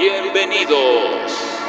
Bienvenidos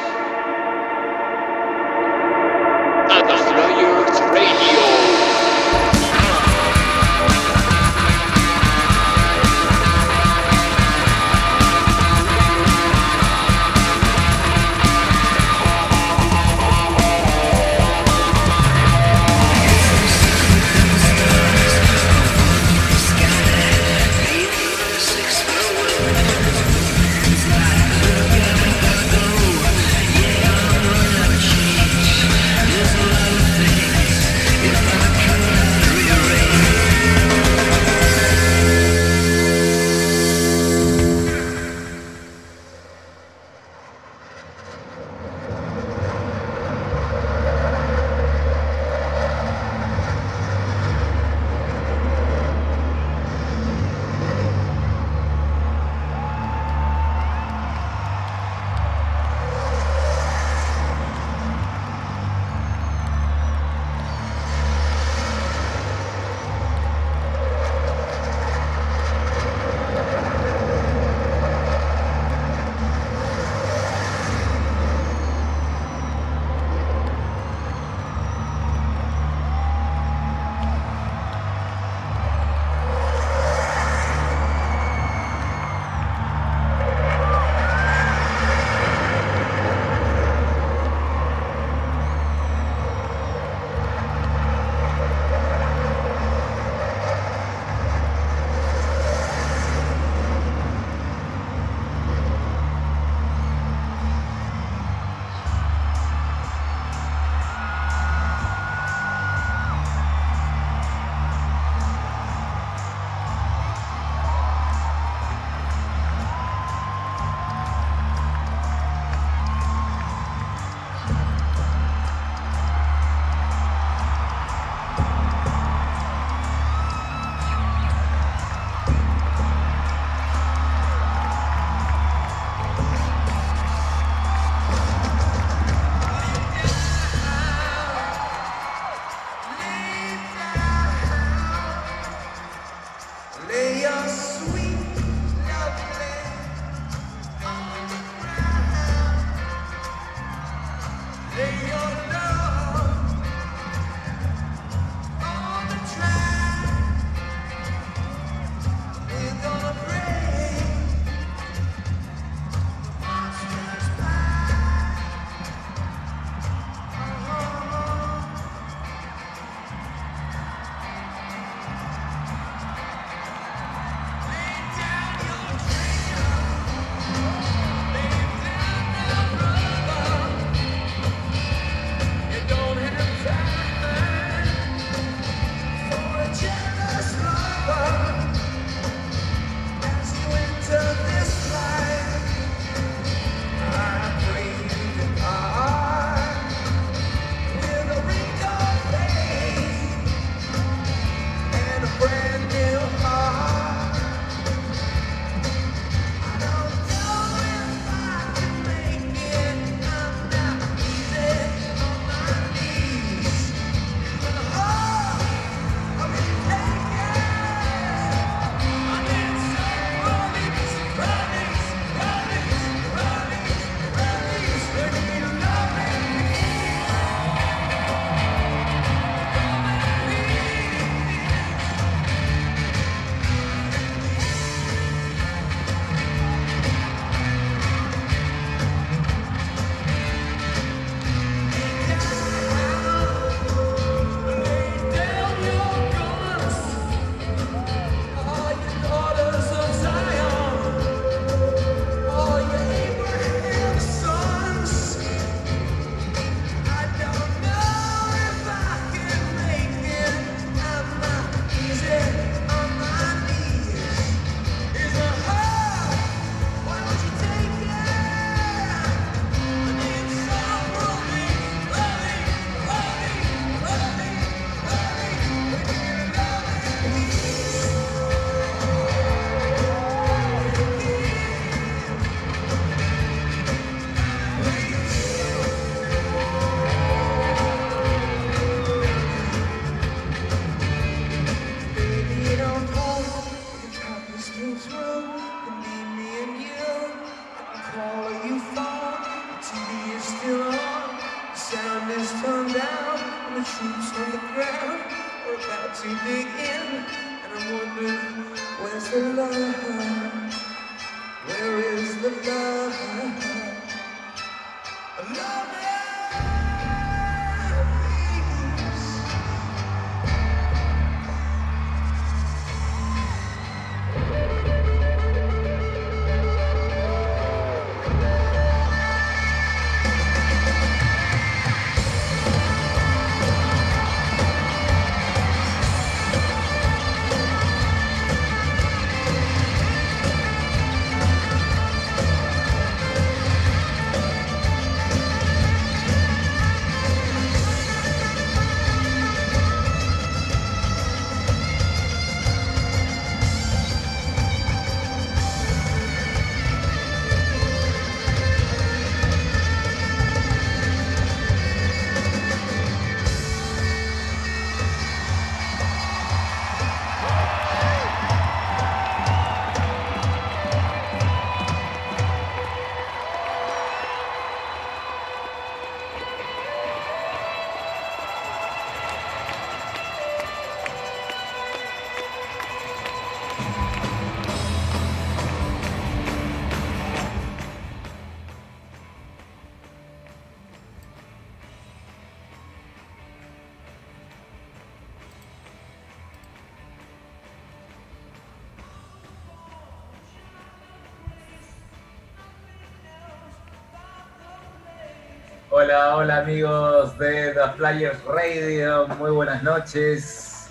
Hola, amigos de The Flyers Radio, muy buenas noches.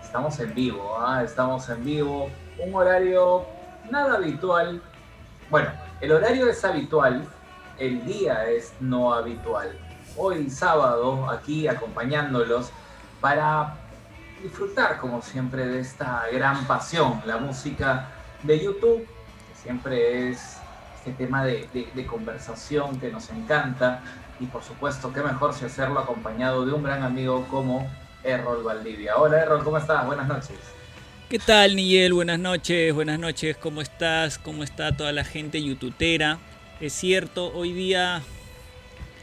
Estamos en vivo, ¿ah? estamos en vivo. Un horario nada habitual. Bueno, el horario es habitual, el día es no habitual. Hoy sábado, aquí acompañándolos para disfrutar como siempre de esta gran pasión, la música de YouTube, que siempre es este tema de, de- de conversación que nos encanta y por supuesto, qué mejor si hacerlo acompañado de un gran amigo como Errol Valdivia. Hola Errol, ¿cómo estás? Buenas noches. ¿Qué tal, Nigel? Buenas noches, buenas noches, ¿cómo estás? ¿Cómo está toda la gente youtubera? Es cierto, hoy día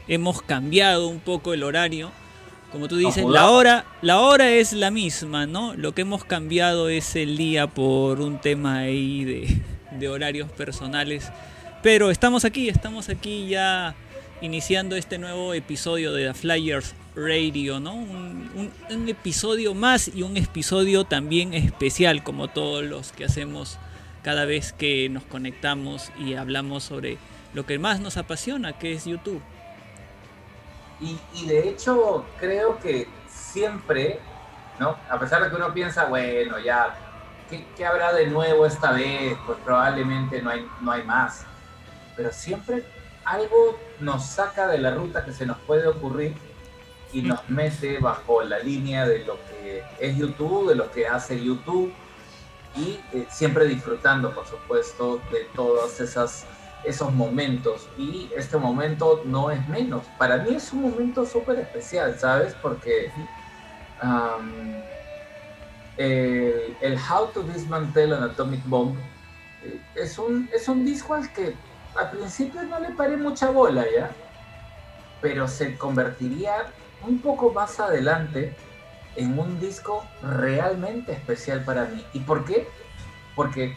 hemos cambiado un poco el horario. Como tú dices, la hora, la hora es la misma, ¿no? Lo que hemos cambiado es el día por un tema ahí de, de horarios personales. Pero estamos aquí, estamos aquí ya iniciando este nuevo episodio de The Flyers Radio, ¿no? Un, episodio más y un episodio también especial, como todos los que hacemos cada vez que nos conectamos y hablamos sobre lo que más nos apasiona, que es YouTube. Y, y de hecho, creo que siempre, ¿no? A pesar de que uno piensa, bueno, ya, ¿qué, qué habrá de nuevo esta vez? Pues probablemente no hay, no hay más. Pero siempre algo nos saca de la ruta que se nos puede ocurrir y nos mete bajo la línea de lo que es YouTube, de lo que hace YouTube y eh, siempre disfrutando, por supuesto, de todas esas esos momentos y este momento no es menos. Para mí es un momento súper especial, ¿sabes? Porque am, el, el How to Dismantle an Atomic Bomb eh, es un, es un disco al que al principio no le paré mucha bola, ¿ya? Pero se convertiría un poco más adelante en un disco realmente especial para mí. ¿Y por qué? Porque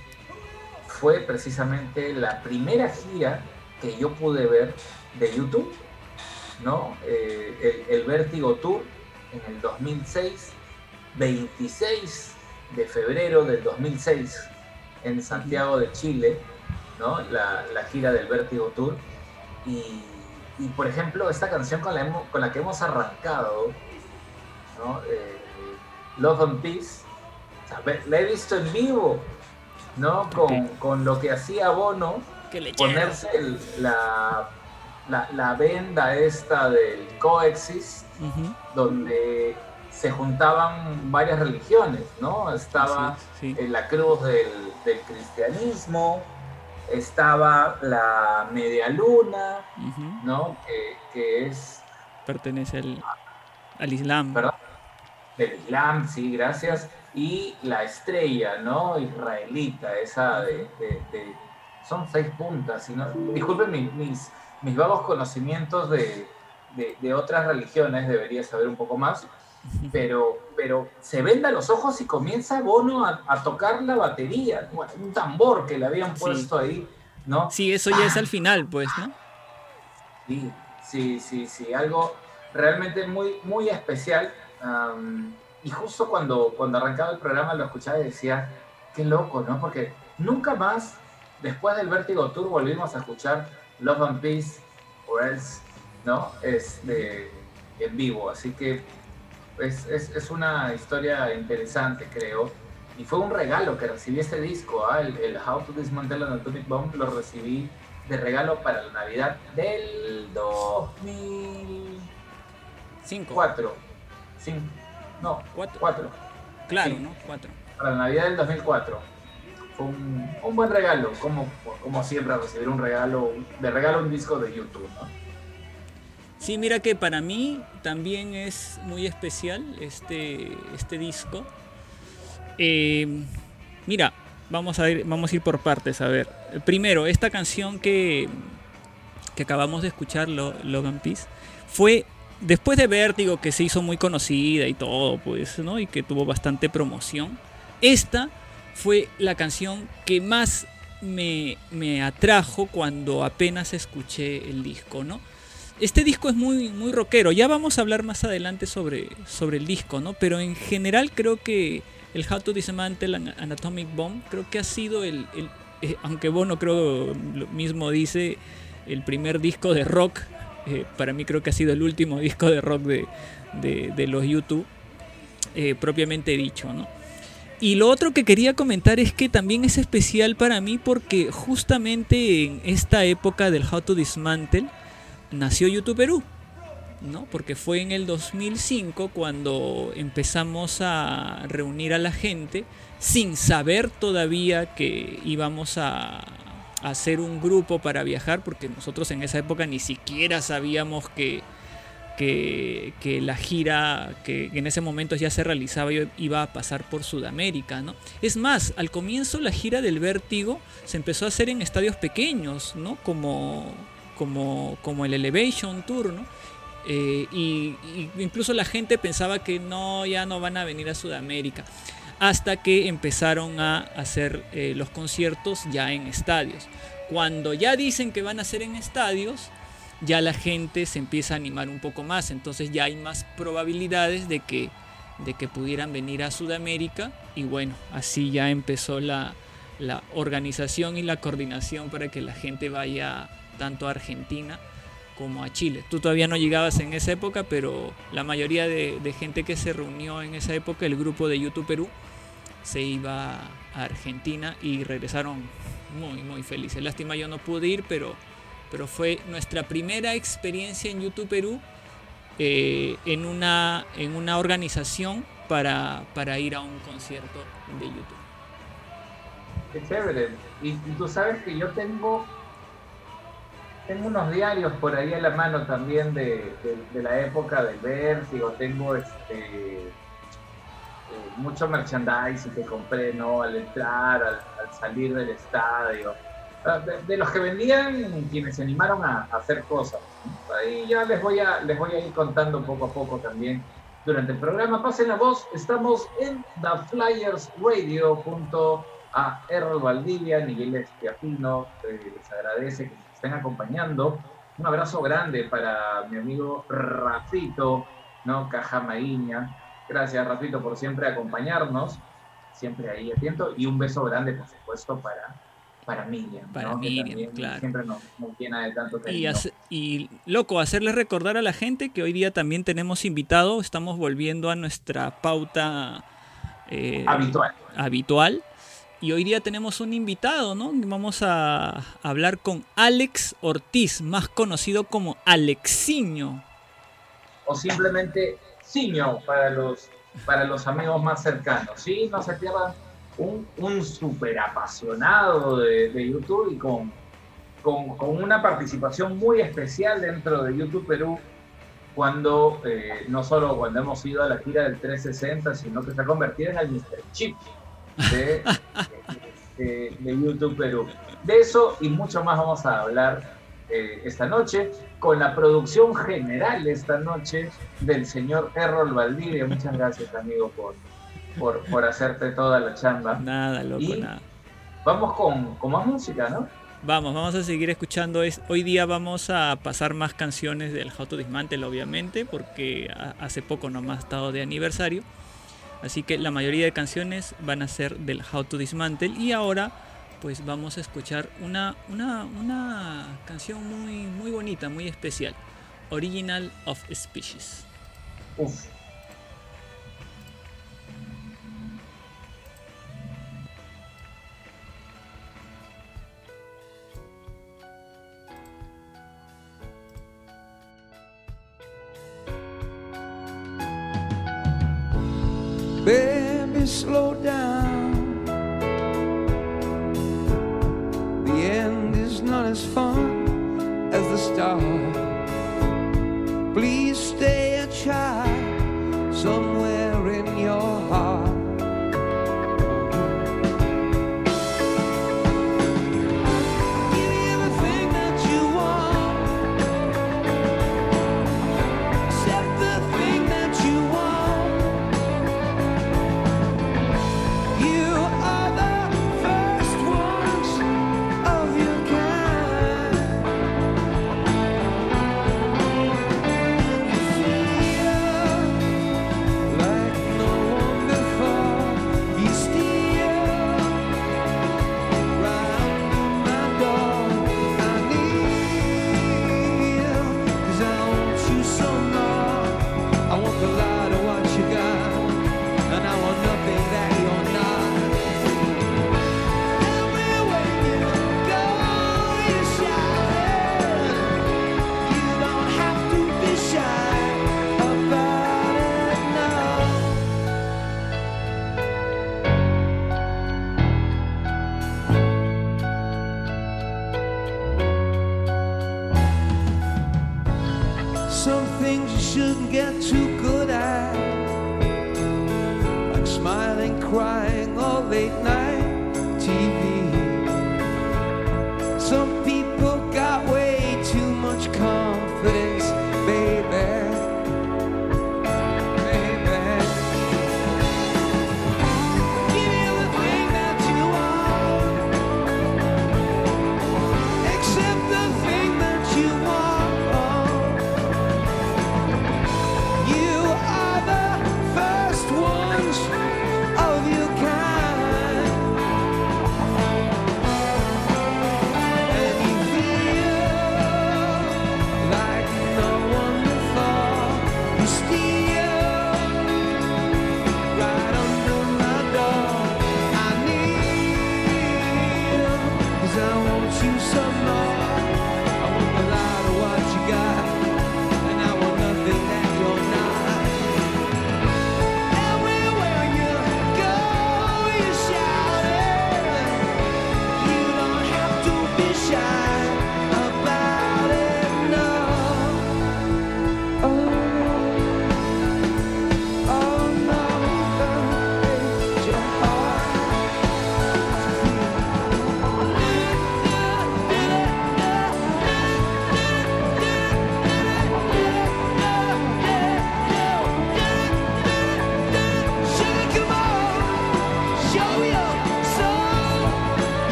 fue precisamente la primera gira que yo pude ver de YouTube, ¿no? Eh, el, el Vértigo Tour en el 2006, 26 de febrero del 2006 en Santiago de Chile, ¿no? La, la gira del Vértigo Tour. Y, y, por ejemplo, esta canción con la, hemo- con la que hemos arrancado, ¿no? Eh, Love and Peace, o sea, ve- la he visto en vivo, ¿no? Con, con lo que hacía Bono, ponerse el- la, la, la venda esta del Coexist, donde se juntaban varias religiones, ¿no? Estaba sí. en la cruz del, del cristianismo, estaba la media luna, ¿no? Que, que es Pertenece al, al Islam. ¿verdad? Del Islam, sí, gracias. Y la estrella, ¿no? Israelita, esa de, de- de- son seis puntas. Y no, disculpen mi- mis, mis vagos conocimientos de, de- de otras religiones, debería saber un poco más, pero, pero se venda los ojos y comienza Bono a, a tocar la batería, un tambor que le habían Sí. puesto ahí, ¿no? Sí, eso ya es al final, pues, ¿no? Sí, sí, sí, sí, algo realmente muy, muy especial. y justo cuando, cuando arrancaba el programa lo escuchaba y decía, qué loco, ¿no? Porque nunca más, después del Vértigo Tour, volvimos a escuchar Love and Peace or Else, ¿no? Este, en vivo. Así que es, es, es una historia interesante, creo. Y fue un regalo que recibí este disco, ¿ah? el, el How to Dismantle an Atomic Bomb, lo recibí de regalo para la Navidad del 2004. Cinco. Cinco. No, Cuatro. 4. Claro, Sí. ¿no? Cuatro. Para la Navidad del 2004. Fue un, un buen regalo, como, como siempre recibir un regalo, de regalo un disco de YouTube, ¿no? Sí, mira que para mí también es muy especial este, este disco. Eh, mira, vamos a, ir, vamos a ir por partes. A ver, primero, esta canción que, que acabamos de escuchar, Lo- Logan Peace, fue después de Vértigo, que se hizo muy conocida y todo, pues, ¿no? Y que tuvo bastante promoción. Esta fue la canción que más me, me atrajo cuando apenas escuché el disco, ¿no? Este disco es muy, muy rockero. Ya vamos a hablar más adelante sobre, sobre el disco, ¿no? Pero en general creo que el How to Dismantle an an Atomic Bomb creo que ha sido el, el- eh, aunque Bono creo lo mismo dice, el primer disco de rock. eh, para mí creo que ha sido el último disco de rock de, de- de los YouTube, eh, propiamente dicho, ¿no? Y lo otro que quería comentar es que también es especial para mí porque justamente en esta época del How to Dismantle, nació YouTube Perú, ¿no? Porque fue en el 2005 cuando empezamos a reunir a la gente sin saber todavía que íbamos a, hacer un grupo para viajar, porque nosotros en esa época ni siquiera sabíamos que, que, que la gira que en ese momento ya se realizaba iba a pasar por Sudamérica, ¿no? Es más, al comienzo la gira del Vértigo se empezó a hacer en estadios pequeños, ¿no? Como, como, como el Elevation Tour, ¿no? Eh, y, incluso la gente pensaba que no, ya no van a venir a Sudamérica. Hasta que empezaron a hacer eh, los conciertos ya en estadios. Cuando ya dicen que van a ser en estadios, ya la gente se empieza a animar un poco más. Entonces ya hay más probabilidades de que, de que pudieran venir a Sudamérica. Y bueno, así ya empezó la, la organización y la coordinación para que la gente vaya tanto a Argentina como a Chile. Tú todavía no llegabas en esa época, pero la mayoría de, de gente que se reunió en esa época, el grupo de YouTube Perú, se iba a Argentina y regresaron muy, muy felices. Lástima yo no pude ir, pero, pero fue nuestra primera experiencia en YouTube Perú eh, en, una, en una organización para, para ir a un concierto de YouTube. Qué chévere. Y, y tú sabes que yo tengo, tengo unos diarios por ahí a la mano también de, de- de la época del Vértigo. Tengo este, eh, mucho merchandising que compré ¿no? al entrar, al, al salir del estadio. Ah, De, de los que vendían quienes se animaron a, a hacer cosas. Ahí ya les voy, a, les voy a ir contando poco a poco también durante el programa. Pasen la voz, estamos en The Flyers Radio junto a Errol Valdivia, Miguel Espiafino, eh, les agradece que estén acompañando. Un abrazo grande para mi amigo Rafito, ¿no? Cajamaíña. Gracias, Rafito, por siempre acompañarnos, siempre ahí atento. Y un beso grande, por supuesto, para, para Miriam. Para ¿no? Que Miriam, también claro. Siempre nos, nos llena de tanto Y, hace- y, loco, hacerles recordar a la gente que hoy día también tenemos invitado, estamos volviendo a nuestra pauta eh, Habitual. habitual. Y hoy día tenemos un invitado, ¿no? Vamos a hablar con Alex Ortiz, más conocido como Alexiño. o simplemente Siño para los, para los amigos más cercanos. Sí, no se pierdan un, un súper apasionado de, YouTube y con, con, con una participación muy especial dentro de YouTube Perú cuando eh, no solo cuando hemos ido a la gira del 360, sino que se ha convertido en el Mr. Chip de, eh, de YouTube Perú. De eso y mucho más vamos a hablar eh, esta noche con la producción general esta noche del señor Errol Valdivia. Muchas gracias, amigo, por, por, por hacerte toda la chamba. Nada, loco, Y- nada. Vamos con, con más música, ¿no? Vamos, vamos a seguir escuchando. Es, hoy día vamos a pasar más canciones del How to Dismantle, obviamente, porque hace poco nomás ha estado de aniversario. Así que la mayoría de canciones van a ser del How to Dismantle. Y ahora, pues vamos a escuchar una, una, una canción muy, muy bonita, muy especial. Original of Species. Baby, slow down. The end is not as fun as the start. Please stay a child somewhere in your heart.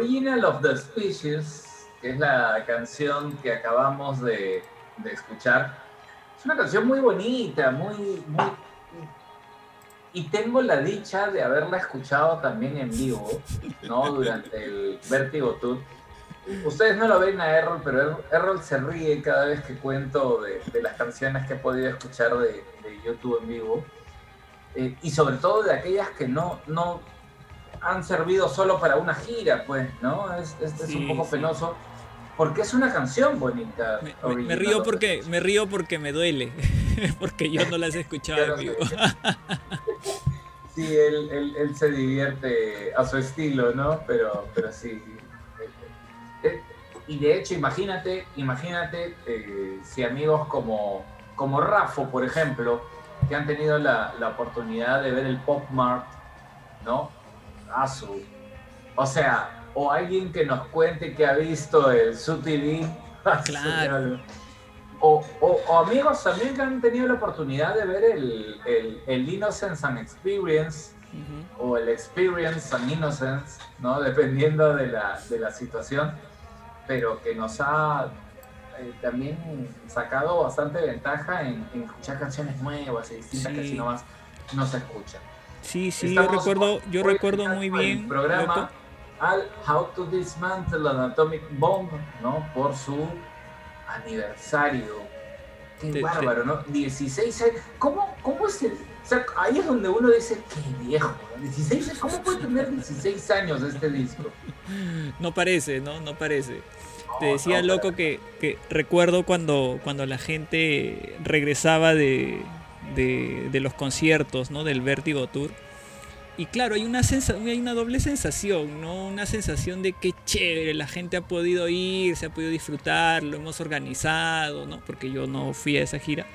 Original of the Species, que es la canción que acabamos de, de escuchar, es una canción muy bonita, muy, muy... Y tengo la dicha de haberla escuchado también en vivo, ¿no? Durante el Vertigo Tour. Ustedes no lo ven a Errol, pero Er- Errol se ríe cada vez que cuento de, de las canciones que he podido escuchar de, de YouTube en vivo. Eh, y sobre todo de aquellas que no, no han servido solo para una gira, pues, ¿no? Es, es, es Sí, un poco sí. penoso. Porque es una canción bonita. Me, me- me Original río porque me río porque me duele, porque yo no las he escuchado en vivo. Sí, él, él- él se divierte a su estilo, ¿no? Pero, pero sí. Eh, eh, Y de hecho, imagínate, imagínate eh, si amigos como, como Rafo, por ejemplo, que han tenido la, la oportunidad de ver el Pop Mart, ¿no? A su. O sea, o alguien que nos cuente que ha visto el Su TV. Claro. O, o- o amigos también que han tenido la oportunidad de ver el, el, el Innocence and Experience o el Experience and Innocence, ¿no? Dependiendo de la, de la situación, pero que nos ha eh, también sacado bastante ventaja en, en escuchar canciones nuevas y distintas que así nomás no se escuchan. Sí, sí, yo recuerdo, yo recuerdo muy dedicando el bien. programa loco. al How to Dismantle an Atomic Bomb, ¿no? Por su aniversario. Qué bárbaro, ¿no? 16 años. ¿Cómo, ¿Cómo es el.? O sea, ahí es donde uno dice, qué viejo, ¿no? 16 años, ¿Cómo puede tener 16 años este disco? No parece, ¿no? No parece. Te decía, no, loco, que, que recuerdo cuando, cuando la gente regresaba de, de, los conciertos, ¿no? Del Vértigo Tour. Y claro, hay una, sensa- hay una doble sensación, ¿no? Una sensación de que chévere, la gente ha podido ir, se ha podido disfrutar, lo hemos organizado, ¿no? Porque yo no fui a esa gira,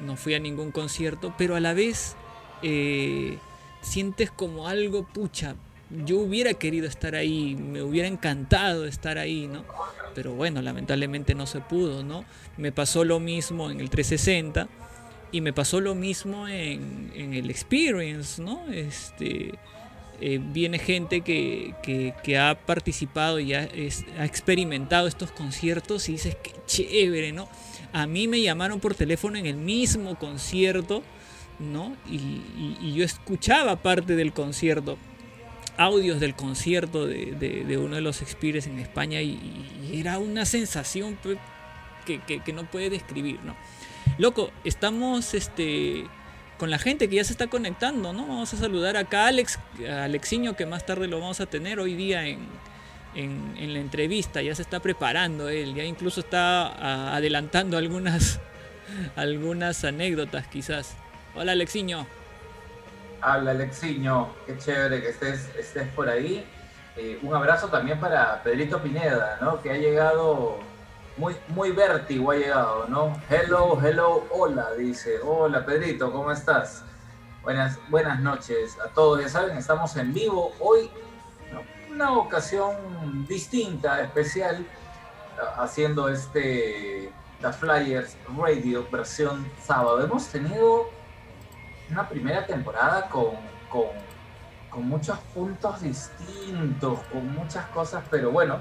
no fui a ningún concierto, pero a la vez eh, sientes como algo, pucha, yo hubiera querido estar ahí, me hubiera encantado estar ahí, ¿no? Pero bueno, lamentablemente no se pudo, ¿no? Me pasó lo mismo en el 360 y me pasó lo mismo en, el Experience, ¿no? Este, eh, viene gente que, que- ha participado y ha, experimentado estos conciertos y dices, qué chévere, ¿no? A mí me llamaron por teléfono en el mismo concierto, ¿no? Y, yo escuchaba parte del concierto, audios del concierto de, de- uno de los Experience en España y, y era una sensación que, que- que no puede describir, ¿no? Loco, estamos este, con la gente que ya se está conectando, ¿no? Vamos a saludar acá a Alex, Alexiño, que más tarde lo vamos a tener hoy día en, en- la entrevista. Ya se está preparando él, ya incluso está adelantando algunas, algunas anécdotas quizás. Hola Alexiño. Habla Alexiño, qué chévere que estés, estés por ahí. Eh, un abrazo también para Pedrito Pineda, ¿no? Que ha llegado muy, muy vértigo, ha llegado, ¿no? Hello, hello, hola, dice. Hola Pedrito, ¿cómo estás? Buenas, buenas noches a todos. Ya saben, estamos en vivo hoy, una ocasión distinta, especial, haciendo este The Flyers Radio versión sábado. Hemos tenido una primera temporada con, con, con muchos puntos distintos, con muchas cosas, pero bueno,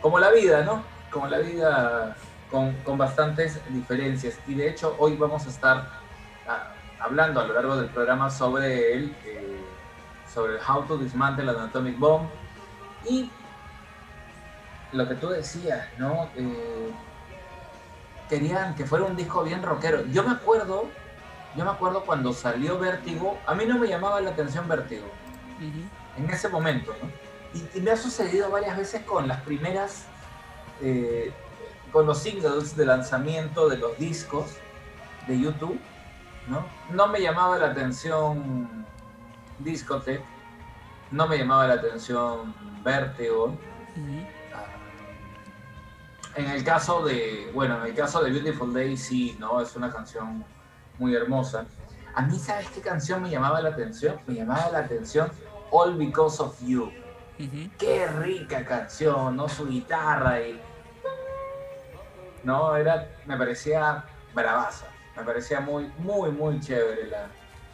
como la vida, ¿no? Como la vida con, con bastantes diferencias. Y de hecho hoy vamos a estar ah, hablando a lo largo del programa sobre el, eh, sobre el How to Dismantle an Atomic Bomb y lo que tú decías, ¿no? Eh, querían que fuera un disco bien rockero. Yo me acuerdo, yo me acuerdo cuando salió Vértigo, a mí no me llamaba la atención Vértigo en ese momento, ¿no? Y, y me ha sucedido varias veces con las primeras, eh, con los singles de lanzamiento de los discos de YouTube, ¿no? No me llamaba la atención Discotech, no me llamaba la atención Vértigo. Ah, En el caso de, bueno, en el caso de Beautiful Day sí, ¿no? Es una canción muy hermosa. A mí, ¿sabes qué canción me llamaba la atención? Me llamaba la atención All Because of You. Qué rica canción, ¿no? Su guitarra y... No, era, me parecía bravaza. Me parecía muy, muy, muy chévere la,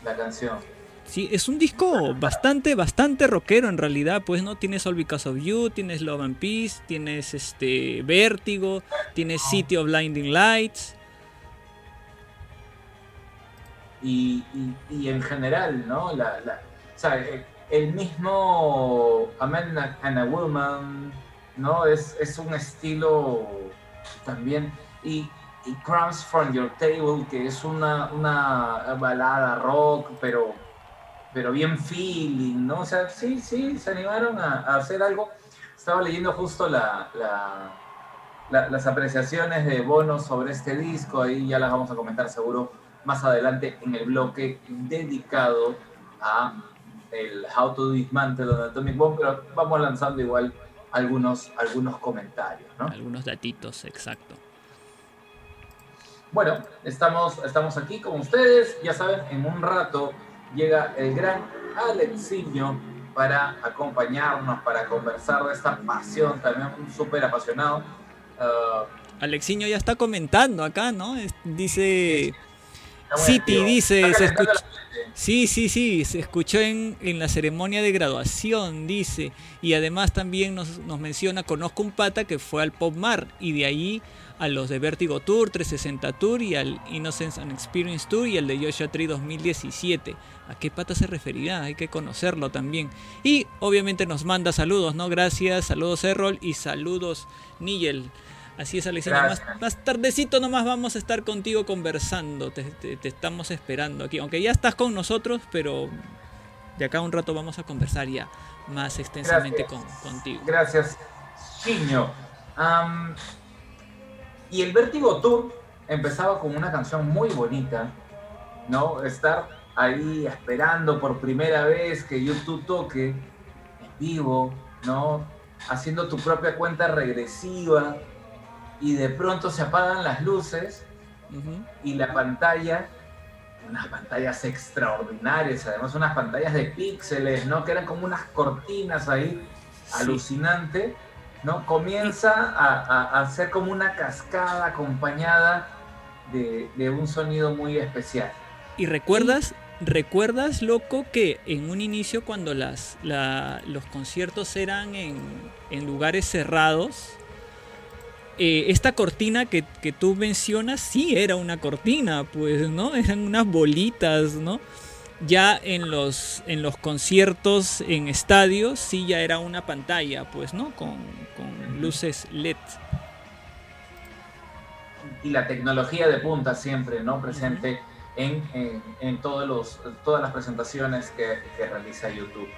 la canción. Sí, es un disco bastante, bastante rockero en realidad, pues no tienes All Because of You, tienes Love and Peace, tienes este Vértigo, tienes City of Blinding Lights. Y, y- y en general, ¿no? La, la- o sea, eh, el mismo A Man and a Woman, ¿no? Es, es un estilo también. Y, Crumbs from Your Table, que es una, una balada rock, pero, pero bien feeling, ¿no? O sea, sí, sí, se animaron a, hacer algo. Estaba leyendo justo la, la- la- las apreciaciones de Bono sobre este disco, ahí ya las vamos a comentar seguro más adelante en el bloque dedicado a el How to Dismantle an Atomic Bomb, pero vamos lanzando igual algunos, algunos comentarios, ¿no? Algunos datitos, exacto. Bueno, estamos, estamos aquí con ustedes. Ya saben, en un rato llega el gran Alexiño para acompañarnos, para conversar de esta pasión, también un súper apasionado. Ah, Alexiño ya está comentando acá, ¿no? Dice... City activo. dice, se mente. Sí, sí, sí, se escuchó en, en la ceremonia de graduación, dice. Y además también nos, nos menciona, conozco un pata que fue al Pop Mar y de ahí a los de Vertigo Tour, 360 Tour y al Innocence and Experience Tour y al de Joshua Tree 2017. ¿A qué pata se referirá? Hay que conocerlo también. Y obviamente nos manda saludos, ¿no? Gracias, saludos Errol y saludos Nigel. Así es, Alexina. Más, más tardecito nomás vamos a estar contigo conversando. Te, te- te estamos esperando aquí. Aunque ya estás con nosotros, pero de acá a un rato vamos a conversar ya más extensamente con, contigo. Gracias, Chiño. Y el Vértigo Tour empezaba con una canción muy bonita, ¿no? Estar ahí esperando por primera vez que YouTube toque en vivo, ¿no? Haciendo tu propia cuenta regresiva y de pronto se apagan las luces y la pantalla, unas pantallas extraordinarias, además unas pantallas de píxeles, ¿no? Que eran como unas cortinas ahí, Sí. alucinante, ¿no? Comienza a, a, a ser como una cascada acompañada de, de un sonido muy especial. ¿Y recuerdas, recuerdas, loco, que en un inicio cuando las, la- los conciertos eran en, en lugares cerrados, eh, esta cortina que, que tú mencionas sí era una cortina, pues, ¿no? Eran unas bolitas, ¿no? Ya en los, en los conciertos en estadios sí ya era una pantalla, pues, ¿no? Con, con luces LED. Y la tecnología de punta siempre, ¿no? Presente en, en, en todos los, todas las presentaciones que, que realiza YouTube.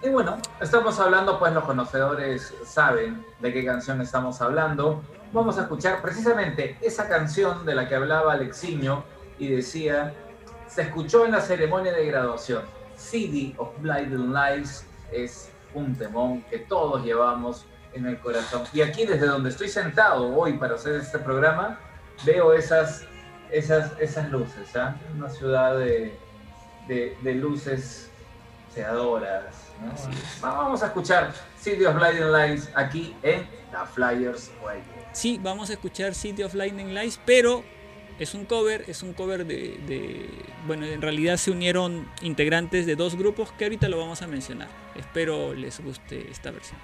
Y bueno, estamos hablando, pues los conocedores saben de qué canción estamos hablando. Vamos a escuchar precisamente esa canción de la que hablaba Alexiño y decía, se escuchó en la ceremonia de graduación. City of Blinding Lights es un temón que todos llevamos en el corazón. Y aquí desde donde estoy sentado hoy para hacer este programa, veo esas, esas, esas luces, ¿ah? Una ciudad de, de, de luces seadoras. Vamos a escuchar City of Blinding Lights aquí en The Flyers Radio. Sí, vamos a escuchar City of Lightning Lights, pero es un cover, es un cover de- Bueno, en realidad se unieron integrantes de dos grupos que ahorita lo vamos a mencionar. Espero les guste esta versión.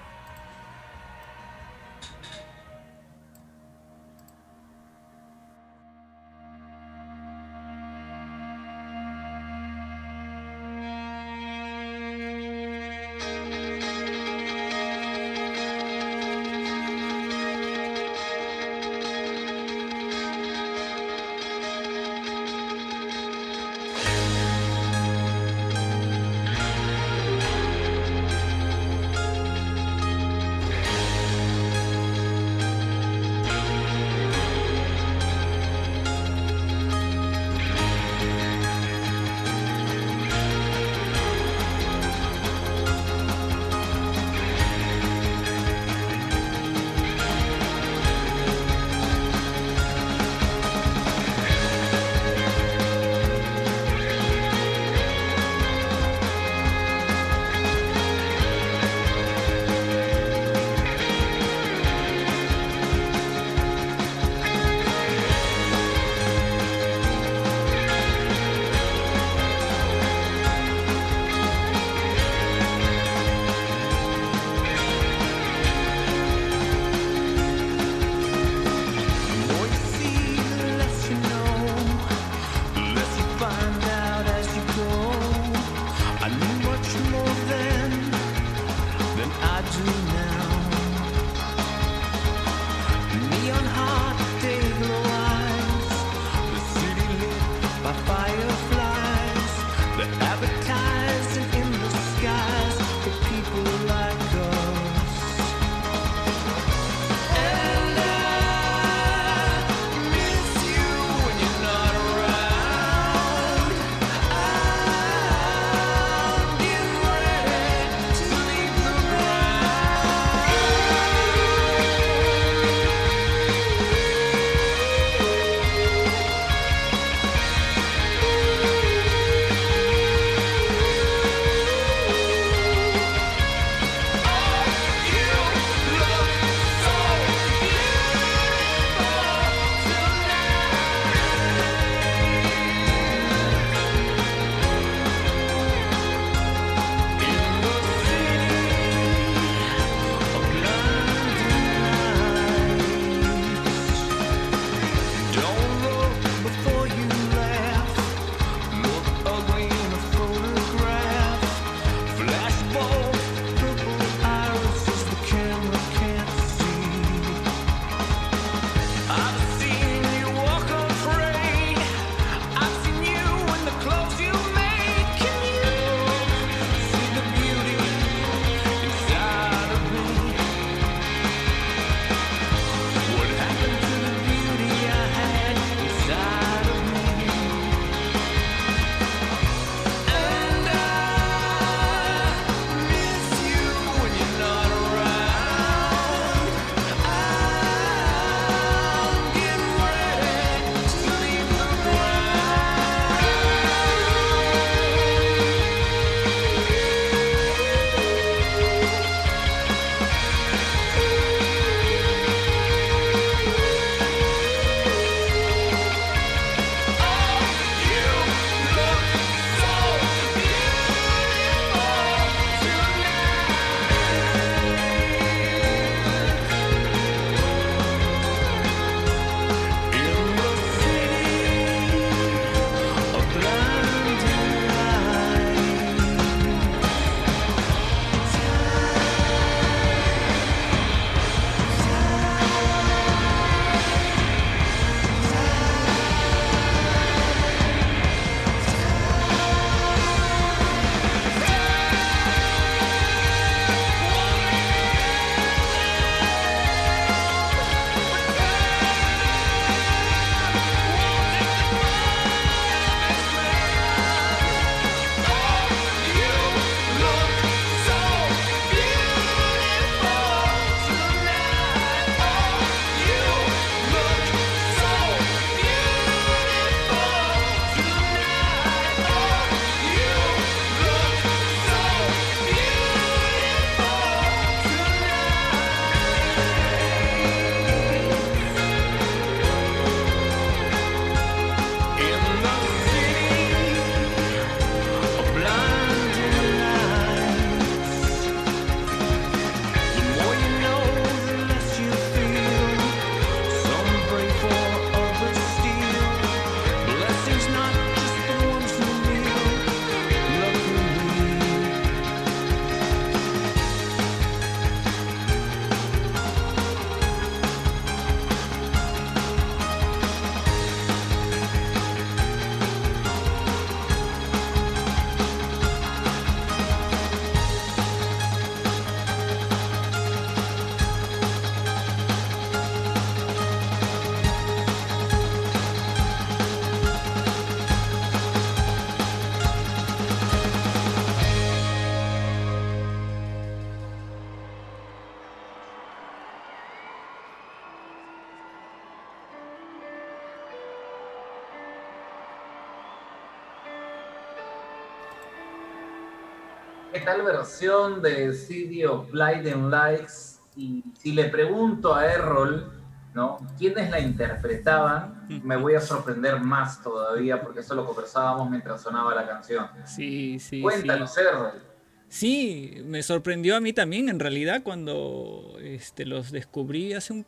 Tal versión de City of Lights? Y si le pregunto a Errol, ¿no? ¿Quiénes la interpretaban? Me voy a sorprender más todavía porque eso lo conversábamos mientras sonaba la canción. Sí, sí. Cuéntanos, sí. Errol. Sí, me sorprendió a mí también en realidad cuando este, los descubrí hace un,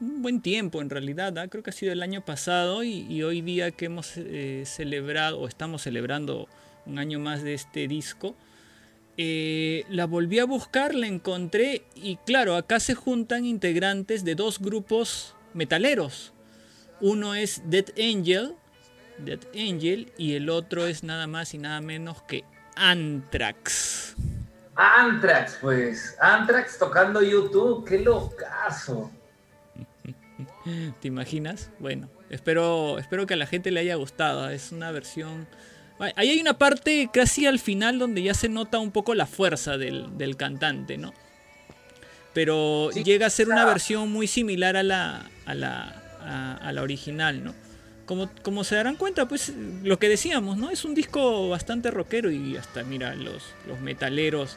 un buen tiempo en realidad, ¿ah? creo que ha sido el año pasado y, y hoy día que hemos eh, celebrado o estamos celebrando un año más de este disco, eh, la volví a buscar, la encontré y claro, acá se juntan integrantes de dos grupos metaleros. Uno es Dead Angel, Dead Angel y el otro es nada más y nada menos que Anthrax. Anthrax, pues. Anthrax tocando YouTube, qué locazo. ¿Te imaginas? Bueno, espero, espero que a la gente le haya gustado. Es una versión. Ahí hay una parte casi al final donde ya se nota un poco la fuerza del, del cantante, ¿no? Pero Sí, llega a ser una versión muy similar a la, a la, a, a la original, ¿no? Como, como se darán cuenta, pues lo que decíamos, ¿no? Es un disco bastante rockero y hasta, mira, los, los metaleros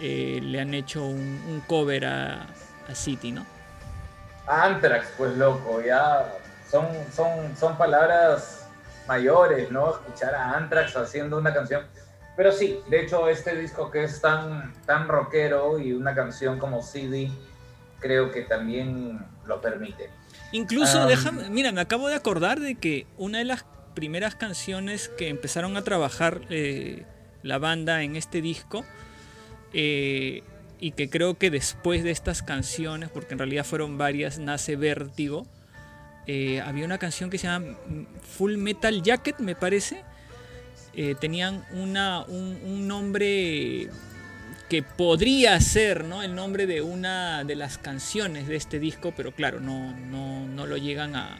eh, le han hecho un, un cover a, a City, ¿no? Anthrax, pues loco, ya son, son, son palabras mayores, ¿no? Escuchar a Anthrax haciendo una canción. Pero sí, de hecho, este disco que es tan, tan rockero y una canción como CD, creo que también lo permite. Incluso, Am. déjame, mira, me acabo de acordar de que una de las primeras canciones que empezaron a trabajar eh, la banda en este disco, eh, y que creo que después de estas canciones, porque en realidad fueron varias, nace Vértigo, eh, había una canción que se llama Full Metal Jacket, me parece. Eh, tenían una, un, nombre que podría ser ¿no? el nombre de una de las canciones de este disco, pero claro, no, no, no lo llegan a,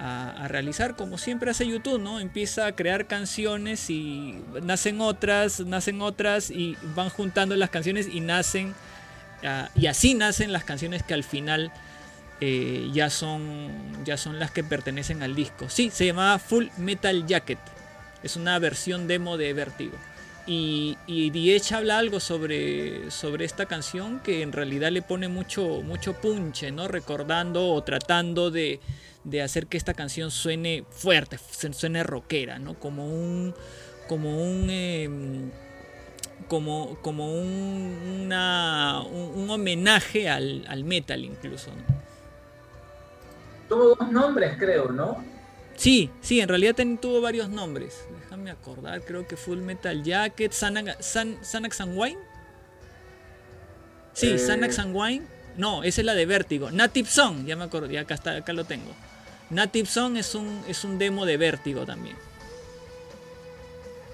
a- a realizar como siempre hace YouTube, ¿no? Empieza a crear canciones y nacen otras, nacen otras y van juntando las canciones y nacen, ah, y así nacen las canciones que al final eh, ya, son, ya son las que pertenecen al disco. Sí, se llamaba Full Metal Jacket, es una versión demo de Vertigo. Y, y habla algo sobre, sobre esta canción que en realidad le pone mucho, mucho punche, ¿no? Recordando o tratando de, de hacer que esta canción suene fuerte, su- suene rockera, ¿no? Como un. como un. em, como, como un, un, homenaje al, al metal incluso. Tuvo dos nombres, creo, ¿no? Sí, sí, en realidad ten- tuvo varios nombres. Déjame acordar, creo que Full Metal Jacket, Xanax San, and Wine. Sí, Eh. And Wine. No, esa es la de Vértigo. Native Song, ya me acuerdo, ya acá, está, acá lo tengo. Native Song es un, es un demo de Vértigo también.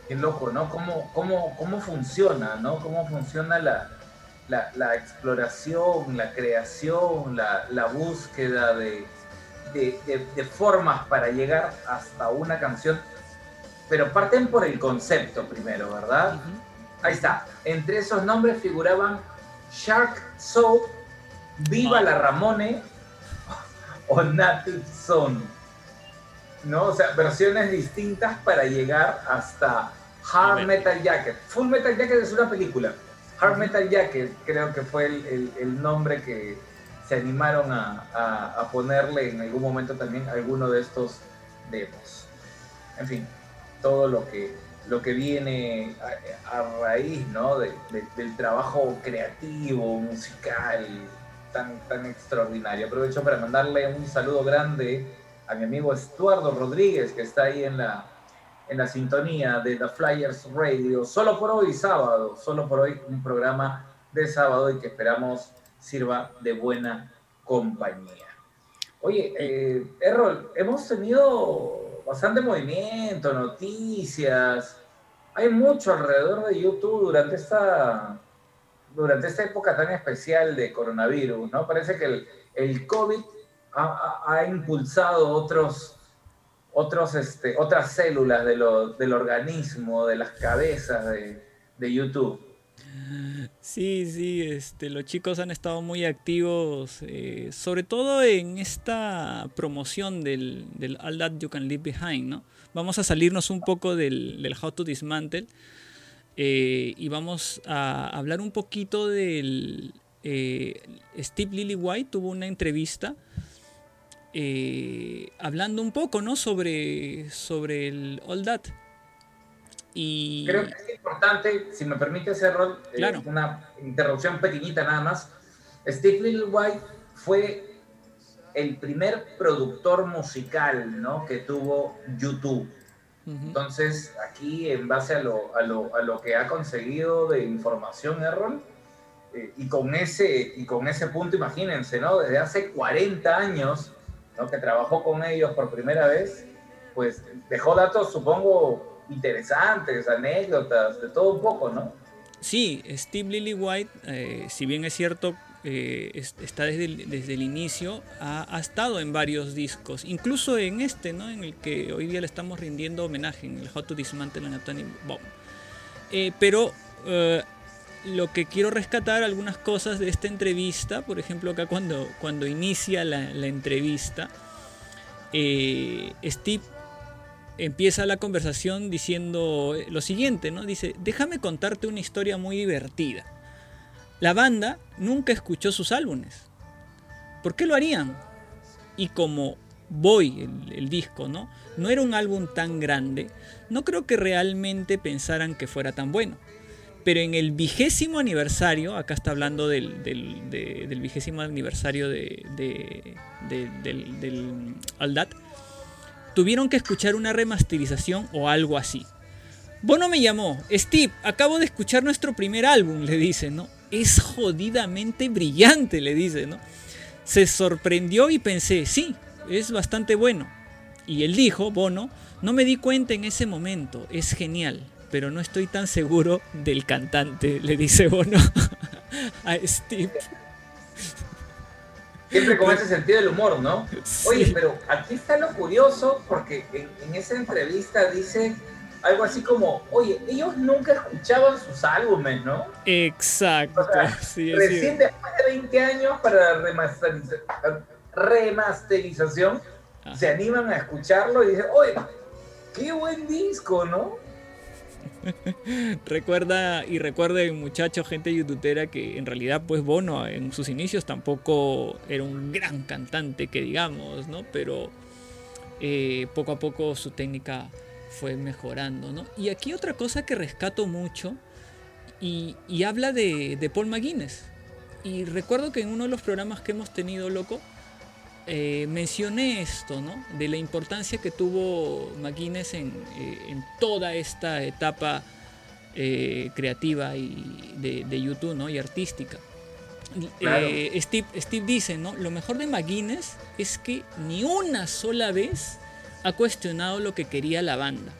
Qué loco, ¿no? ¿Cómo, cómo, cómo funciona, ¿no? ¿Cómo funciona la, la, la exploración, la creación, la, la búsqueda de, de, de- de formas para llegar hasta una canción? Pero parten por el concepto primero, ¿verdad? Ahí está. Entre esos nombres figuraban Shark Soul, Viva la Ramone o Native Son. ¿No? O sea, versiones distintas para llegar hasta Hard. Metal Jacket. Full Metal Jacket es una película. Hard Metal Jacket creo que fue el, el- el nombre que se animaron a, a- ponerle en algún momento también alguno de estos demos. En fin, todo lo que, lo que viene a, raíz ¿no? de- del trabajo creativo, musical, tan, tan extraordinario. Aprovecho para mandarle un saludo grande a mi amigo Estuardo Rodríguez, que está ahí en la, en la sintonía de The Flyers Radio. Solo por hoy, sábado, solo por hoy, un programa de sábado y que esperamos sirva de buena compañía. Oye, eh, Errol, hemos tenido bastante movimiento, noticias. Hay mucho alrededor de YouTube durante esta, durante esta época tan especial de coronavirus, ¿no? Parece que el, el COVID ha, ha- ha impulsado otros, otros, este, otras células de lo- del organismo, de las cabezas de, de YouTube. Sí, sí, este, los chicos han estado muy activos, eh, sobre todo en esta promoción del, del All That You Can Leave Behind, ¿no? Vamos a salirnos un poco del, del How to Dismantle eh, y vamos a hablar un poquito del... eh, Steve Lillywhite tuvo una entrevista hablando un poco, ¿no? Sobre, sobre el All That. Y... Creo que es importante, si me permite hacer rol, eh, Claro. una interrupción pequeñita nada más. Steve Lillywhite fue el primer productor musical ¿no? que tuvo YouTube. Entonces, aquí, en base a lo, a lo, a lo que ha conseguido de información Errol, eh, y, con ese, y con ese punto, imagínense, ¿no? Desde hace 40 años ¿no? que trabajó con ellos por primera vez, pues dejó datos, supongo, interesantes, anécdotas, de todo un poco, ¿no? Sí, Steve Lillywhite, eh, si bien es cierto, eh, es- está desde el, desde el inicio, ha, estado en varios discos, incluso en este, ¿no? En el que hoy día le estamos rindiendo homenaje, en el How to Dismantle an Atomic Bomb. Eh, pero eh, lo que quiero rescatar algunas cosas de esta entrevista, por ejemplo, acá cuando, cuando inicia la, la entrevista, eh, Steve empieza la conversación diciendo lo siguiente, ¿no? Dice, déjame contarte una historia muy divertida. La banda nunca escuchó sus álbumes. ¿Por qué lo harían? Y como Boy, el, disco, ¿no? No era un álbum tan grande, no creo que realmente pensaran que fuera tan bueno. Pero en el vigésimo aniversario, acá está hablando del, del- de- del vigésimo aniversario de, de- de- del, tuvieron que escuchar una remasterización o algo así. Bono me llamó, Steve, acabo de escuchar nuestro primer álbum, le dice, ¿no? Es jodidamente brillante, le dice, ¿no? Se sorprendió y pensé, sí, es bastante bueno. Y él dijo, Bono, no me di cuenta en ese momento, es genial, pero no estoy tan seguro del cantante, le dice Bono a Steve. Siempre con ese sentido del humor, ¿no? Oye, Sí. pero aquí está lo curioso, porque en, en esa entrevista dice algo así como, oye, ellos nunca escuchaban sus álbumes, ¿no? Exacto, O sea, sí, Recién después de 20 años para la remasteriza- remasterización, se animan a escucharlo y dicen, oye, qué buen disco, ¿no? Recuerda y recuerden muchachos, gente youtubera que en realidad pues Bono en sus inicios tampoco era un gran cantante que digamos, ¿no? Pero eh, poco a poco su técnica fue mejorando, ¿no? Y aquí otra cosa que rescato mucho y, habla de, de Paul McGuinness. Y recuerdo que en uno de los programas que hemos tenido, loco, eh, mencioné esto, ¿no? De la importancia que tuvo McGuinness en, eh, en toda esta etapa eh, creativa y de, de YouTube, ¿no? Y artística. Claro. Steve, Steve dice, ¿no? Lo mejor de McGuinness es que ni una sola vez ha cuestionado lo que quería la banda.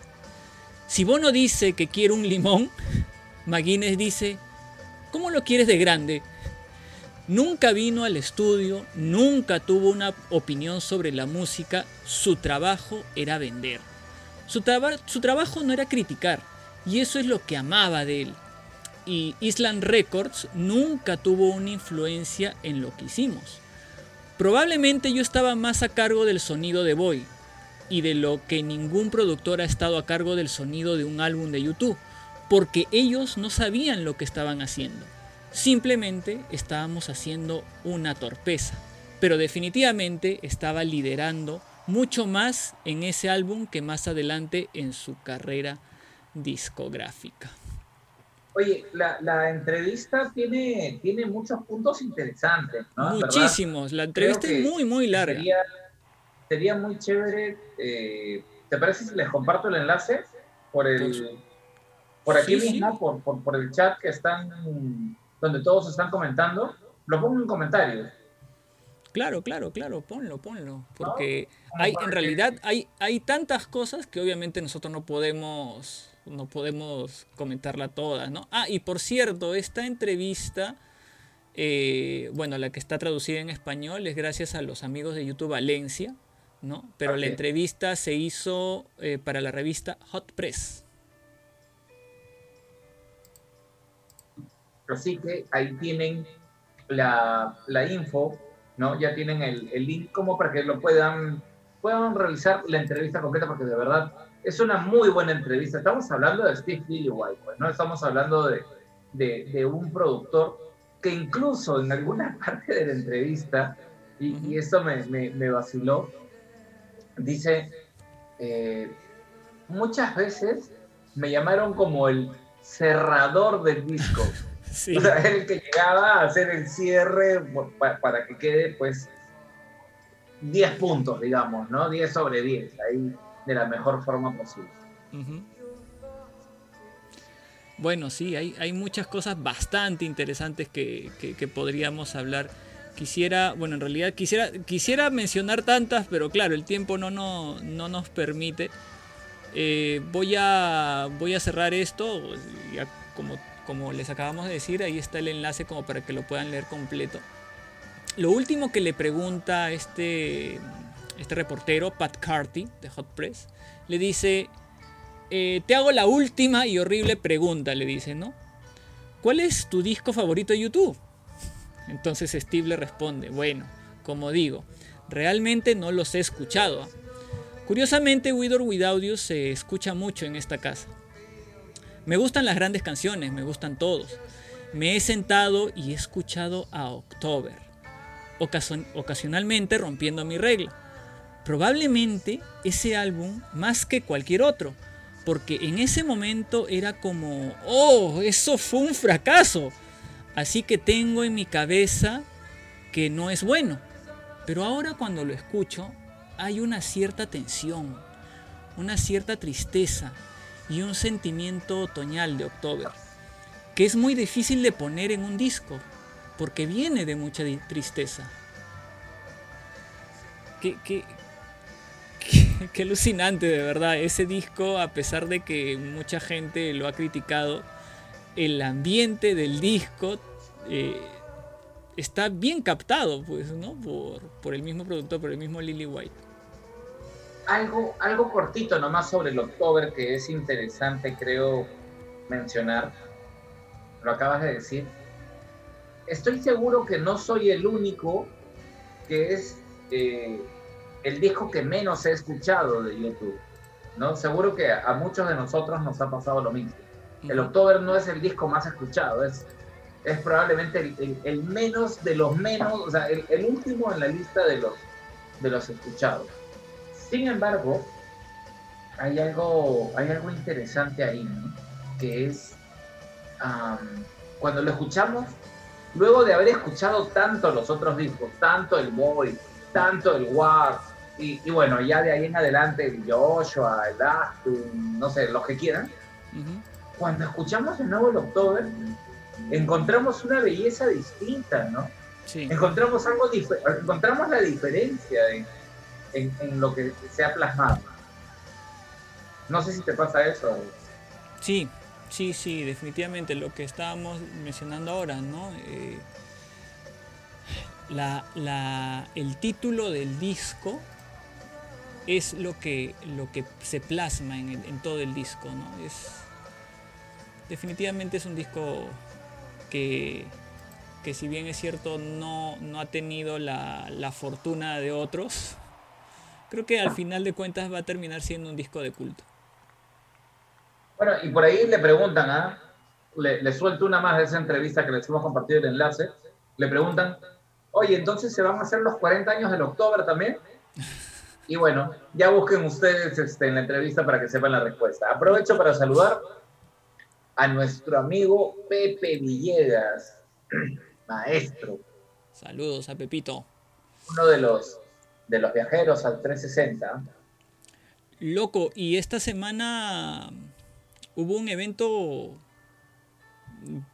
Si Bono dice que quiere un limón, McGuinness dice, ¿cómo lo quieres de grande? Nunca vino al estudio, nunca tuvo una opinión sobre la música, su trabajo era vender. Su, traba- su trabajo no era criticar, y eso es lo que amaba de él. Y Island Records nunca tuvo una influencia en lo que hicimos. Probablemente yo estaba más a cargo del sonido de Boy, y de lo que ningún productor ha estado a cargo del sonido de un álbum de YouTube, porque ellos no sabían lo que estaban haciendo. Simplemente estábamos haciendo una torpeza, pero definitivamente estaba liderando mucho más en ese álbum que más adelante en su carrera discográfica. Oye, la, la entrevista tiene, tiene muchos puntos interesantes, ¿no? Verdad, Muchísimos, la entrevista es muy muy larga. Sería, sería muy chévere. eh, ¿Te parece si les comparto el enlace? Por el. Por aquí Sí, sí. mismo, Por, por, por el chat que están. Donde todos están comentando. Lo pongo en comentarios. Claro, claro, claro, ponlo, ponlo. Porque hay, en realidad hay, hay tantas cosas que obviamente nosotros no podemos, no podemos comentarla todas, ¿no? Ah, y por cierto, esta entrevista, eh, bueno, la que está traducida en español es gracias a los amigos de YouTube Valencia, ¿no? Pero la entrevista se hizo eh, para la revista Hot Press. Así que ahí tienen la, la info, ¿no? Ya tienen el, el link como para que lo puedan, puedan realizar la entrevista completa, porque de verdad es una muy buena entrevista. Estamos hablando de Steve Lillywhite, pues, ¿no? Estamos hablando de, de, de un productor que incluso en alguna parte de la entrevista, y, y esto me, me, me vaciló, dice, eh, muchas veces me llamaron como el cerrador del disco. Sí. O sea, era el que llegaba a hacer el cierre pa- para que quede, pues, 10 puntos, digamos, ¿no? 10 sobre 10, ahí de la mejor forma posible. Bueno, sí, hay, hay muchas cosas bastante interesantes que, que- que podríamos hablar. Quisiera, bueno, en realidad quisiera, quisiera mencionar tantas, pero claro, el tiempo no, no, no nos permite. Eh, voy, a, voy a cerrar esto, ya como, como les acabamos de decir, ahí está el enlace como para que lo puedan leer completo. Lo último que le pregunta este, este reportero, Pat Carty, de Hot Press, le dice, eh, te hago la última y horrible pregunta, le dice, ¿no? ¿Cuál es tu disco favorito de YouTube? Entonces Steve le responde, bueno, como digo, realmente no los he escuchado. Curiosamente, With or Without You se escucha mucho en esta casa. Me gustan las grandes canciones, me gustan todos. Me he sentado y he escuchado a October, ocasion- ocasionalmente rompiendo mi regla. Probablemente ese álbum más que cualquier otro, porque en ese momento era como, oh, eso fue un fracaso. Así que tengo en mi cabeza que no es bueno. Pero ahora cuando lo escucho, hay una cierta tensión, una cierta tristeza y un sentimiento otoñal de October, que es muy difícil de poner en un disco, porque viene de mucha tristeza. Qué, qué- qué- qué alucinante, de verdad. Ese disco, a pesar de que mucha gente lo ha criticado, el ambiente del disco eh, está bien captado, pues, ¿no? Por, por el mismo productor, por el mismo Lily White. Algo, algo cortito nomás sobre el October que es interesante, creo, mencionar. Lo acabas de decir. Estoy seguro que no soy el único que es eh, el disco que menos he escuchado de YouTube. ¿no? Seguro que a muchos de nosotros nos ha pasado lo mismo. El October no es el disco más escuchado, es, es probablemente el, el- el menos de los menos, o sea, el, el último en la lista de los, de los escuchados. Sin embargo, hay algo, hay algo interesante ahí, ¿no? que es cuando lo escuchamos, luego de haber escuchado tanto los otros discos, tanto el Boy, tanto el War, y, y bueno, ya de ahí en adelante el Joshua, el Aston, no sé, los que quieran, cuando escuchamos de nuevo el October, encontramos una belleza distinta, ¿no? Sí. Encontramos algo dife- encontramos la diferencia en, en- lo que se ha plasmado. No sé si te pasa eso. Sí, sí, sí, definitivamente lo que estábamos mencionando ahora, ¿no? Eh, la, la- el título del disco es lo que, lo que se plasma en, en todo el disco, ¿no? Es, definitivamente es un disco que, que si bien es cierto no, no ha tenido la, la fortuna de otros, creo que al final de cuentas va a terminar siendo un disco de culto. Bueno, y por ahí le preguntan, ¿ah? Le, le suelto una más de esa entrevista que les hemos compartido el enlace. Le preguntan, oye, entonces se van a hacer los 40 años del October también. Y bueno, ya busquen ustedes este, en la entrevista para que sepan la respuesta. Aprovecho para saludar a nuestro amigo Pepe Villegas, maestro, Saludos a Pepito. uno de los, de los viajeros al 360. Loco, y esta semana hubo un evento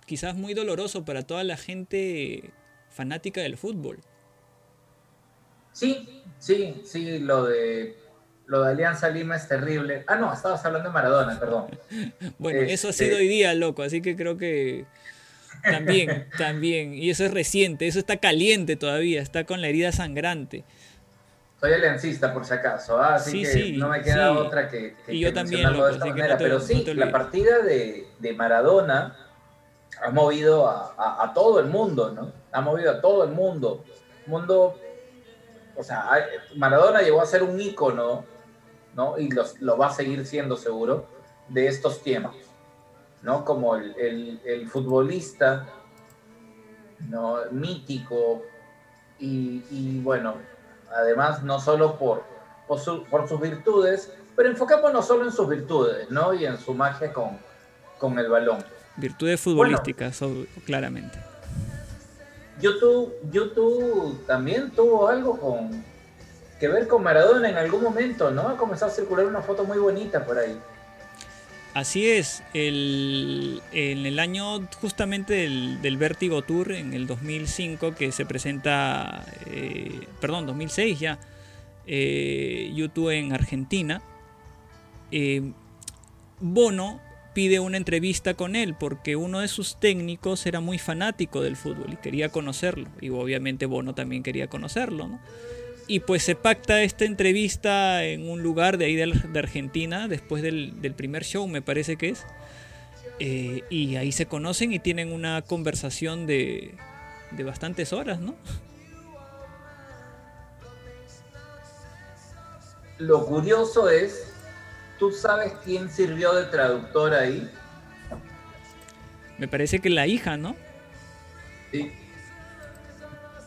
quizás muy doloroso para toda la gente fanática del fútbol. Sí, sí, sí, lo de, lo de Alianza Lima es terrible. Ah, no, estabas hablando de Maradona, perdón. Bueno, eso ha Este- sido hoy día, loco, así que creo que también, también. Y eso es reciente, eso está caliente todavía, está con la herida sangrante. Soy aliancista, por si acaso, ¿ah? así Sí, que sí, no me queda sí. otra que, que- Y yo que también, loco, de esta manera. no te- Pero sí, la partida de, de Maradona ha movido a, a- a todo el mundo, ¿no? Ha movido a todo el mundo. Mundo, o sea, Maradona llegó a ser un ícono ¿no? Y los, lo va a seguir siendo seguro, de estos tiempos, ¿no? Como el, el- el futbolista, ¿no? Mítico y, y, bueno, además no solo por, por, su- por sus virtudes, pero enfocémonos solo en sus virtudes, ¿no? Y en su magia con, con el balón. Virtudes futbolísticas, claramente. YouTube, YouTube también tuvo algo con que ver con Maradona en algún momento, ¿no? Ha comenzado a circular una foto muy bonita por ahí. Así es, el, en el año justamente del, del Vértigo Tour, en el 2005, que se presenta, eh, perdón, 2006 ya, eh, YouTube en Argentina, eh, Bono pide una entrevista con él porque uno de sus técnicos era muy fanático del fútbol y quería conocerlo. Y obviamente Bono también quería conocerlo, ¿no? Y pues se pacta esta entrevista en un lugar de ahí de, Argentina, después del, del primer show, me parece que es. Eh, y ahí se conocen y tienen una conversación de, de bastantes horas, ¿no? Lo curioso es, ¿tú sabes quién sirvió de traductor ahí? Me parece que la hija, ¿no? Sí.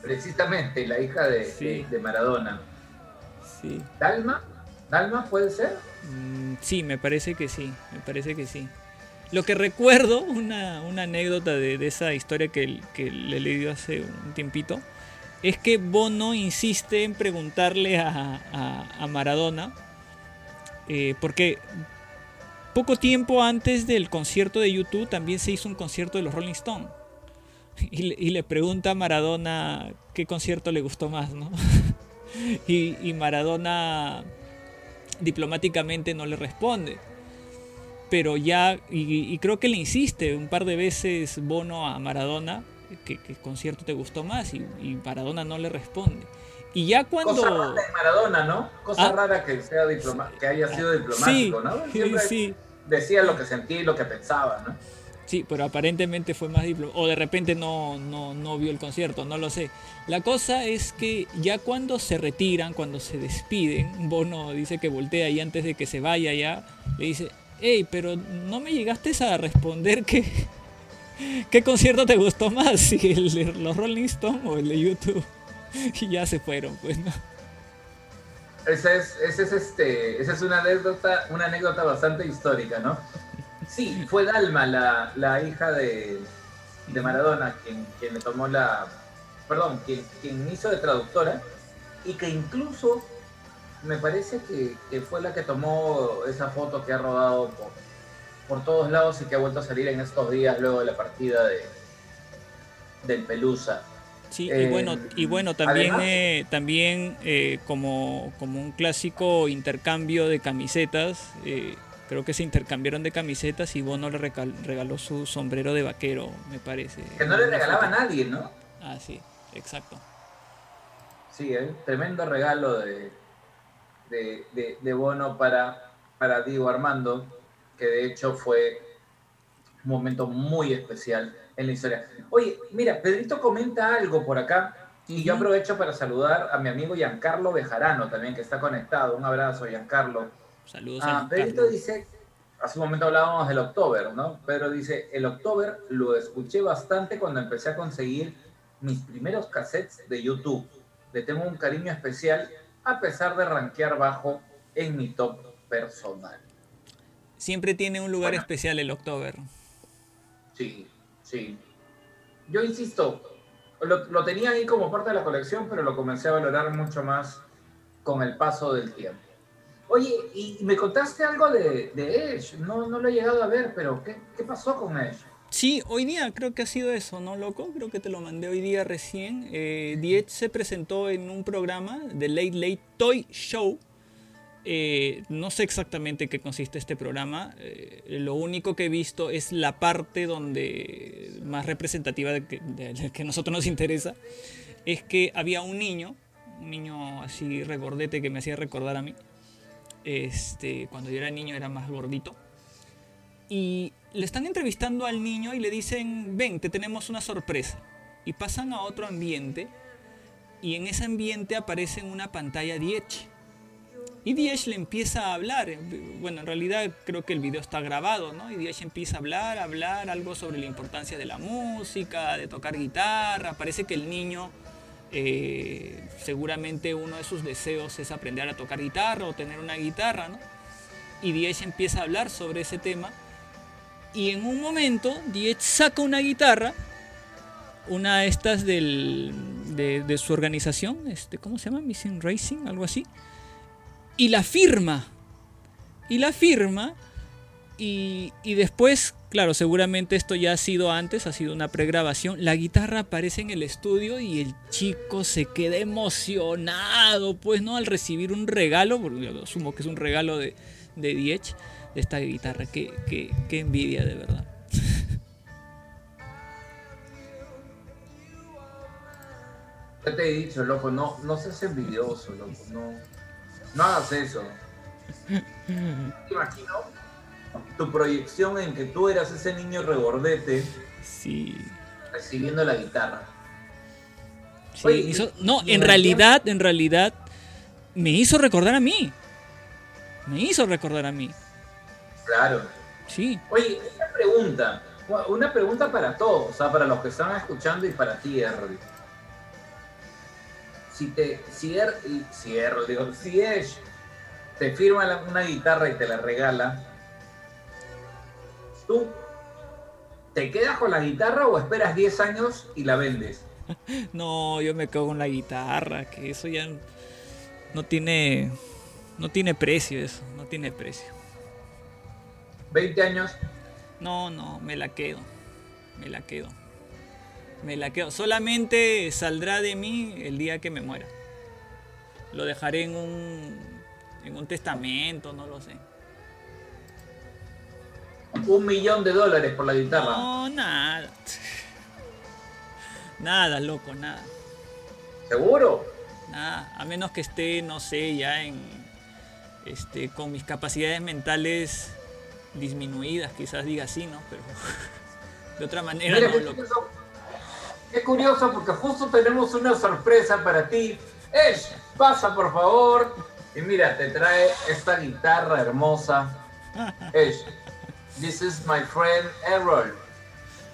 Precisamente la hija de, Sí. de- de Maradona. Sí. ¿Dalma? ¿Dalma puede ser? Mm, sí, me parece que sí, me parece que sí. Lo que recuerdo, una, una anécdota de, de esa historia que, que le leí hace un tiempito, es que Bono insiste en preguntarle a, a- a Maradona, eh, porque poco tiempo antes del concierto de YouTube también se hizo un concierto de los Rolling Stones. Y le, y le pregunta a Maradona qué concierto le gustó más, ¿no? y, y Maradona diplomáticamente no le responde. Pero ya, y, y creo que le insiste un par de veces Bono a Maradona, que, que concierto te gustó más, y, y Maradona no le responde. Y ya Cosa cuando... rara de Maradona, ¿no? Cosa Ah. rara que, sea diploma- que haya sido Sí, diplomático, ¿no? Sí, Siempre sí. decía lo que sentía y lo que pensaba, ¿no? Sí, pero aparentemente fue más diplomático. O de repente no, no, no vio el concierto, no lo sé. La cosa es que ya cuando se retiran, cuando se despiden, Bono dice que voltea y antes de que se vaya ya, le dice, hey, pero no me llegaste a responder que... ¿Qué concierto te gustó más? Si el de los Rolling Stones o el de YouTube. Y ya se fueron, pues, ¿no? Esa es, ese es este, esa es una anécdota, una anécdota bastante histórica, ¿no? Sí, fue Dalma, la, la hija de, de Maradona, quien, quien le tomó la. Perdón, quien, quien hizo de traductora y que incluso me parece que, que fue la que tomó esa foto que ha rodado por, por todos lados y que ha vuelto a salir en estos días luego de la partida de, del Pelusa. Sí, y Eh, bueno, y bueno también, además- eh, también eh, como, como un clásico intercambio de camisetas, eh, creo que se intercambiaron de camisetas y Bono le regaló su sombrero de vaquero, me parece. Que no le regalaba a nadie, ¿no? Ah, sí, exacto. Sí, ¿eh? tremendo regalo de, de, de- de Bono para, para Diego Armando, que de hecho fue un momento muy especial en la historia. Oye, mira, Pedrito comenta algo por acá y yo aprovecho para saludar a mi amigo Giancarlo Bejarano también, que está conectado. Un abrazo, Giancarlo. Saludos a Ah, Pedrito Giancarlo. dice, hace un momento hablábamos del October, ¿no? Pedro dice, el October lo escuché bastante cuando empecé a conseguir mis primeros cassettes de YouTube. Le tengo un cariño especial a pesar de rankear bajo en mi top personal. Siempre tiene un lugar Bueno. especial el October. Sí, sí. Yo insisto, lo, lo tenía ahí como parte de la colección, pero lo comencé a valorar mucho más con el paso del tiempo. Oye, y me contaste algo de, de Edge, no, no lo he llegado a ver, pero ¿qué, qué pasó con Edge? Sí, hoy día creo que ha sido eso, ¿no, loco? Creo que te lo mandé hoy día recién. Eh, The Edge se presentó en un programa de Late Late Toy Show. Eh, no sé exactamente qué consiste este programa. eh, lo único que he visto es la parte donde más representativa de que, de- de que nosotros nos interesa. Es que había un niño, un niño así regordete que me hacía recordar a mí. Este, cuando yo era niño era más gordito. Y le están entrevistando al niño y le dicen, ven, te tenemos una sorpresa. Y pasan a otro ambiente y en ese ambiente aparece una pantalla 10. Y Diez le empieza a hablar. Bueno, en realidad creo que el video está grabado, ¿no? Y Diez empieza a hablar, a hablar algo sobre la importancia de la música, de tocar guitarra. Parece que el niño, eh, seguramente uno de sus deseos es aprender a tocar guitarra o tener una guitarra, ¿no? Y Diez empieza a hablar sobre ese tema. Y en un momento, Diez saca una guitarra, una de estas del, de, su organización, este, ¿cómo se llama? Missing Racing, algo así y la firma. Y la firma. Y, y, después, claro, seguramente esto ya ha sido antes, ha sido una pregrabación. La guitarra aparece en el estudio y el chico se queda emocionado, pues, ¿no? Al recibir un regalo, porque yo asumo que es un regalo de, de Diech, de esta guitarra. Qué, qué, qué envidia, de verdad. Ya te he dicho, loco, no, no seas envidioso, loco, no. No hagas eso. Imagino tu proyección en que tú eras ese niño regordete. Sí. Recibiendo la guitarra. Sí, Oye, hizo, no, en realidad, tiempo? en realidad, me hizo recordar a mí. Me hizo recordar a mí. Claro. Sí. Oye, una pregunta. Una pregunta para todos, o sea, para los que están escuchando y para ti, Errol si te si er, si digo, si Ash te firma la, una guitarra y te la regala, tú te quedas con la guitarra o esperas 10 años y la vendes? No, yo me quedo con la guitarra, que eso ya no tiene no tiene precio eso, no tiene precio. 20 años. No, no, me la quedo. Me la quedo me la quedo. Solamente saldrá de mí el día que me muera. Lo dejaré en un, en un testamento, no lo sé. Un millón de dólares por la guitarra. No, nada. Nada, loco, nada. ¿Seguro? Nada, a menos que esté, no sé, ya en. Este, con mis capacidades mentales disminuidas, quizás diga así, ¿no? Pero de otra manera Mira, no, loco. Eso Qué curioso porque justo tenemos una sorpresa para ti. Esh, pasa por favor. Y mira, te trae esta guitarra hermosa. Esh, this is my friend Errol.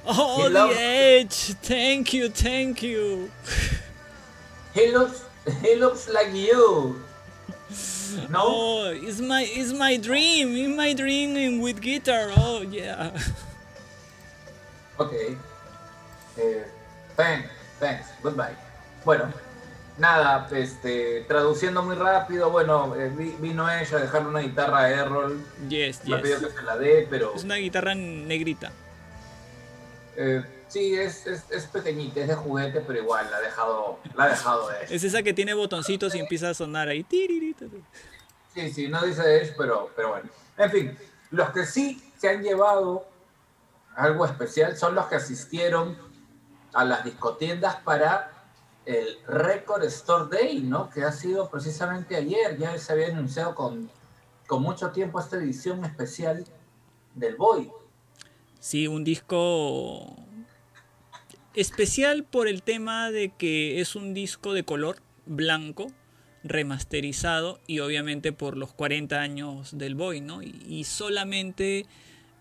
Oh, the Edge. Thank you, thank you. He looks, he looks like you. No, oh, it's my, it's my dream. It's my dream with guitar. Oh, yeah. Okay. Eh, Thanks, thanks, goodbye. Bueno, nada, este, traduciendo muy rápido, bueno, eh, vino ella a dejarle una guitarra a Errol. Yes, Me yes. pidió que se la dé, pero. Es una guitarra negrita. Eh, sí, es, es, es, pequeñita, es de juguete, pero igual la ha dejado, la ha dejado Ash. Es esa que tiene botoncitos y empieza a sonar ahí. Sí, sí, no dice Ash, pero, pero bueno. En fin, los que sí se han llevado algo especial son los que asistieron a las discotiendas para el Record Store Day, ¿no? Que ha sido precisamente ayer, ya se había anunciado con, con mucho tiempo esta edición especial del Boy. Sí, un disco especial por el tema de que es un disco de color blanco, remasterizado y obviamente por los 40 años del Boy, ¿no? Y, solamente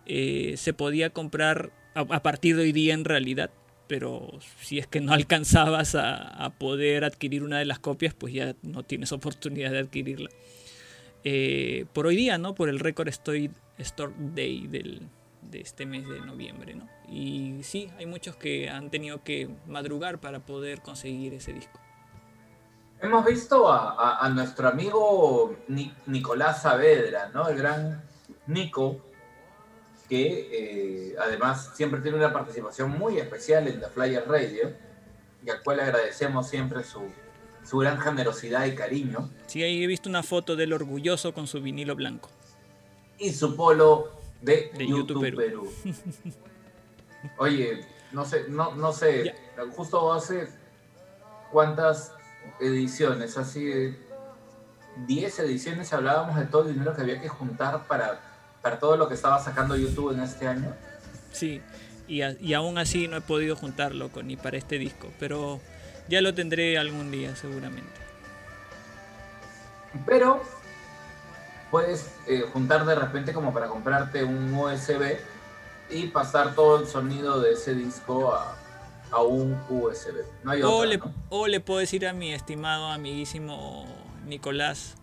eh, se podía comprar a partir de hoy día en realidad pero si es que no alcanzabas a, poder adquirir una de las copias, pues ya no tienes oportunidad de adquirirla. Eh, por hoy día, ¿no? Por el Record Store Day del, de este mes de noviembre, ¿no? Y sí, hay muchos que han tenido que madrugar para poder conseguir ese disco. Hemos visto a, nuestro amigo Ni, Nicolás Saavedra, ¿no? El gran Nico, que eh, además siempre tiene una participación muy especial en The Flyer Radio, y al cual agradecemos siempre su, su gran generosidad y cariño. Sí, ahí he visto una foto del orgulloso con su vinilo blanco. Y su polo de, de YouTube, YouTube Perú. Perú. Oye, no sé, no, no sé, Ya. justo hace cuántas ediciones, así 10 ediciones hablábamos de todo el dinero que había que juntar para, para todo lo que estaba sacando YouTube en este año. Sí, y, a- y aún así no he podido juntarlo con, ni para este disco, pero ya lo tendré algún día seguramente. Pero puedes eh, juntar de repente como para comprarte un USB y pasar todo el sonido de ese disco a, a un USB. No hay O otra, le, ¿no? o le puedo decir a mi estimado amiguísimo Nicolás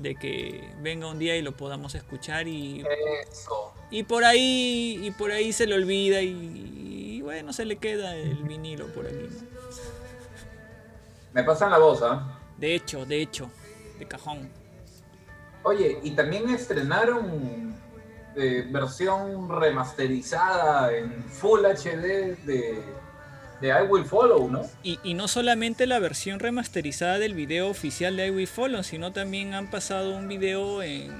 de que venga un día y lo podamos escuchar y, Eso. y por ahí y por ahí se le olvida y, y bueno se le queda el vinilo por aquí ¿no? Me pasan la voz, ¿ah? de hecho de hecho de cajón Oye, y también estrenaron eh, versión remasterizada en Full HD de, de I Will Follow, ¿no? y, y no solamente la versión remasterizada del video oficial de I Will Follow sino también han pasado un video en,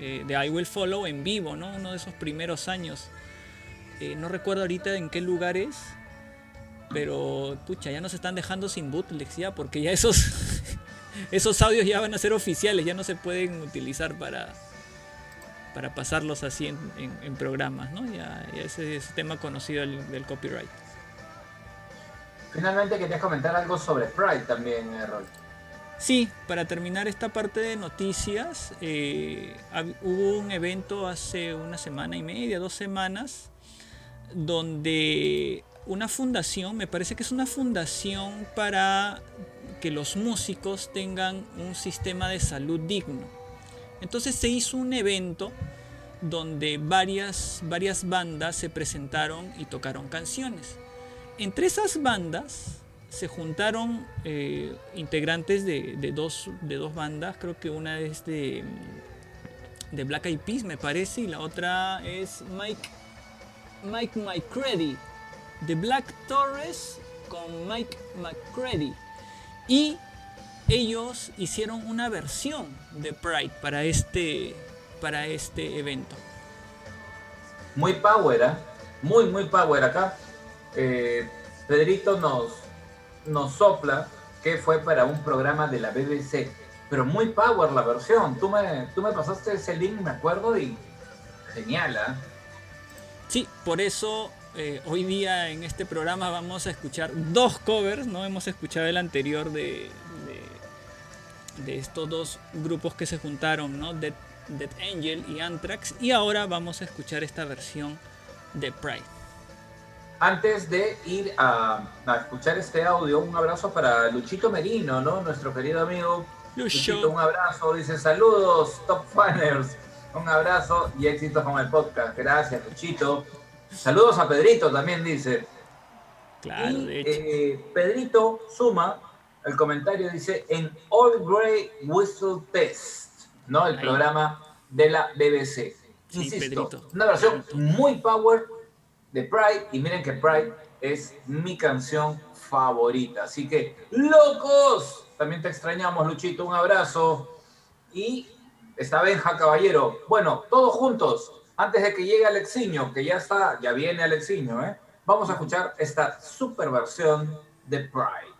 eh, de I Will Follow en vivo no uno de esos primeros años. Eh, no recuerdo ahorita en qué lugar es pero pucha ya nos están dejando sin bootlegs ya porque ya esos esos audios ya van a ser oficiales ya no se pueden utilizar para para pasarlos así en, en- en programas no ya, ya ese es tema conocido del, del copyright Finalmente querías comentar algo sobre Pride también, eh, Roy. Sí, para terminar esta parte de noticias, eh, hubo un evento hace una semana y media, dos semanas, donde una fundación, me parece que es una fundación para que los músicos tengan un sistema de salud digno. Entonces se hizo un evento donde varias, varias bandas se presentaron y tocaron canciones. Entre esas bandas se juntaron eh, integrantes de, de dos, de dos bandas, creo que una es de, de Black Eyed Peas me parece y la otra es Mike, Mike McCready, de Black Torres con Mike McCready. Y ellos hicieron una versión de Pride para este, para este evento. Muy power, ¿ah? Muy, muy power acá. Eh, Pedrito nos, nos sopla que fue para un programa de la BBC. Pero muy power la versión. Tú me, tú me pasaste ese link, me acuerdo, y genial, ¿ah? Sí, por eso eh, hoy día en este programa vamos a escuchar dos covers, ¿no? Hemos escuchado el anterior de, de, de estos dos grupos que se juntaron, ¿no? Dead, Dead Angel y Anthrax. Y ahora vamos a escuchar esta versión de Pride. Antes de ir a, a escuchar este audio, un abrazo para Luchito Merino, ¿no? Nuestro querido amigo. Luchito, un abrazo. Dice saludos, top fanners. Un abrazo y éxitos con el podcast. Gracias, Luchito. Saludos a Pedrito también, dice. Claro, y, de hecho. eh, Pedrito suma el comentario, dice, en All Grey Whistle Test, ¿no? El Ahí. programa de la BBC. Insisto, una versión muy power de Pride, y miren que Pride es mi canción favorita. Así que, locos, también te extrañamos, Luchito, un abrazo. Y esta Benja Caballero, bueno, todos juntos, antes de que llegue Alexiño, que ya está, ya viene Alexiño, ¿eh? Vamos a escuchar esta super versión de Pride.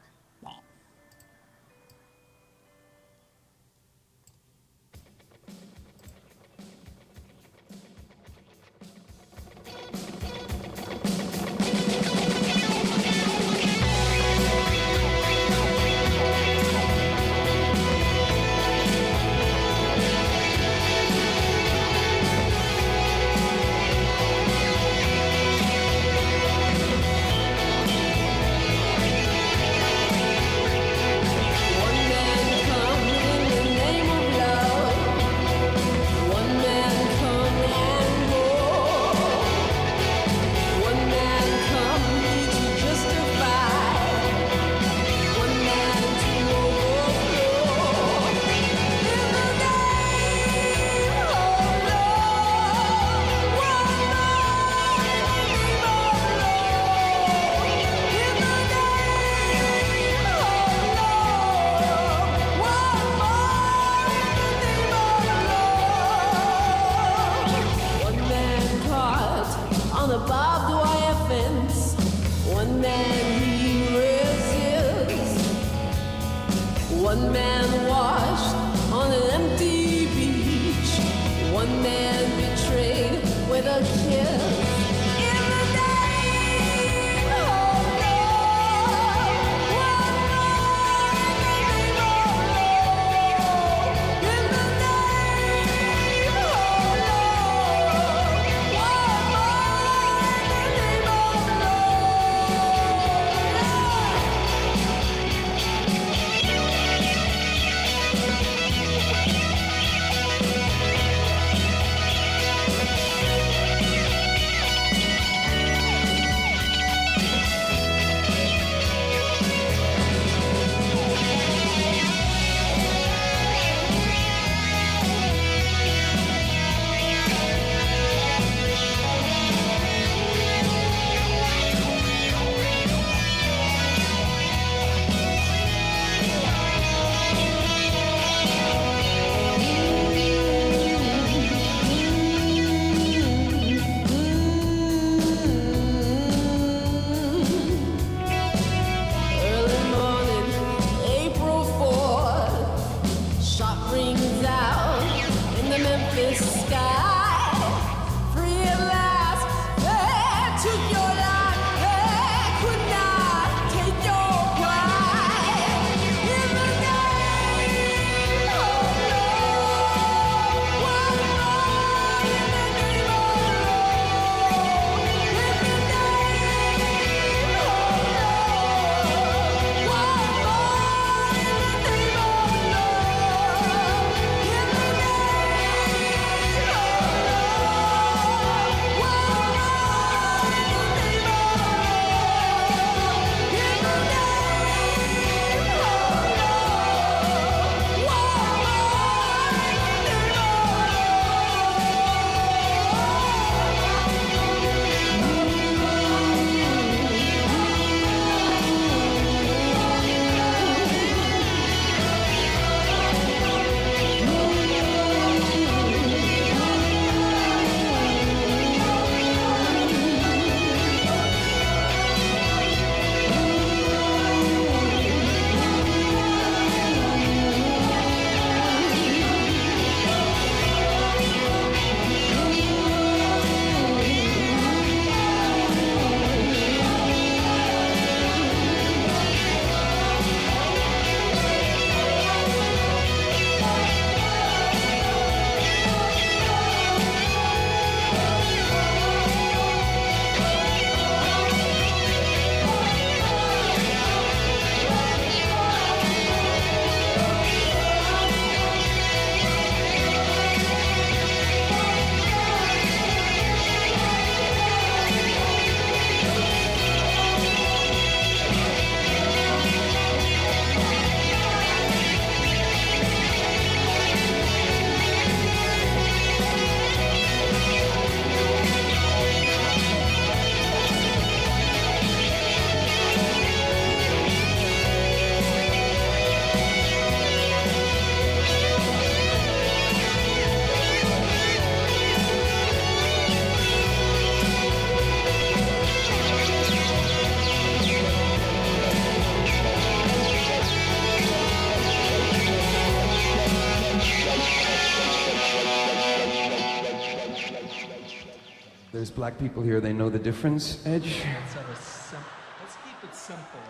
Black people here, they know the difference, Edge? Let's have a sim- let's keep it simple.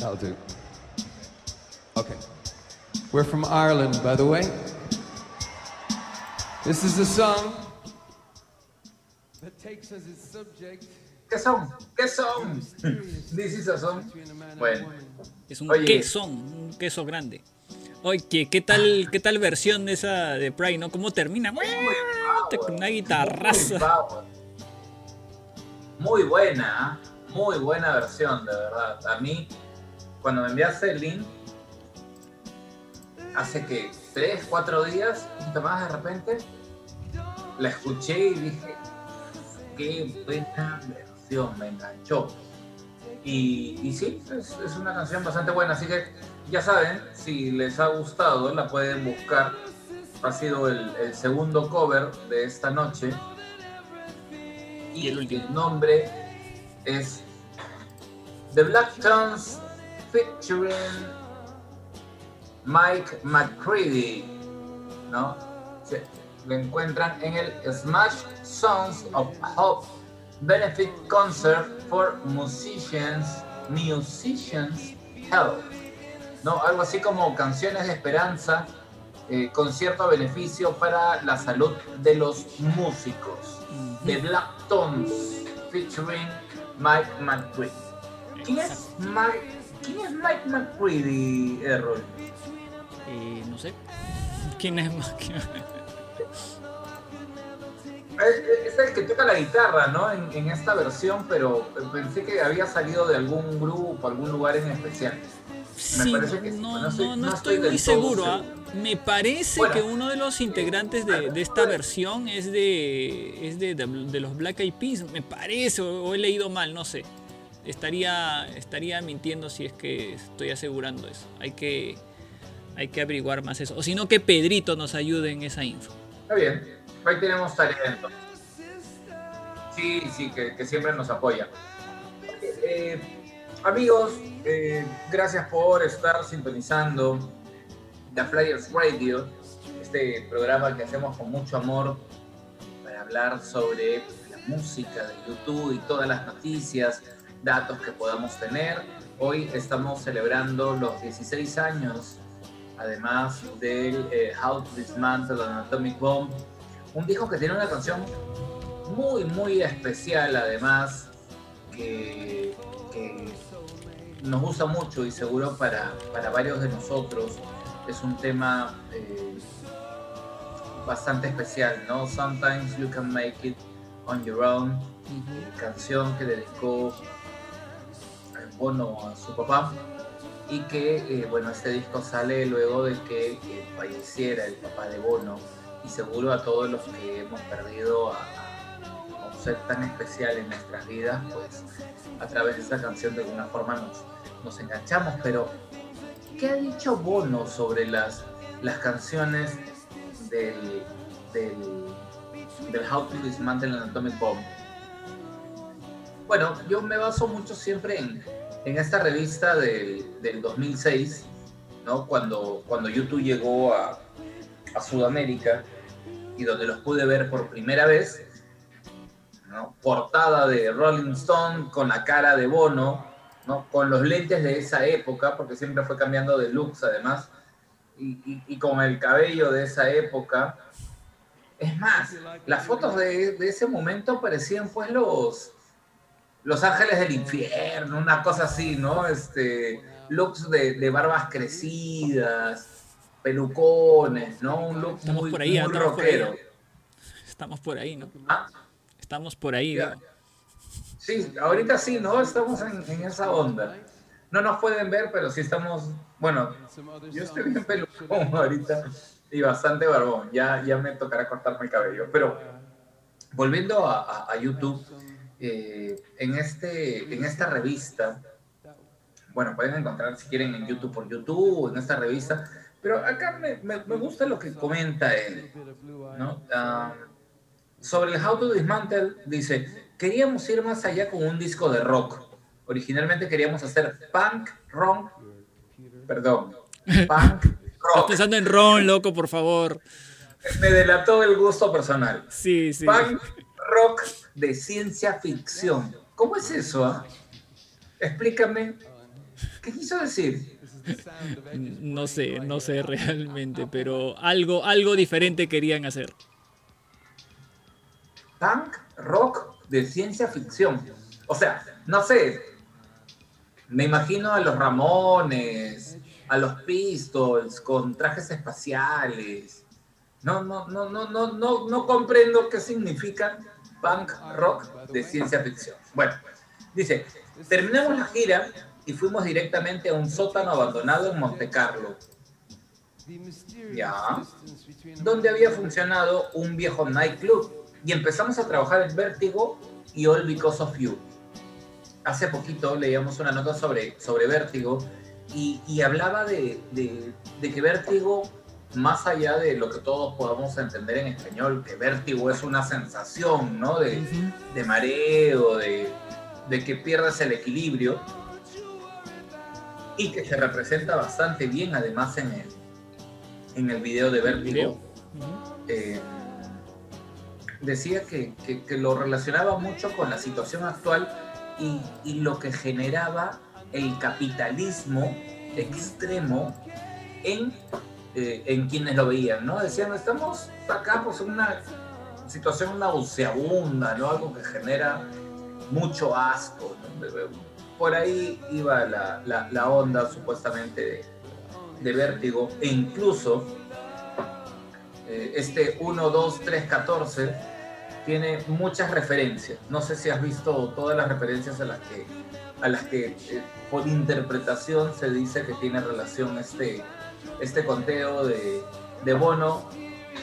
That'll do. Okay. We're from Ireland, by the way. This is a song that takes as its subject ¿Qué son? ¿Qué son? This is a song. between a man and a Bueno. Es un Oye. quesón, un queso grande. Oye, ¿qué tal, qué tal versión de esa de Pride, no? ¿Cómo termina? Con una guitarraza. Muy buena, muy buena versión, de verdad. A mí, cuando me enviaste el link, hace que 3, 4 días, un más de repente, la escuché y dije, qué buena versión, me enganchó. Y, y sí, es, es una canción bastante buena, así que ya saben, si les ha gustado, la pueden buscar. Ha sido el, el segundo cover de esta noche. Y el último. nombre es The Black Tones featuring Mike McCready, ¿no? Se lo encuentran en el Smash Songs of Hope Benefit Concert for Musicians, Musicians Health, ¿no? Algo así como canciones de esperanza, eh, concierto a beneficio para la salud de los músicos. The Black Tones featuring Mike McCready. ¿Quién es Mike, ¿quién es Mike McCready, Errol? Eh, no sé. ¿Quién es más? ¿Quién- Es, el que toca la guitarra, ¿no? En, en esta versión, pero pensé que había salido de algún grupo, algún lugar en especial. Sí, parece que sí, no, pero no estoy- no, estoy estoy muy seguro. ¿ah? Me parece Bueno. que uno de los integrantes de, de esta versión es de es de, de- de los Black Eyed Peas. Me parece, o, o he leído mal, no sé. Estaría, estaría mintiendo si es que estoy asegurando eso. Hay que, hay que averiguar más eso. O si no, que Pedrito nos ayude en esa info. Está bien, ahí tenemos entonces. Sí, sí, que, que siempre nos apoya. Eh, amigos, eh, gracias por estar sintonizando The Flyers Radio, este programa que hacemos con mucho amor para hablar sobre la música de YouTube y todas las noticias, datos que podamos tener. Hoy estamos celebrando los 16 años, además del eh, How to Dismantle an Atomic Bomb, un disco que tiene una canción muy, muy especial, además, que, que nos gusta mucho y seguro para, para varios de nosotros. Es un tema eh, bastante especial, ¿no? Sometimes you can make it on your own, canción que dedicó eh, Bono a su papá. Y que, eh, bueno, este disco sale luego de que falleciera el papá de Bono y seguro a todos los que hemos perdido a, un ser tan especial en nuestras vidas, pues a través de esta canción de alguna forma nos, nos enganchamos, pero ¿qué ha dicho Bono sobre las, las canciones del, del, del How to Dismantle an Atomic Bomb? Bueno, yo me baso mucho siempre en, en esta revista del, del 2006, ¿no? cuando, cuando YouTube llegó a, a Sudamérica y donde los pude ver por primera vez, portada de Rolling Stone con la cara de Bono, ¿no? con los lentes de esa época, porque siempre fue cambiando de looks además, y, y- y con el cabello de esa época. Es más, las fotos de, de ese momento parecían pues los, los ángeles del infierno, una cosa así, ¿no? Este, looks de barbas crecidas, pelucones, ¿no? Un look Estamos muy, por ahí, muy estamos por ahí. rockero. Estamos por ahí, ¿no? Ah, Estamos por ahí. Ya. digo. Sí, ahorita sí, ¿no? Estamos en, en esa onda. No nos pueden ver, pero sí estamos, bueno, yo estoy bien pelucón ahorita y bastante barbón. Ya, ya me tocará cortarme el cabello. Pero volviendo a, a- a YouTube, eh, en, este, en esta revista, bueno, pueden encontrar si quieren en YouTube por YouTube, en esta revista, pero acá me, me- me gusta lo que comenta él, ¿no? Ah, sobre el How to Dismantle, dice, queríamos ir más allá con un disco de rock. Originalmente queríamos hacer punk, rock, perdón, punk, Estás rock. pensando en Ron, loco, por favor. Me delató el gusto personal. Sí, sí. Punk rock de ciencia ficción. ¿Cómo es eso? ah? Explícame. ¿Qué quiso decir? No sé, no sé realmente, pero algo, algo diferente querían hacer. Punk rock de ciencia ficción. O sea, no sé. Me imagino a los Ramones, a los Pistols con trajes espaciales. No, no, no, no, no, no, no comprendo qué significa punk rock de ciencia ficción. Bueno, dice, terminamos la gira y fuimos directamente a un sótano abandonado en Monte Carlo, Ya. donde había funcionado un viejo nightclub y empezamos a trabajar en Vértigo y All Because of You. Hace poquito leíamos una nota sobre, sobre Vértigo y, y hablaba de, de- de que Vértigo, más allá de lo que todos podamos entender en español, que Vértigo es una sensación, ¿no? De, de mareo, de, de que pierdes el equilibrio y que se representa bastante bien además en el, en el video de Vértigo. Video. Eh, decía que, que- que lo relacionaba mucho con la situación actual y, y lo que generaba el capitalismo extremo en, eh, en quienes lo veían, ¿no? Decían, estamos acá pues en una situación nauseabunda, ¿no? Algo que genera mucho asco, ¿no? Por ahí iba la, la- onda supuestamente de, vértigo e incluso eh, este 1, 2, 3, 14 tiene muchas referencias. No sé si has visto todas las referencias a las que, a las que eh, por interpretación se dice que tiene relación este, este conteo de, de Bono,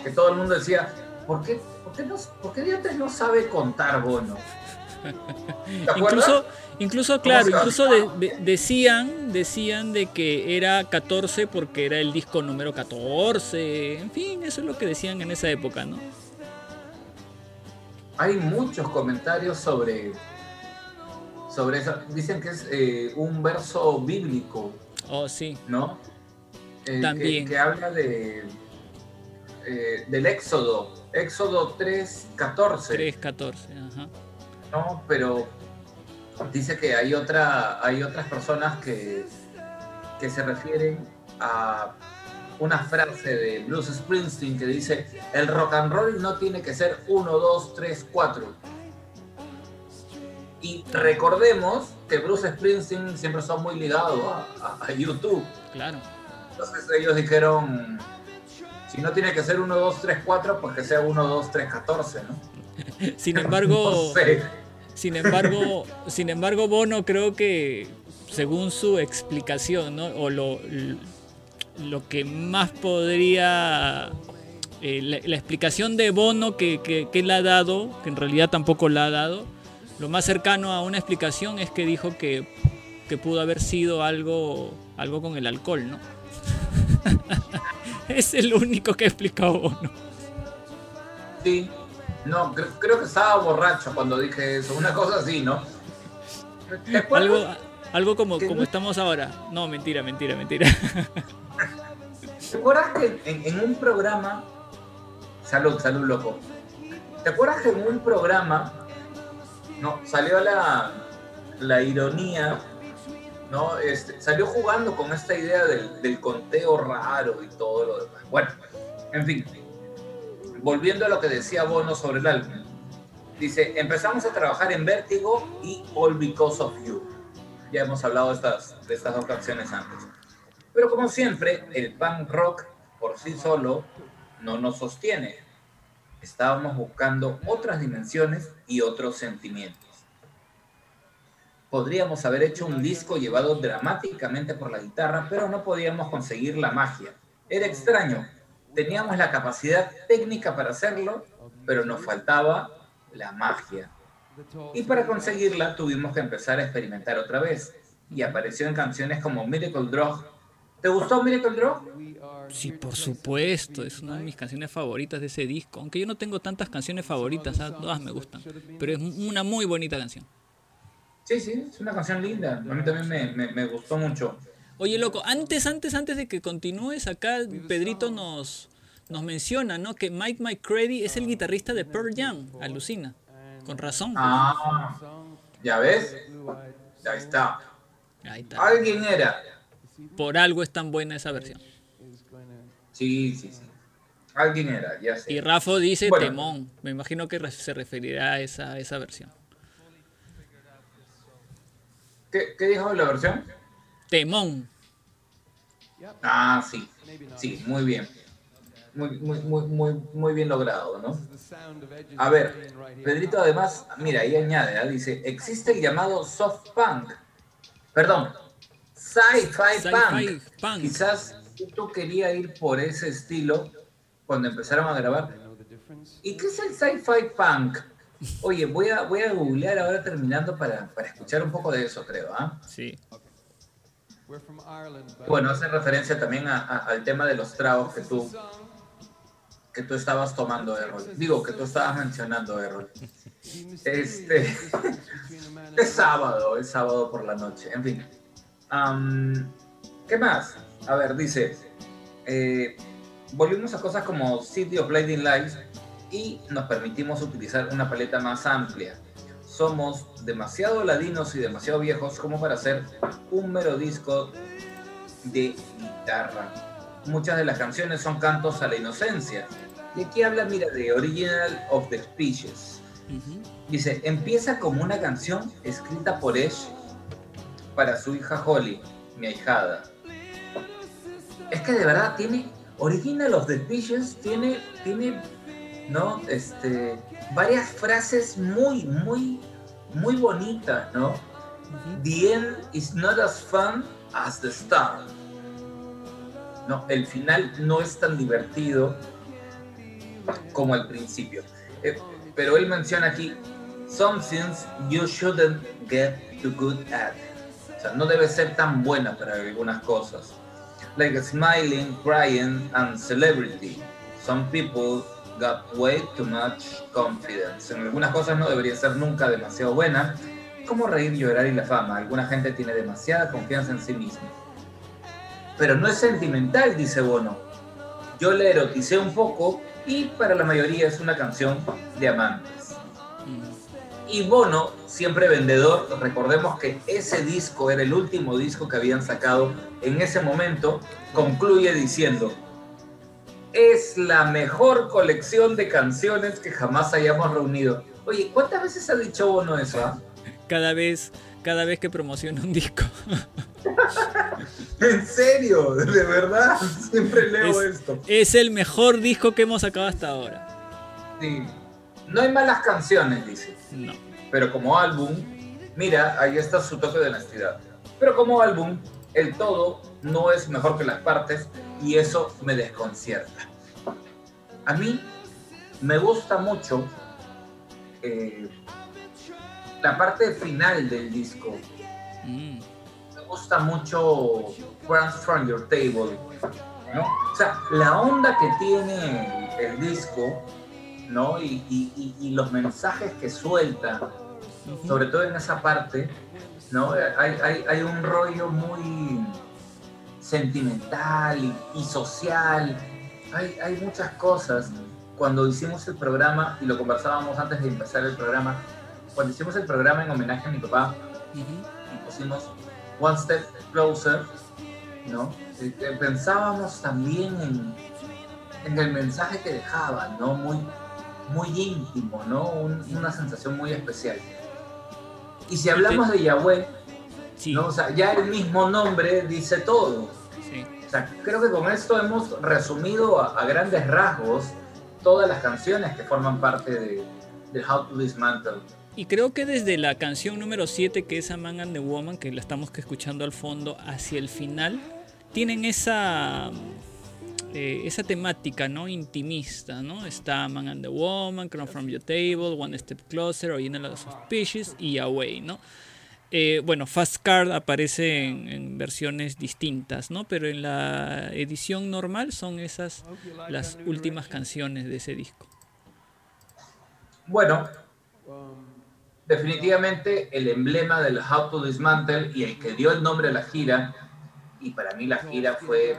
que todo el mundo decía, ¿por qué, por qué, no, por qué no sabe contar Bono? Incluso, incluso claro, incluso de- de- decían, decían de que era 14 porque era el disco número 14. En fin, eso es lo que decían en esa época, ¿no? Hay muchos comentarios sobre, sobre eso. Dicen que es eh, un verso bíblico, Oh, sí. ¿no? Eh, También. Que, habla de, eh, del Éxodo, Éxodo 3, 14, 3, 14. Ajá. ¿No? Pero dice que hay, otra, hay otras personas que, que se refieren a una frase de Bruce Springsteen que dice, el rock and roll no tiene que ser 1, 2, 3, 4. Y recordemos que Bruce Springsteen siempre está muy ligado a, a- a YouTube. Claro. Entonces ellos dijeron, si no tiene que ser 1, 2, 3, 4, pues que sea 1, 2, 3, 14, ¿no? Sin embargo, No sé. Sin embargo, sin embargo, Bono creo que según su explicación, ¿no? O lo, lo que más podría eh, la, explicación de Bono que, que, que él ha dado, que en realidad tampoco la ha dado, lo más cercano a una explicación es que dijo que, que pudo haber sido algo, algo con el alcohol, ¿no? es el único que ha explicado Bono. Sí, no, cre- creo que estaba borracho cuando dije eso, una cosa así, ¿no? Algo, algo como, como no- estamos ahora. No, mentira, mentira, mentira. ¿Te acuerdas que en, en un programa, salud, salud loco, ¿te acuerdas que en un programa, no, salió la, la ironía, ¿no? Este, salió jugando con esta idea del, del conteo raro y todo lo demás. Bueno, en fin, volviendo a lo que decía Bono sobre el álbum, dice, empezamos a trabajar en Vértigo y All Because of You. Ya hemos hablado de estas, de estas dos canciones antes. Pero como siempre, el punk rock por sí solo no nos sostiene. Estábamos buscando otras dimensiones y otros sentimientos. Podríamos haber hecho un disco llevado dramáticamente por la guitarra, pero no podíamos conseguir la magia. Era extraño. Teníamos la capacidad técnica para hacerlo, pero nos faltaba la magia. Y para conseguirla tuvimos que empezar a experimentar otra vez. Y apareció en canciones como Miracle Drug. ¿Te gustó Miracle Drug? Sí, por supuesto, es una de mis canciones favoritas de ese disco. Aunque yo no tengo tantas canciones favoritas, ¿sabes? todas me gustan. Pero es una muy bonita canción. Sí, sí, es una canción linda. A mí también me, me- me gustó mucho. Oye, loco, antes, antes, antes de que continúes, acá Pedrito nos, nos menciona, ¿no? Que Mike McCready es el guitarrista de Pearl Jam. Alucina. Con razón. Ah, ya ves, ya está. Ahí está. Alguien era. Por algo es tan buena esa versión. Sí, sí, sí. Alguien era, ya sé. Y Rafa dice Bueno. temón. Me imagino que se referirá a esa, a esa versión. ¿Qué, qué dijo la versión? Temón. Ah, sí. Sí, muy bien. Muy, muy, muy, muy, bien logrado, ¿no? A ver, Pedrito además, mira, ahí añade, ¿ah? dice, existe el llamado soft punk. Perdón, sci-fi punk. punk. Quizás tú quería ir por ese estilo cuando empezaron a grabar. ¿Y qué es el sci-fi punk? Oye, voy a, voy a googlear ahora terminando para, para escuchar un poco de eso, creo, ¿ah? Sí. Bueno, hace referencia también a- a- al tema de los tragos que tú, que tú estabas tomando, Errol. Digo, que tú estabas mencionando, Errol. Este, es sábado, es sábado por la noche, en fin. Am, ¿Qué más? A ver, dice, eh, volvimos a cosas como City of Blinding Lights y nos permitimos utilizar una paleta más amplia. Somos demasiado ladinos y demasiado viejos como para hacer un mero disco de guitarra. Muchas de las canciones son cantos a la inocencia. Y aquí habla, mira, de Original of the Species. Ujú. Dice, empieza como una canción escrita por Ash para su hija Holly, mi ahijada. Es que de verdad tiene, Original of the Species tiene, tiene, ¿no? Este, varias frases muy, muy, muy bonitas, ¿no? The end is not as fun as the start. No, el final no es tan divertido como el principio. Eh, pero él menciona aquí, some things you shouldn't get too good at. O sea, no debe ser tan buena para algunas cosas. Like smiling, crying, and celebrity. Some people got way too much confidence. En algunas cosas no debería ser nunca demasiado buena, como reír, llorar y la fama. Alguna gente tiene demasiada confianza en sí misma. Pero no es sentimental, dice Bono. Yo le eroticé un poco y para la mayoría es una canción de amantes. Y Bono, siempre vendedor, recordemos que ese disco era el último disco que habían sacado en ese momento, concluye diciendo, es la mejor colección de canciones que jamás hayamos reunido. Oye, ¿cuántas veces ha dicho Bono eso? ah? Cada vez, cada vez que promociona un disco. En serio, de verdad, siempre leo Es- esto. Es el mejor disco que hemos sacado hasta ahora. Sí. No hay malas canciones, dice. No. Pero como álbum, mira, ahí está su toque de honestidad. Pero como álbum, el todo no es mejor que las partes y eso me desconcierta. A mí me gusta mucho eh, la parte final del disco. Mm. Me gusta mucho Friends from Your Table. ¿no? O sea, la onda que tiene el, el disco, ¿no? Y, y- y- y los mensajes que suelta, sobre todo en esa parte, ¿no? Hay, hay- hay un rollo muy sentimental y, y social. Hay, hay muchas cosas. Cuando hicimos el programa, y lo conversábamos antes de empezar el programa, cuando hicimos el programa en homenaje a mi papá, y pusimos One Step Closer, ¿no? Eh, Pensábamos también en, en el mensaje que dejaba, ¿no? Muy, muy íntimo, ¿no? Un- una sensación muy especial. Y si hablamos de Yahweh, Sí, ¿no? O sea, ya el mismo nombre dice todo. Creo que con esto hemos resumido a, grandes rasgos todas las canciones que forman parte de, How to Dismantle. Y creo que desde la canción número 7, que es A Man and the Woman, que la estamos escuchando al fondo, hacia el final, tienen esa, eh, esa temática ¿no? intimista. ¿no? Está Man and the Woman, Come From Your Table, One Step Closer, Original of Species y Away. ¿no? Eh, bueno, Fastcard aparece en, versiones distintas, ¿no? Pero en la edición normal son esas las últimas canciones de ese disco. Bueno, definitivamente el emblema del How to Dismantle y el que dio el nombre a la gira, y para mí la gira fue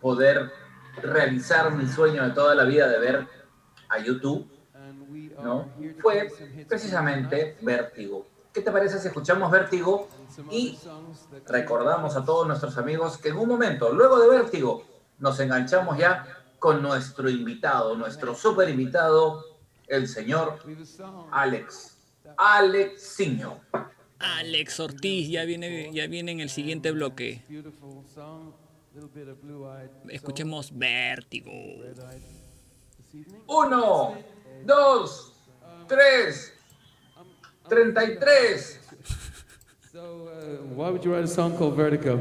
poder realizar mi sueño de toda la vida de ver a YouTube, ¿no? Fue precisamente Vértigo ¿Qué te parece si escuchamos Vértigo y recordamos a todos nuestros amigos que en un momento, luego de Vértigo, nos enganchamos ya con nuestro invitado, nuestro super invitado, el señor Alex, Alex Alexiño. Alex Ortiz ya viene, ya viene en el siguiente bloque. Escuchemos Vértigo. Uno, dos, tres. 33. So, uh, why would you write a song called Vertigo?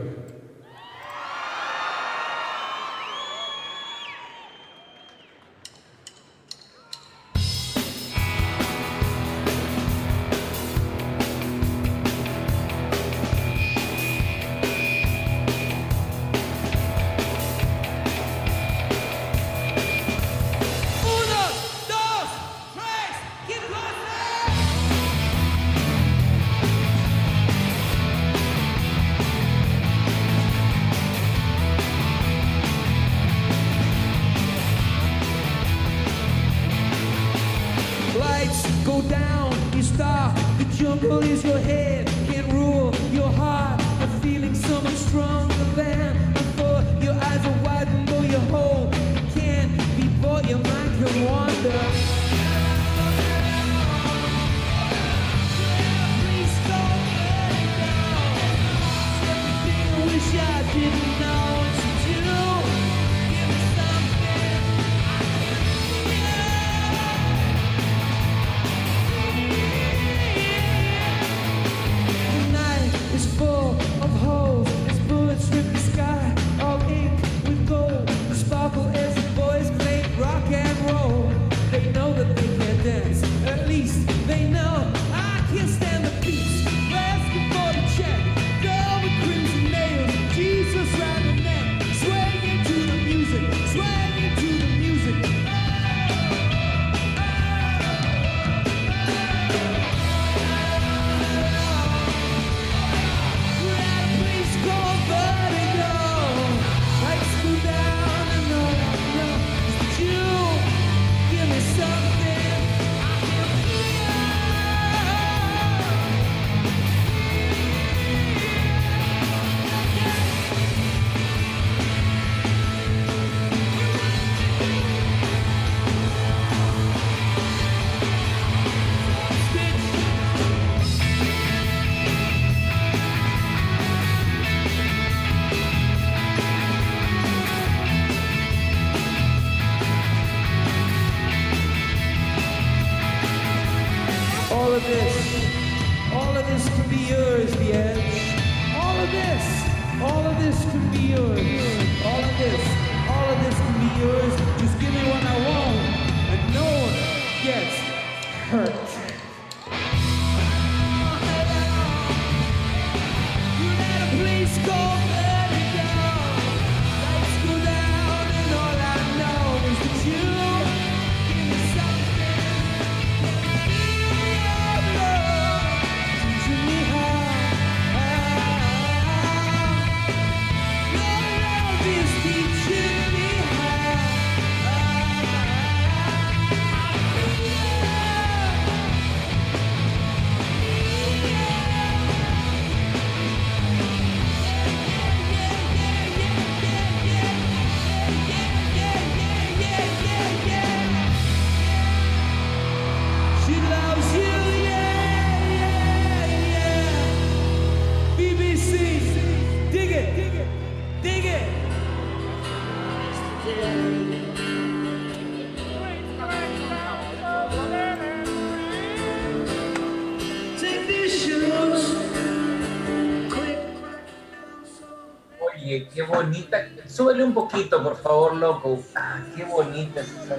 Súbele un poquito, por favor, loco. Ah, qué bonita es esa.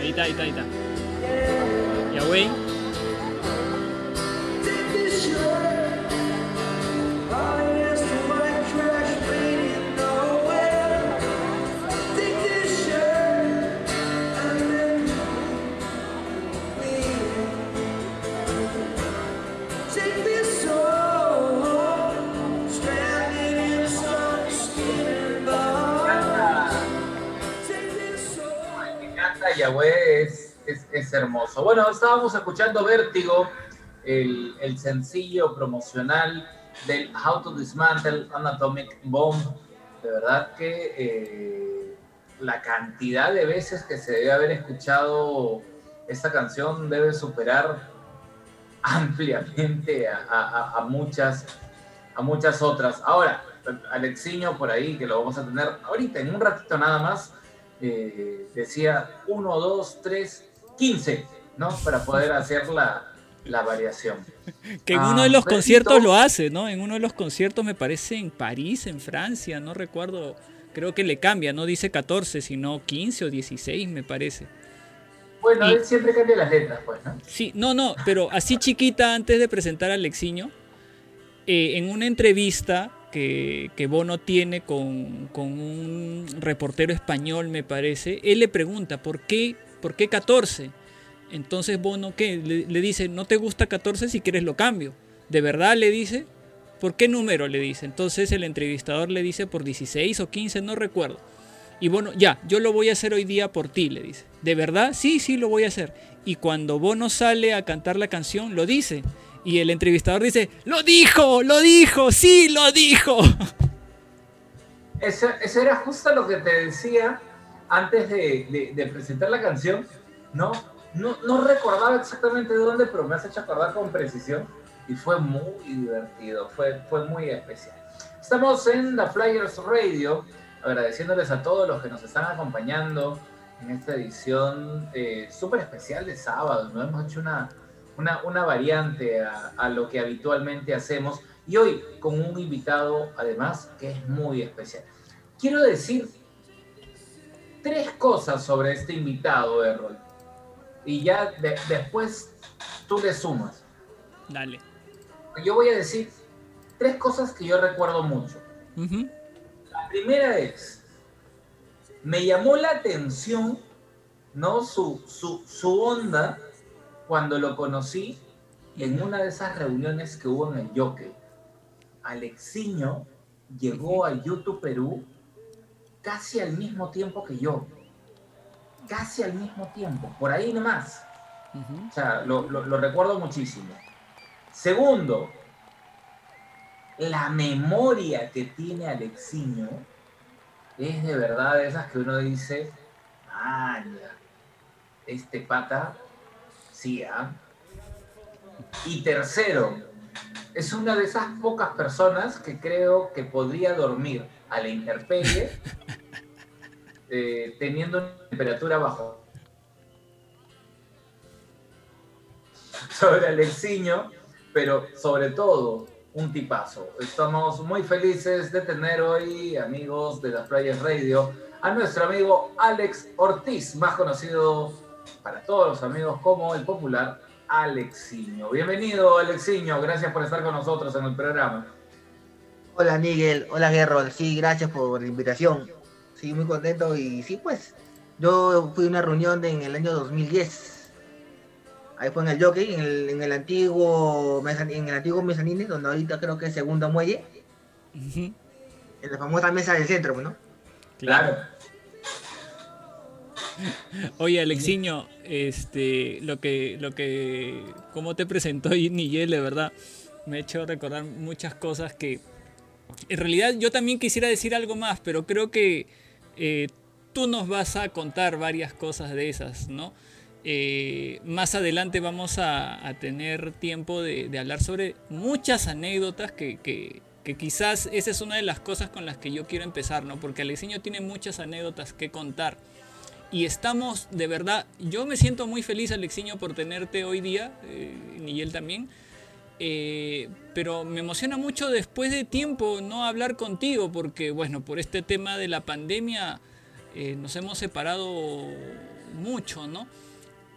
Ahí está, ahí está, ahí está. Yahweh. Bueno, estábamos escuchando Vértigo, el, sencillo promocional del How to Dismantle an Atomic Bomb. De verdad que eh, la cantidad de veces que se debe haber escuchado esta canción debe superar ampliamente a muchas, a muchas otras. Ahora, Alexiño por ahí, que lo vamos a tener ahorita en un ratito nada más, eh, decía 1, 2, 3, 15, ¿no? Para poder hacer la, la variación. Que en Ah, uno de los conciertos lo hace, ¿no? En uno de los conciertos me parece en París, en Francia, no recuerdo. Creo que le cambia, no dice 14, sino 15 o 16, me parece. Bueno, Y- él siempre cambia las letras, pues, ¿no? Sí, no, no, pero así chiquita antes de presentar a Alexiño, eh, en una entrevista que, que Bono tiene con, con un reportero español, me parece, él le pregunta, ¿por qué, por qué 14? Entonces Bono, ¿qué? Le, dice, ¿no te gusta 14? Si quieres lo cambio. ¿De verdad? Le dice. ¿Por qué número? Le dice. Entonces el entrevistador le dice por 16 o 15, no recuerdo. Y Bono, ya, yo lo voy a hacer hoy día por ti, le dice. ¿De verdad? Sí, sí, lo voy a hacer. Y cuando Bono sale a cantar la canción, lo dice. Y el entrevistador dice, lo dijo, lo dijo, sí, lo dijo. Eso, eso era justo lo que te decía antes de, de- de presentar la canción, ¿no? ¿no? No recordaba exactamente de dónde, pero me has hecho acordar con precisión y fue muy divertido, fue, fue muy especial. Estamos en The Flyers Radio, agradeciéndoles a todos los que nos están acompañando en esta edición eh, súper especial de sábado, ¿no? Hemos hecho una, una, una variante a, a lo que habitualmente hacemos y hoy con un invitado además que es muy especial. Quiero decir tres cosas sobre este invitado, Errol, y ya de- después tú le sumas. Dale. Yo voy a decir tres cosas que yo recuerdo mucho. La primera es, me llamó la atención, ¿no? Su, su, su onda cuando lo conocí en una de esas reuniones que hubo en el Yoke. Alexiño llegó a YouTube Perú casi al mismo tiempo que yo. Casi al mismo tiempo, por ahí nomás. Ujú. O sea, lo, lo- lo recuerdo muchísimo. Segundo, la memoria que tiene Alexiño es de verdad de esas que uno dice, vaya, este pata, sí, ¿ah?". Y tercero, es una de esas pocas personas que creo que podría dormir a la intemperie eh, teniendo una temperatura bajo sobre Alexiño, pero sobre todo un tipazo. Estamos muy felices de tener hoy, amigos de las Playas Radio, a nuestro amigo Alex Ortiz, más conocido para todos los amigos como el popular Alexiño. Bienvenido, Alexiño, gracias por estar con nosotros en el programa. Hola Nigel, hola Gerrol, sí, gracias por la invitación. Sí, muy contento y sí, pues, yo fui a una reunión de- en el año 2010. Ahí fue en el Jockey, en el, en el antiguo en el antiguo mezanine, donde ahorita creo que es segundo muelle, Ujú. en la famosa mesa del centro, ¿no? Claro. Oye, Alexiño, este, lo que, lo que, como te presentó Nigel, de verdad, me ha hecho recordar muchas cosas que, en realidad, yo también quisiera decir algo más, pero creo que eh, tú nos vas a contar varias cosas de esas, ¿no? Eh, más adelante vamos a, tener tiempo de, hablar sobre muchas anécdotas que quizás esa es una de las cosas con las que yo quiero empezar, ¿no? Porque Alexiño tiene muchas anécdotas que contar. Y estamos, de verdad, yo me siento muy feliz, Alexiño, por tenerte hoy día, eh, y él también. Eh, pero me emociona mucho después de tiempo no hablar contigo, porque, bueno, por este tema de la pandemia eh, nos hemos separado mucho, ¿no?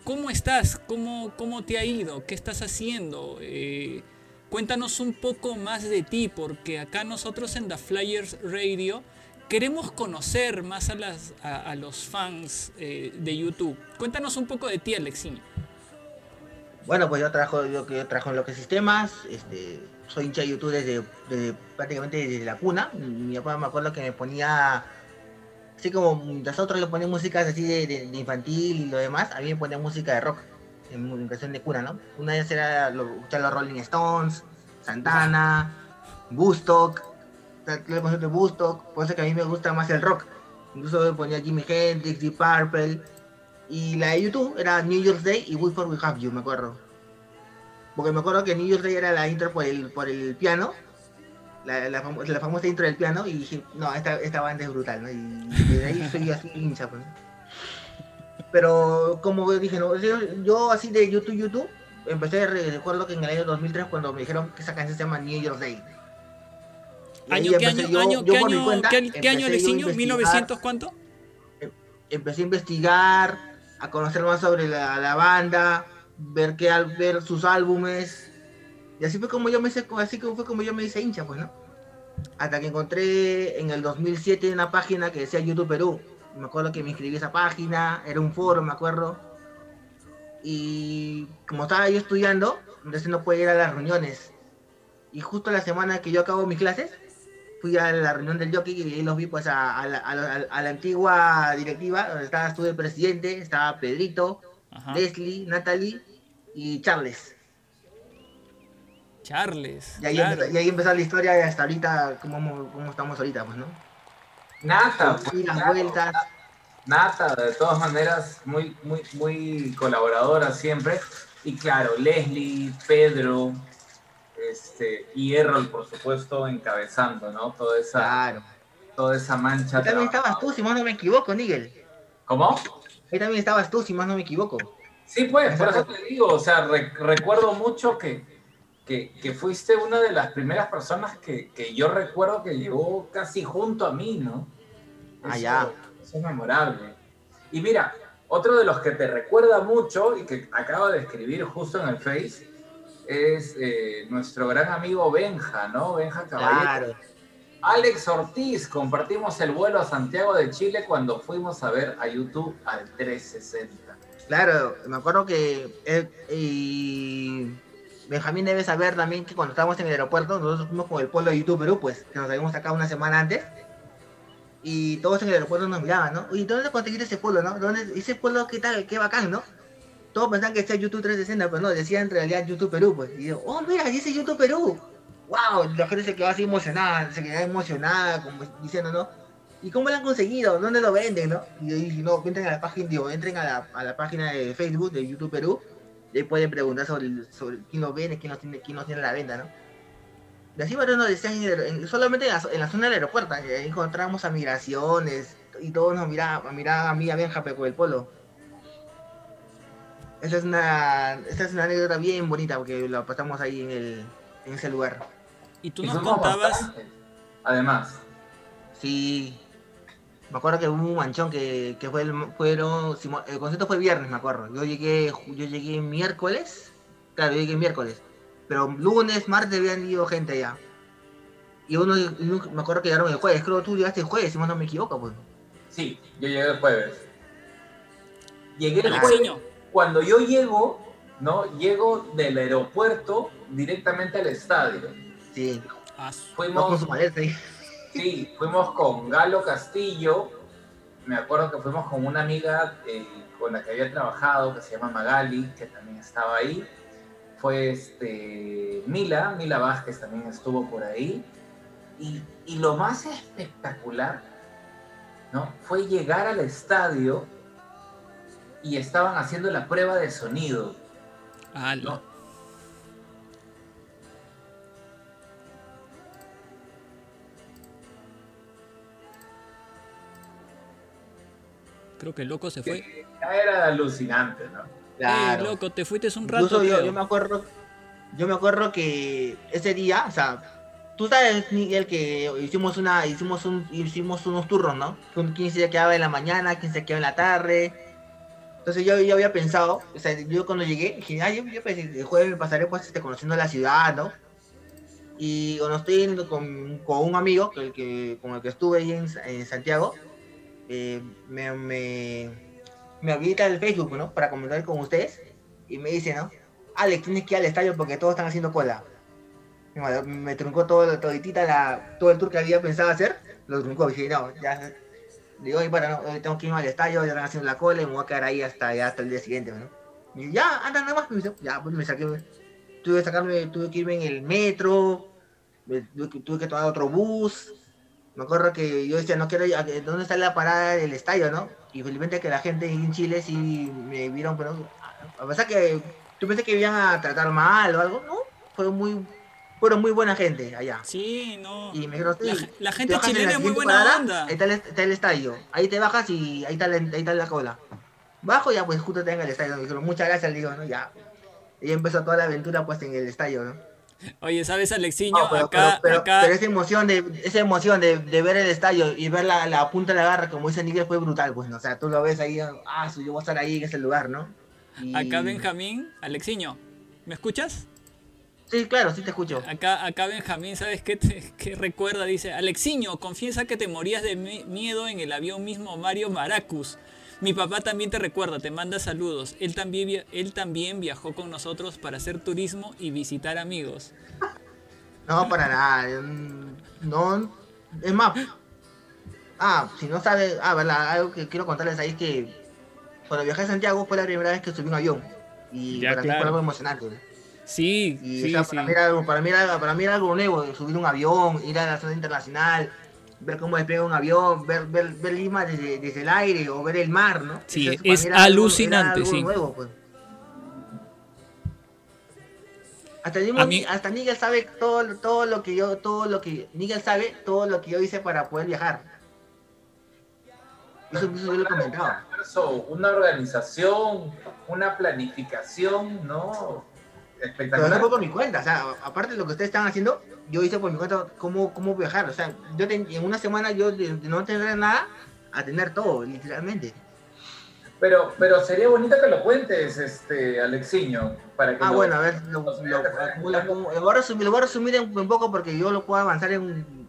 ¿Cómo estás? ¿Cómo, ¿Cómo te ha ido? ¿Qué estás haciendo? Eh, cuéntanos un poco más de ti, porque acá nosotros en The Flyers Radio queremos conocer más a, las, a, a los fans eh, de YouTube. Cuéntanos un poco de ti, Alexiño. Bueno, pues yo trabajo, yo, yo trabajo en lo que sistemas, este, soy hincha de YouTube desde, prácticamente desde la cuna. Mi papá me acuerdo que me ponía Así como nosotros le ponen músicas así de, de- de infantil y lo demás, a mí me ponen música de rock, en, canción de cuna, ¿no? Una vez era lo, escuchar los Rolling Stones, Santana, Woodstock, el de Woodstock, por eso que a mí me gusta más el rock. Incluso ponía Jimi Hendrix, Deep Purple, y la de YouTube era New Year's Day y We For We Have You, me acuerdo. Porque me acuerdo que New Year's Day era la intro por el, por el piano, la, la, famo- la famosa intro del piano, y dije, no, esta, esta banda es brutal, ¿no? Y desde ahí soy así hincha, pues. Pero como dije, no, yo, yo así de YouTube, YouTube, empecé, re- recuerdo que en el año 2003 cuando me dijeron que esa canción se llama New Year's Day. ¿Año, qué año, yo- año, yo qué año, cuenta, qué, qué año, empecé yo a Alexinho? investigar, ¿1900 cuánto? Empecé a investigar, a conocer más sobre la, la banda, ver, al- ver sus álbumes. Y así fue como yo me hice, así que fue como yo me hice hincha, pues, ¿no? Hasta que encontré en el 2007 una página que decía YouTube Perú. Me acuerdo que me inscribí a esa página, era un foro, me acuerdo. Y como estaba yo estudiando, entonces no podía ir a las reuniones. Y justo la semana que yo acabo mis clases, fui a la reunión del jockey y ahí los vi pues a, a la, a la- a la antigua directiva, donde estaba, estuve el presidente, estaba Pedrito, Ajá. Leslie, Natalie y Charles. Charles. Y ahí, claro. empezó, y ahí empezó la historia de hasta ahorita, cómo, cómo estamos ahorita, pues, ¿no? Nata, Y pues, las claro, vueltas. Nata, de todas maneras, muy, muy, muy colaboradora siempre. Y claro, Leslie, Pedro, este, y Errol, por supuesto, encabezando, ¿no? Toda esa, Claro. toda esa mancha. Ahí también estabas tú, si más no me equivoco, Nigel. ¿Cómo? Ahí también estabas tú, si más no me equivoco. Sí, pues, por eso te digo, o sea, re- recuerdo mucho que, que, que fuiste una de las primeras personas que, que yo recuerdo que llegó casi junto a mí, ¿no? Ah, Eso- ya. Eso es memorable. Y mira, otro de los que te recuerda mucho y que acaba de escribir justo en el Face es eh, nuestro gran amigo Benja, ¿no? Benja Caballero. Claro. Alex Ortiz, compartimos el vuelo a Santiago de Chile cuando fuimos a ver a YouTube al 360. Claro, me acuerdo que eh, y Benjamín debe saber también que cuando estábamos en el aeropuerto, nosotros fuimos con el pueblo de YouTube Perú, pues, que nos habíamos sacado una semana antes. Y todos en el aeropuerto nos miraban, ¿no? Oye, ¿dónde conseguiste ese pueblo, no? ¿Dónde, ese pueblo, qué tal, qué bacán, ¿no? Todos pensaban que decía YouTube 360, pero no, decía en realidad YouTube Perú, pues. Y yo, oh, mira, dice YouTube Perú. ¡Wow! La gente se quedó así emocionada, se quedó emocionada, como diciendo, ¿no? ¿Y cómo lo han conseguido? ¿Dónde lo venden, no? Y yo dije, no, entren a la página, digo, entren a la, a la página de Facebook de YouTube Perú, y ahí pueden preguntar sobre, sobre quién lo vende, quién lo tiene, quién lo tiene a la venta, ¿no? Y así, bueno, nos decían, solamente en la, zona del aeropuerto, encontramos a migraciones, y todos nos miraban, miraban a mí, a Benja, con el polo. Esa es una, esa es una anécdota bien bonita, porque la pasamos ahí en, el, en ese lugar. Y tú nos contabas, bastantes, Además, Sí. Me acuerdo que hubo un manchón que, que fue el, fueron, el concierto fue viernes, me acuerdo. Yo llegué, yo llegué miércoles. Claro, yo llegué miércoles. Pero lunes, martes habían ido gente ya. Y uno, me acuerdo que llegaron el jueves. Creo que tú llegaste el jueves, si no me equivoco, pues. sí, yo llegué el jueves. Llegué el jueves. Cuando yo llego, ¿no? Llego del aeropuerto directamente al estadio. Sí. ah, No con Fuimos, su maleta ahí. sí, fuimos con Galo Castillo. Me acuerdo que fuimos con una amiga eh, con la que había trabajado, que se llama Magali, que también estaba ahí. Fue este, Mila, Mila Vázquez también estuvo por ahí. Y, y lo más espectacular, ¿no? Fue llegar al estadio y estaban haciendo la prueba de sonido. ala. ¿no? Creo que el loco se fue. Ya era alucinante, ¿no? Ey, loco, te fuiste un rato. Incluso yo, yo me acuerdo, yo me acuerdo que ese día, o sea, tú sabes, Miguel, que hicimos una, hicimos un, hicimos unos turnos, ¿no? Con quién se quedaba en la mañana, quién se quedaba en la tarde. Entonces yo, yo había pensado, o sea, yo cuando llegué, dije, ah, yo, yo pensé, el jueves me pasaré pues este, conociendo la ciudad, ¿no? Y cuando estoy con, con un amigo, el que, con el que estuve ahí en, en Santiago, eh, me, me, me habilita el Facebook, ¿no? Para comentar con ustedes. Y me dice, ¿no? Alex, tienes que ir al estadio porque todos están haciendo cola. Mandó- me truncó todo, toditita la, todo el tour que había pensado hacer. Lo truncó. Dije, no, ya. Digo, oye, para, no, tengo que irme al estadio, ya están haciendo la cola y me voy a quedar ahí hasta, ya hasta el día siguiente, ¿no? Y ya, anda nada más, ya, pues me saqué, tuve que sacarme, tuve que irme en el metro, me- tuve que, tomar otro bus. Me acuerdo que yo decía, no quiero a- ¿dónde está la parada del estadio, no? Y felizmente que la gente en Chile sí me vieron, pero a pesar que tú pensé que iban a tratar mal o algo, ¿no? Fueron muy, fueron muy buena gente allá. Sí, no. Y me dijeron, sí, La, ge- la te gente la chilena es muy buena parada, onda. Ahí está, el, está el estadio. Ahí te bajas y ahí está, la, ahí está la cola. Bajo ya pues justo tengo el estadio. Me dijeron, muchas gracias, le digo, ¿no? Ya. Y empezó toda la aventura pues en el estadio, ¿no? Oye, ¿sabes, Alexiño? No, pero, acá, pero, pero- acá. pero esa emoción de esa emoción de, de ver el estadio y ver la, la punta de la garra, como dice Nigel, fue brutal, pues, ¿no? O sea, tú lo ves ahí, ah, yo voy a estar ahí en ese lugar, ¿no? Y- Acá Benjamín, Alexiño, ¿me escuchas? Sí, claro, sí te escucho. Acá, acá Benjamín, ¿sabes qué, te- qué recuerda? Dice, Alexiño, confiesa que te morías de mi- miedo en el avión mismo Mario Maracus. Mi papá también te recuerda, te manda saludos. Él también, via- él también viajó con nosotros para hacer turismo y visitar amigos. No, para nada. No, es más. Ah, si no sabes, ah, verdad, algo que quiero contarles ahí es que cuando viajé a Santiago fue la primera vez que subí un avión. Y Ya, para mí claro. fue algo emocionante. Sí, Y sí, o sea, sí. para, mí era algo, para, mí era, para mí era algo nuevo, subir un avión, ir a la zona internacional, ver cómo despega un avión, ver, ver, ver Lima desde, desde el aire o ver el mar, ¿no? Sí, Eso es algo- alucinante, algo sí. nuevo, pues. Hasta, mismo mí- hasta Nigel sabe todo, todo lo que yo, todo lo que, Nigel sabe todo lo que yo hice para poder viajar. Eso, eso yo lo comentaba. Una organización, una planificación, ¿no? Pero no fue por mi cuenta, o sea, aparte de lo que ustedes están haciendo, yo hice por mi cuenta cómo, cómo viajar. O sea, yo ten- en una semana yo de, de no tener nada a tener todo, literalmente. Pero, pero sería bonito que lo cuentes, este, Alexiño, para que Ah, lo- bueno, a ver, lo, lo- lo- lo voy a resumir, lo voy a resumir en- un poco porque yo lo puedo avanzar en...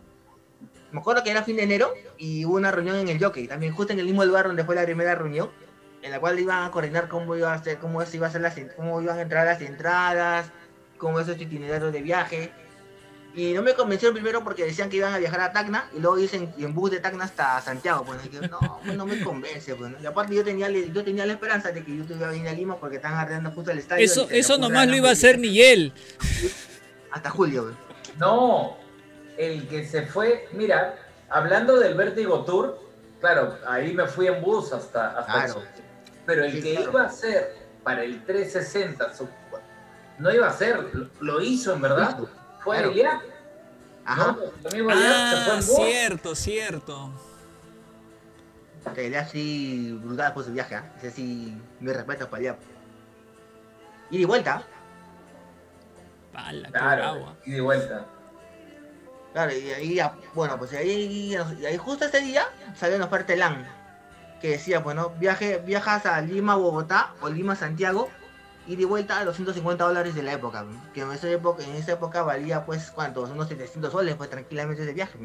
Me acuerdo que era fin de enero y hubo una reunión en el Jockey, también justo en el mismo lugar donde fue la primera reunión, en la cual iban a coordinar cómo iba a ser, cómo se iba a hacer las, cómo iban a entrar las entradas, cómo es este itinerario de viaje. Y no me convencieron primero porque decían que iban a viajar a Tacna y luego dicen en bus de Tacna hasta Santiago. Pues y yo, no, pues no me convence. Pues, ¿no? Y aparte yo tenía, yo tenía la esperanza de que yo iba a venir a Lima porque están arreglando justo el estadio. Eso, eso nomás lo iba a hacer Miguel. Hasta julio. pues. No, el que se fue, mira, hablando del Vértigo Tour, claro, ahí me fui en bus hasta, hasta Claro. el. Pero el Sí, que claro. iba a ser para el 360, su- no iba a ser, lo, lo hizo en verdad, fue Claro. Eliab, Ajá. ¿no? Lo mismo Eliab se fue Ah, bus. cierto, cierto. Que le así brutal por su viaje. ¿ah? Ese sí, me respeto para allá. Y de vuelta. Pala, qué Claro, bravo. y de vuelta. Claro, y ahí, bueno, pues ahí, y ahí justo ese día salió una oferta de LAN que decía, bueno, viaje, viajas a Lima, Bogotá o Lima, Santiago y de vuelta a los 150 dólares de la época, que en esa época, en esa época valía pues cuántos, unos 700 soles, pues tranquilamente ese viaje.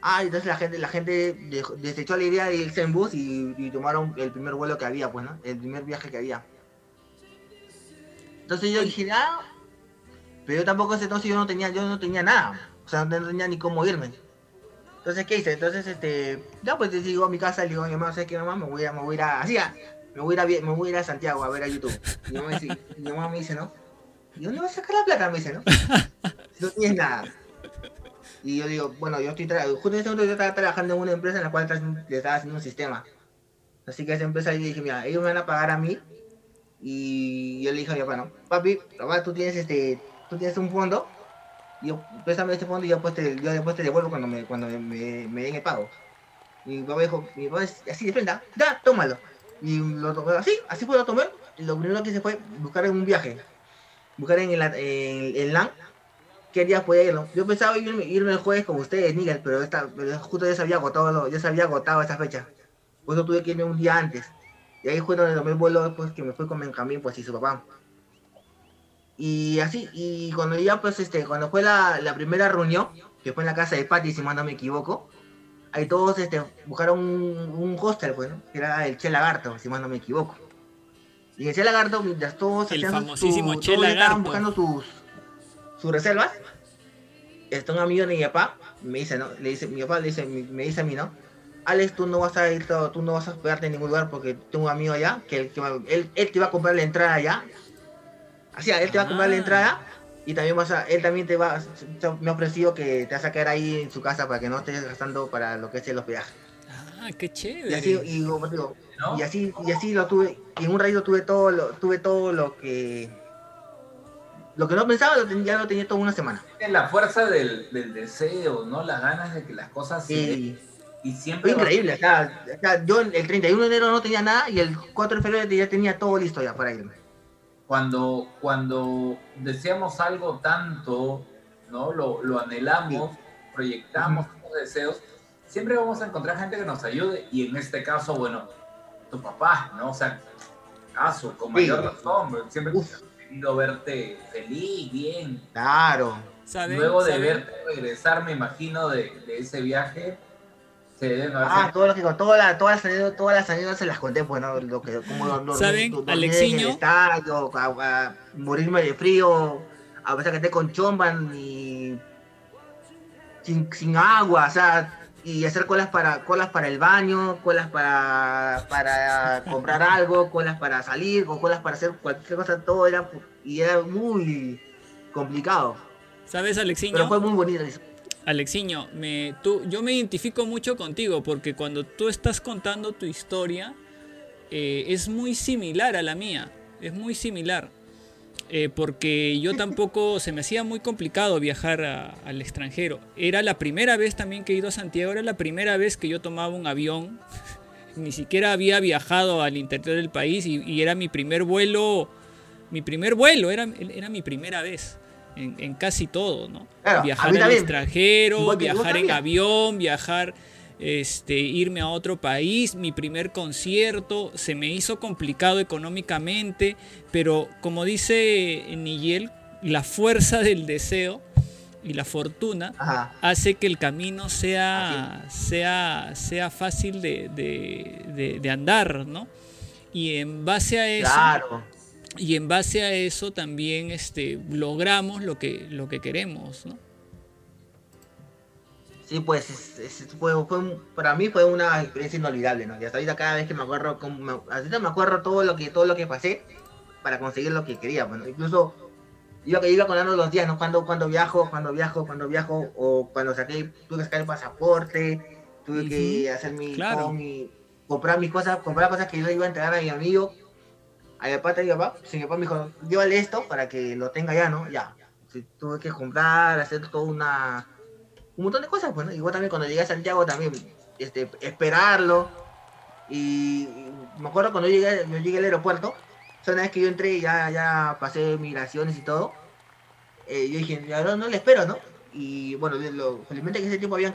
Ah, entonces la gente, la gente desechó la idea de irse en bus y, y tomaron el primer vuelo que había, pues, ¿no? El primer viaje que había. Entonces yo dije, ah, pero yo tampoco ese entonces yo no tenía, yo no tenía nada. O sea, no tenía ni cómo irme. Entonces, ¿qué hice? Entonces, este, ya pues digo a mi casa, le digo mi mamá, ¿sabes qué mamá? Me voy a, me voy a ir a, ah, me voy a me voy a Santiago a ver a YouTube. Y mi mamá, dice, y mi mamá me dice, ¿no? ¿Y dónde vas a sacar la plata? Me dice, ¿no? No tienes nada. Y yo digo, bueno, yo estoy, justo en ese momento yo estaba trabajando en una empresa en la cual le estaba haciendo un sistema. Así que esa empresa yo dije, mira, ellos me van a pagar a mí. Y yo le dije a mi papá, no, papi, papá, tú tienes este, tú tienes un fondo. Yo, préstame este fondo y yo después te, yo después te devuelvo cuando me, cuando me, me, den el pago. Y mi papá dijo, mi papá es así de frente, "Ah, ya, tómalo. Y lo tomé así, así fue lo tomé. Lo primero que hice fue buscar en un viaje. Buscar en el, en, en LAN qué día podía irlo. Yo pensaba irme, irme el jueves con ustedes, Nigel, pero, esta, justo ya se había agotado, ya se había agotado esa fecha. Por eso tuve que irme un día antes. Y ahí fue donde tomé el vuelo después que me fui con Benjamín, pues y su papá. Y así, y cuando ya pues este, cuando fue la, la primera reunión, que fue en la casa de Patty, si más no me equivoco, ahí todos este, buscaron un, un hostel, pues, ¿no? que era el Che Lagarto, si más no me equivoco. Y el Che Lagarto, mientras todos El su- todos estaban buscando sus, sus reservas, está un amigo de mi papá, me dice, ¿no? Le dice, mi papá le dice, me dice a mí, ¿no? Alex, tú no vas a ir, tú no vas a hospedarte en ningún lugar porque tengo un amigo allá, que, él, él, él te va a comprar la entrada allá. Así, él te va a comprar la Ah. entrada y también vas a, él también te va, se- me ha ofrecido que te vas a quedar ahí en su casa para que no estés gastando para lo que es el hospedaje. Ah, qué Y chévere. así, y, como te digo, ¿no? y así, y así lo tuve, y en un ratito tuve todo lo, tuve todo lo que, lo que no pensaba, lo ten- ya lo tenía toda una semana. Es la fuerza del, del deseo, ¿no? Las ganas de que las cosas se den. Y Y siempre fue increíble, o sea, o sea, yo el 31 de enero no tenía nada y el 4 de febrero ya tenía todo listo ya para irme. Cuando, cuando deseamos algo tanto, ¿no? Lo, lo anhelamos, proyectamos esos deseos, siempre vamos a encontrar gente que nos ayude. Y en este caso, bueno, tu papá, ¿no? O sea, caso, con Sí. mayor razón, siempre Uf. he querido verte feliz, bien. Claro. Luego de verte regresar, me imagino, de, de ese viaje, haber Ah, todo lo que con todas las todas las todas las anécdotas se las conté, pues, ¿no? Lo que, como ¿Saben, lo- dormí Alexiño? En el estadio, a, a morirme de frío, a pesar que esté con chomban y sin, sin agua, o sea, y hacer colas para colas para el baño, colas para, para comprar algo, colas para salir, o colas para hacer cualquier cosa, todo era y era muy complicado. ¿Sabes, Alexiño? Pero fue muy bonito eso. Alexiño, me, yo me identifico mucho contigo porque cuando tú estás contando tu historia eh, es muy similar a la mía, es muy similar. Eh, porque yo tampoco se me hacía muy complicado viajar al extranjero. Era la primera vez también que he ido a Santiago, era la primera vez que yo tomaba un avión. Ni siquiera había viajado al interior del país y, era mi primer vuelo, mi primer vuelo, era mi primera vez en, en casi todo, ¿no? Claro, viajar al extranjero, Igual viajar en avión, viajar, este, irme a otro país, mi primer concierto, se me hizo complicado económicamente, pero como dice Nigel, la fuerza del deseo y la fortuna Ajá. hace que el camino sea, sea, sea fácil de, de- de- de andar, ¿no? Y en base a eso, Claro. Y en base a eso también este, logramos lo que, lo que queremos, ¿no? Sí, pues es- es- fue, para mí fue una experiencia inolvidable, ¿no? Y hasta ahorita cada vez que me acuerdo, como me, ahorita me acuerdo todo lo que todo lo que pasé para conseguir lo que quería, bueno, incluso iba, iba contando los días, ¿no? Cuando, cuando viajo, cuando viajo, cuando viajo, o cuando saqué, tuve que sacar el pasaporte, tuve que hacer mi, claro. mi- comprar mis cosas, comprar cosas que yo iba a entregar a mi amigo, a mi papá, a mi papá, si mi papá me dijo, llévale esto para que lo tenga ya, ¿no? Ya, tuve que comprar, hacer toda una un montón de cosas, pues, ¿no? Igual también cuando llegué a Santiago también, este, esperarlo. Y, me acuerdo cuando llegué, yo llegué al aeropuerto, o sea, una vez que yo entré y ya, ya pasé migraciones y todo, eh, yo dije, ya no, le espero, ¿no? Y bueno, lo, felizmente que ese tiempo habían,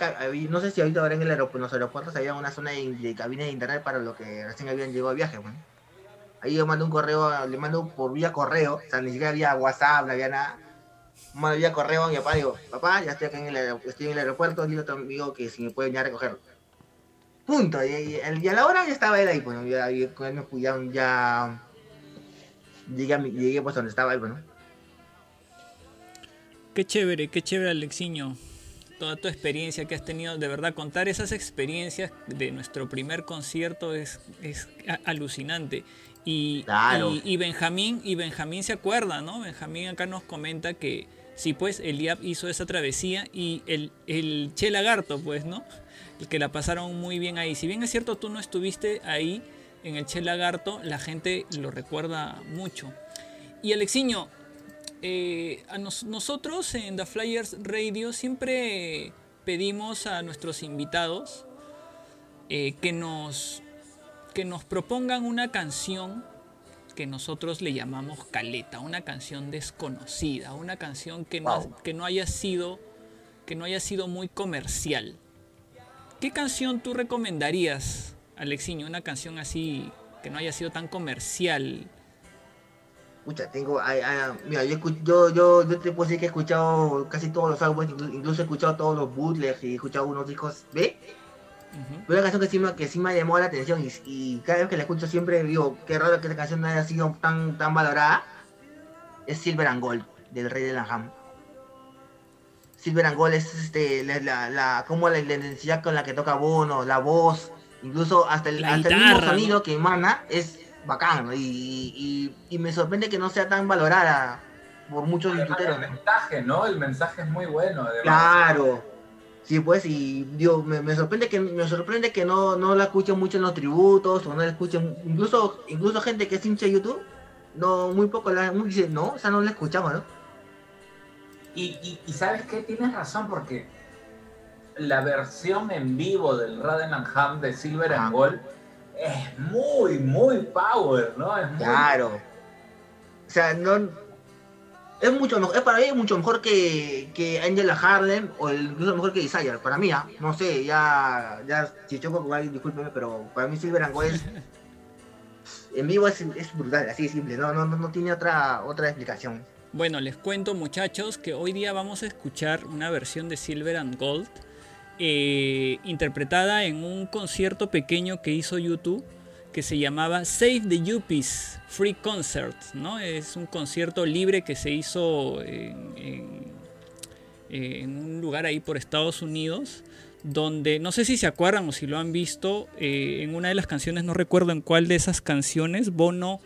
no sé si ahorita ahora en, el aeropuerto, en los aeropuertos había una zona de, de cabina de internet para los que recién habían llegado de viaje, bueno. Ahí yo mandé un correo, le mando por vía correo, o sea, ni siquiera había WhatsApp, no había nada mando vía correo a mi papá, digo, papá, ya estoy acá en el, estoy en el aeropuerto, dile a tu amigo que si me puede venir a. Punto, y, y- y a la hora ya estaba él ahí, bueno, ya, ya, ya, ya llegué, a mi- llegué pues donde estaba él, bueno. Qué chévere, qué chévere, Alexiño. Toda tu experiencia que has tenido, de verdad, contar esas experiencias de nuestro primer concierto es, es alucinante. Y, Claro. y, y Benjamín, y Benjamín se acuerda, ¿no? Benjamín acá nos comenta que sí, pues Eliab hizo esa travesía y el, el Che Lagarto, pues, ¿no? El que la pasaron muy bien ahí. Si bien es cierto, tú no estuviste ahí en el Che Lagarto, la gente lo recuerda mucho. Y Alexiño, eh, a nos- nosotros en The Flyers Radio siempre pedimos a nuestros invitados eh, que, nos, que nos propongan una canción que nosotros le llamamos caleta, una canción desconocida, una canción que no, Wow. que no haya sido que no haya sido muy comercial. ¿Qué canción tú recomendarías, Alexiño? Una canción así que no haya sido tan comercial. Escucha, tengo, ay, ay, mira, yo, escu- yo, yo, yo te puedo decir que he escuchado casi todos los álbumes, inclu- incluso he escuchado todos los bootlegs y he escuchado unos discos B, Una canción que sí, me, que sí me llamó la atención y, y cada vez que la escucho siempre digo, qué raro que esta canción no haya sido tan, tan valorada, es Silver and Gold, del Rey de Lanham. Silver and Gold es este, la, la, la- como la, la intensidad con la que toca Bono, la voz, incluso hasta el, hasta el mismo guitarra, sonido ¿no? que emana es bacán, ¿no? y, y- y me sorprende que no sea tan valorada por muchos Además, youtuberos. el mensaje, ¿no? El mensaje es muy bueno. Además. Claro. Sí, pues, y digo, me, me sorprende que me sorprende que no, no la escuchen mucho en los tributos, o no la escuchen, incluso, incluso gente que es hincha de YouTube, no, muy poco la muy dice, no, o sea, no la escuchamos, ¿no? Y, y- y sabes qué, tienes razón, porque la versión en vivo del Raden and Ham de Silver and Gold es muy, muy power, ¿no? Es muy, Claro. O sea, no. Es mucho mejor, es para mí mucho mejor que, que Angela Harlem o incluso mejor que Desire. Para mí, ¿ah? no sé, ya, ya si choco con alguien, discúlpeme, pero para mí Silver and Gold es. En vivo es, es brutal, así de simple, no, no, no, no tiene otra, otra explicación. Bueno, les cuento muchachos que hoy día vamos a escuchar una versión de Silver and Gold eh, interpretada en un concierto pequeño que hizo YouTube que se llamaba Save the Yuppies Free Concert, ¿no? Es un concierto libre que se hizo en, en- en un lugar ahí por Estados Unidos donde no sé si se acuerdan o si lo han visto eh, en una de las canciones no recuerdo en cuál de esas canciones Bono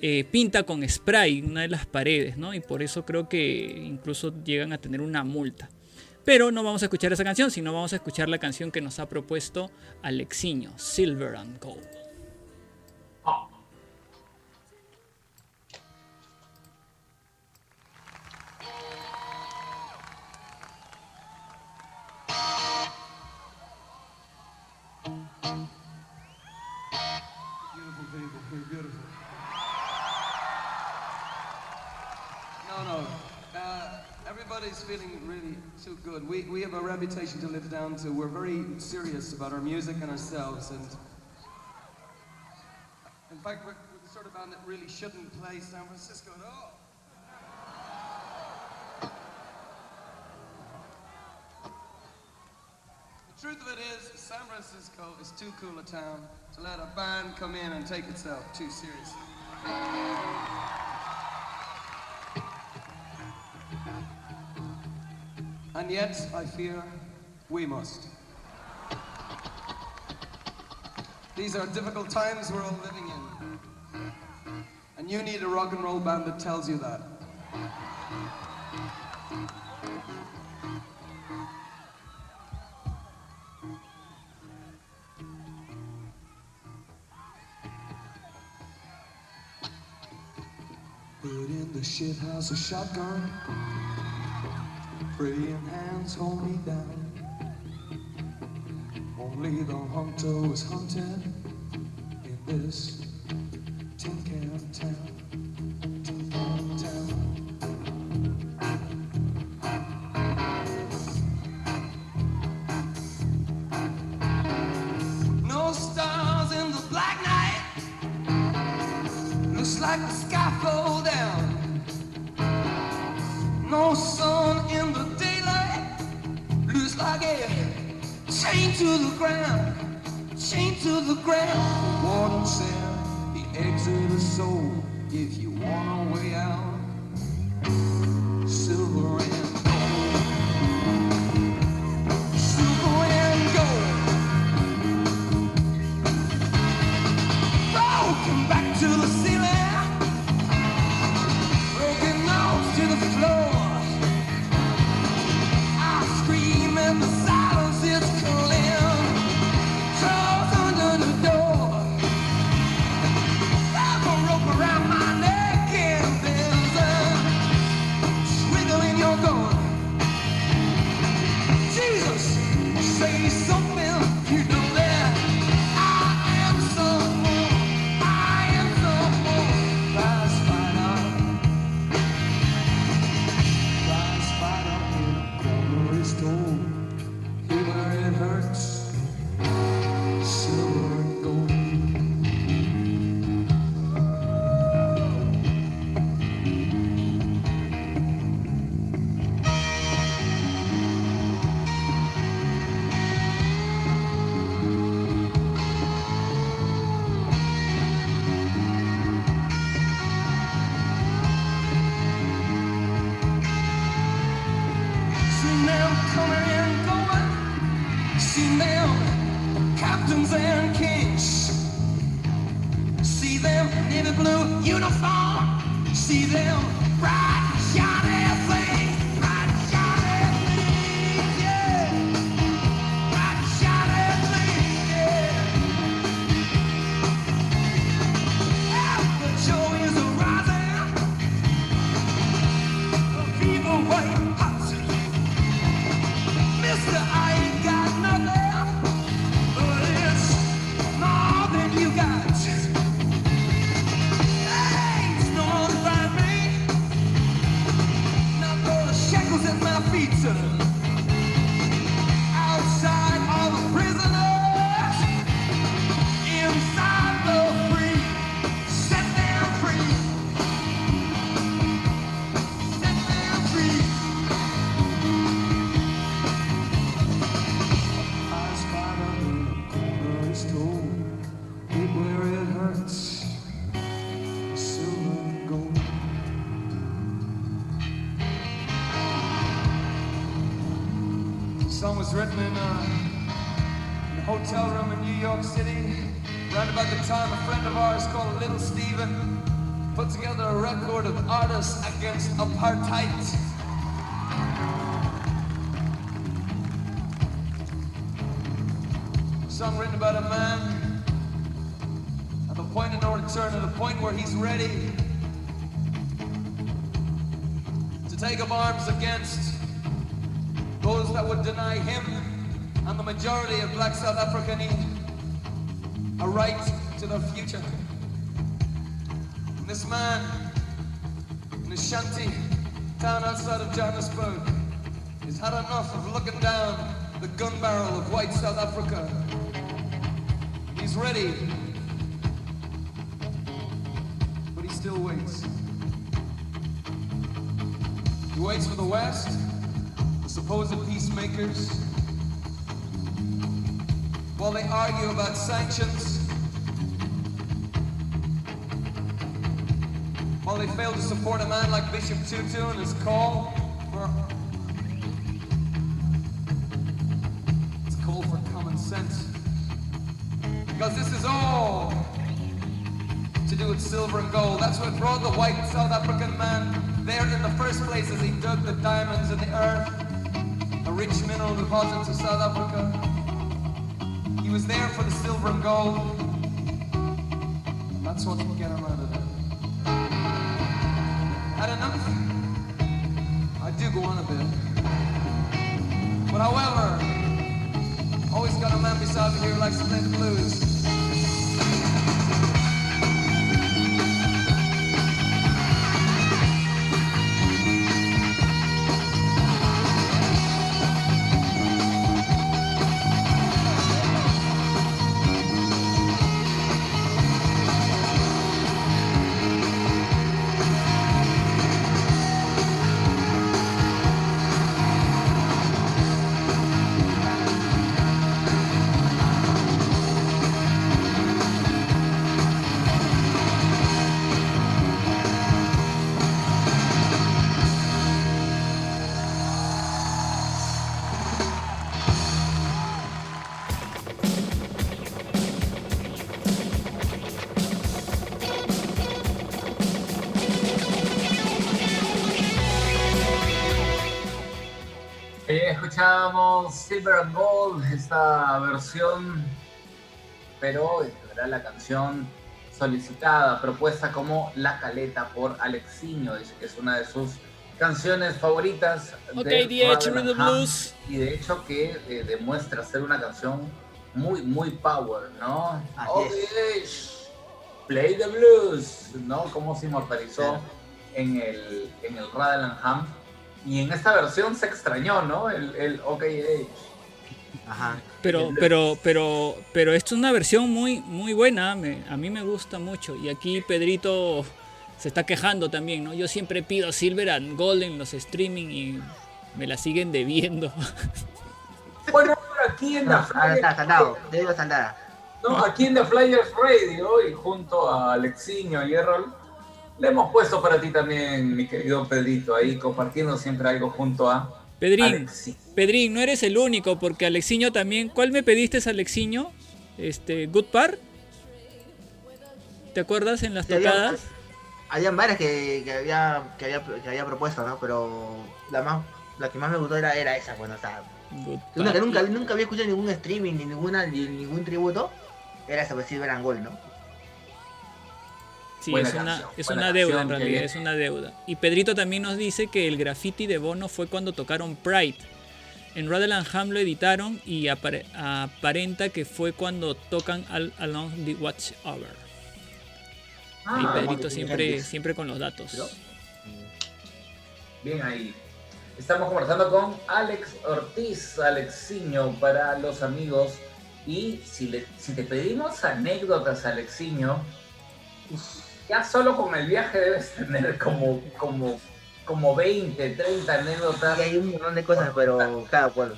eh, pinta con spray una de las paredes, ¿no? Y por eso creo que incluso llegan a tener una multa. Pero no vamos a escuchar esa canción, sino vamos a escuchar la canción que nos ha propuesto Alexiño, Silver and Gold. Everybody's feeling really too good. We, we have a reputation to live down to. We're very serious about our music and ourselves. And in fact, we're, we're the sort of band that really shouldn't play San Francisco at all. The truth of it is, San Francisco is too cool a town to let a band come in and take itself too seriously. And yet, I fear we must. These are difficult times we're all living in. And you need a rock and roll band that tells you that. Put in the shit house a shotgun. Praying hands hold me down. Only the hunter was hunted in this tin can town. Gun barrel of white South Africa. He's ready. But he still waits. He waits for the West, the supposed peacemakers, while they argue about sanctions, while they fail to support a man like Bishop Tutu and his call Because this is all to do with silver and gold. That's what brought the white South African man there in the first place as he dug the diamonds in the earth, a rich mineral deposits of South Africa. He was there for the silver and gold. And that's what can get him out of there. Had enough? I do go on a bit. But however, always got a man beside me here who likes to play the blues. Silver and Gold, esta versión, pero era la canción solicitada, propuesta como La Caleta por Alexiño, dice que es una de sus canciones favoritas. Ok, de Ham, Blues. Y de hecho que eh, demuestra ser una canción muy, muy power, ¿no? Así Oh, yes. Play the blues, ¿no? Cómo se inmortalizó Claro. en el, en el Ham. Y en esta versión se extrañó, ¿no? El, el OK Age. Ajá. Pero, pero, pero, pero esto es una versión muy, muy buena. me- a mí me gusta mucho. Y aquí Pedrito se está quejando también, ¿no? Yo siempre pido Silver and Gold en los streaming y me la siguen debiendo. Bueno, aquí en la. Debe saldar. No, aquí en The Flyers Radio y junto a Alexiño y Errol, le hemos puesto para ti también, mi querido Pedrito, ahí compartiendo siempre algo junto a Pedrín, Alexi. Pedrín, no eres el único, porque Alexiño también. ¿Cuál me pediste, Alexiño? este, Good Par. ¿Te acuerdas en las Sí, había- tocadas? Habían varias que, que había, que, había, que había propuesto, ¿no? Pero la más la que más me gustó era, era esa, bueno, o sea, Good una que nunca, nunca había escuchado ningún streaming ni ninguna ni ningún tributo, era esa, pues Silver and Gold, ¿no? Sí, Buena es una, canción, es buena una deuda en realidad, es una deuda. Y Pedrito también nos dice que el graffiti de Bono fue cuando tocaron Pride. En Rutherland Ham lo editaron y apare- aparenta que fue cuando tocan Al Along the Watch Over. y Ah, Pedrito siempre, siempre con los datos. Pero- Bien ahí. Estamos conversando con Alex Ortiz, Alexiño, para los amigos. Y si, le- si te pedimos anécdotas, Alexiño, ya solo con el viaje debes tener como, como, como 20, 30 anécdotas. Y hay un montón de cosas, pero cada cual.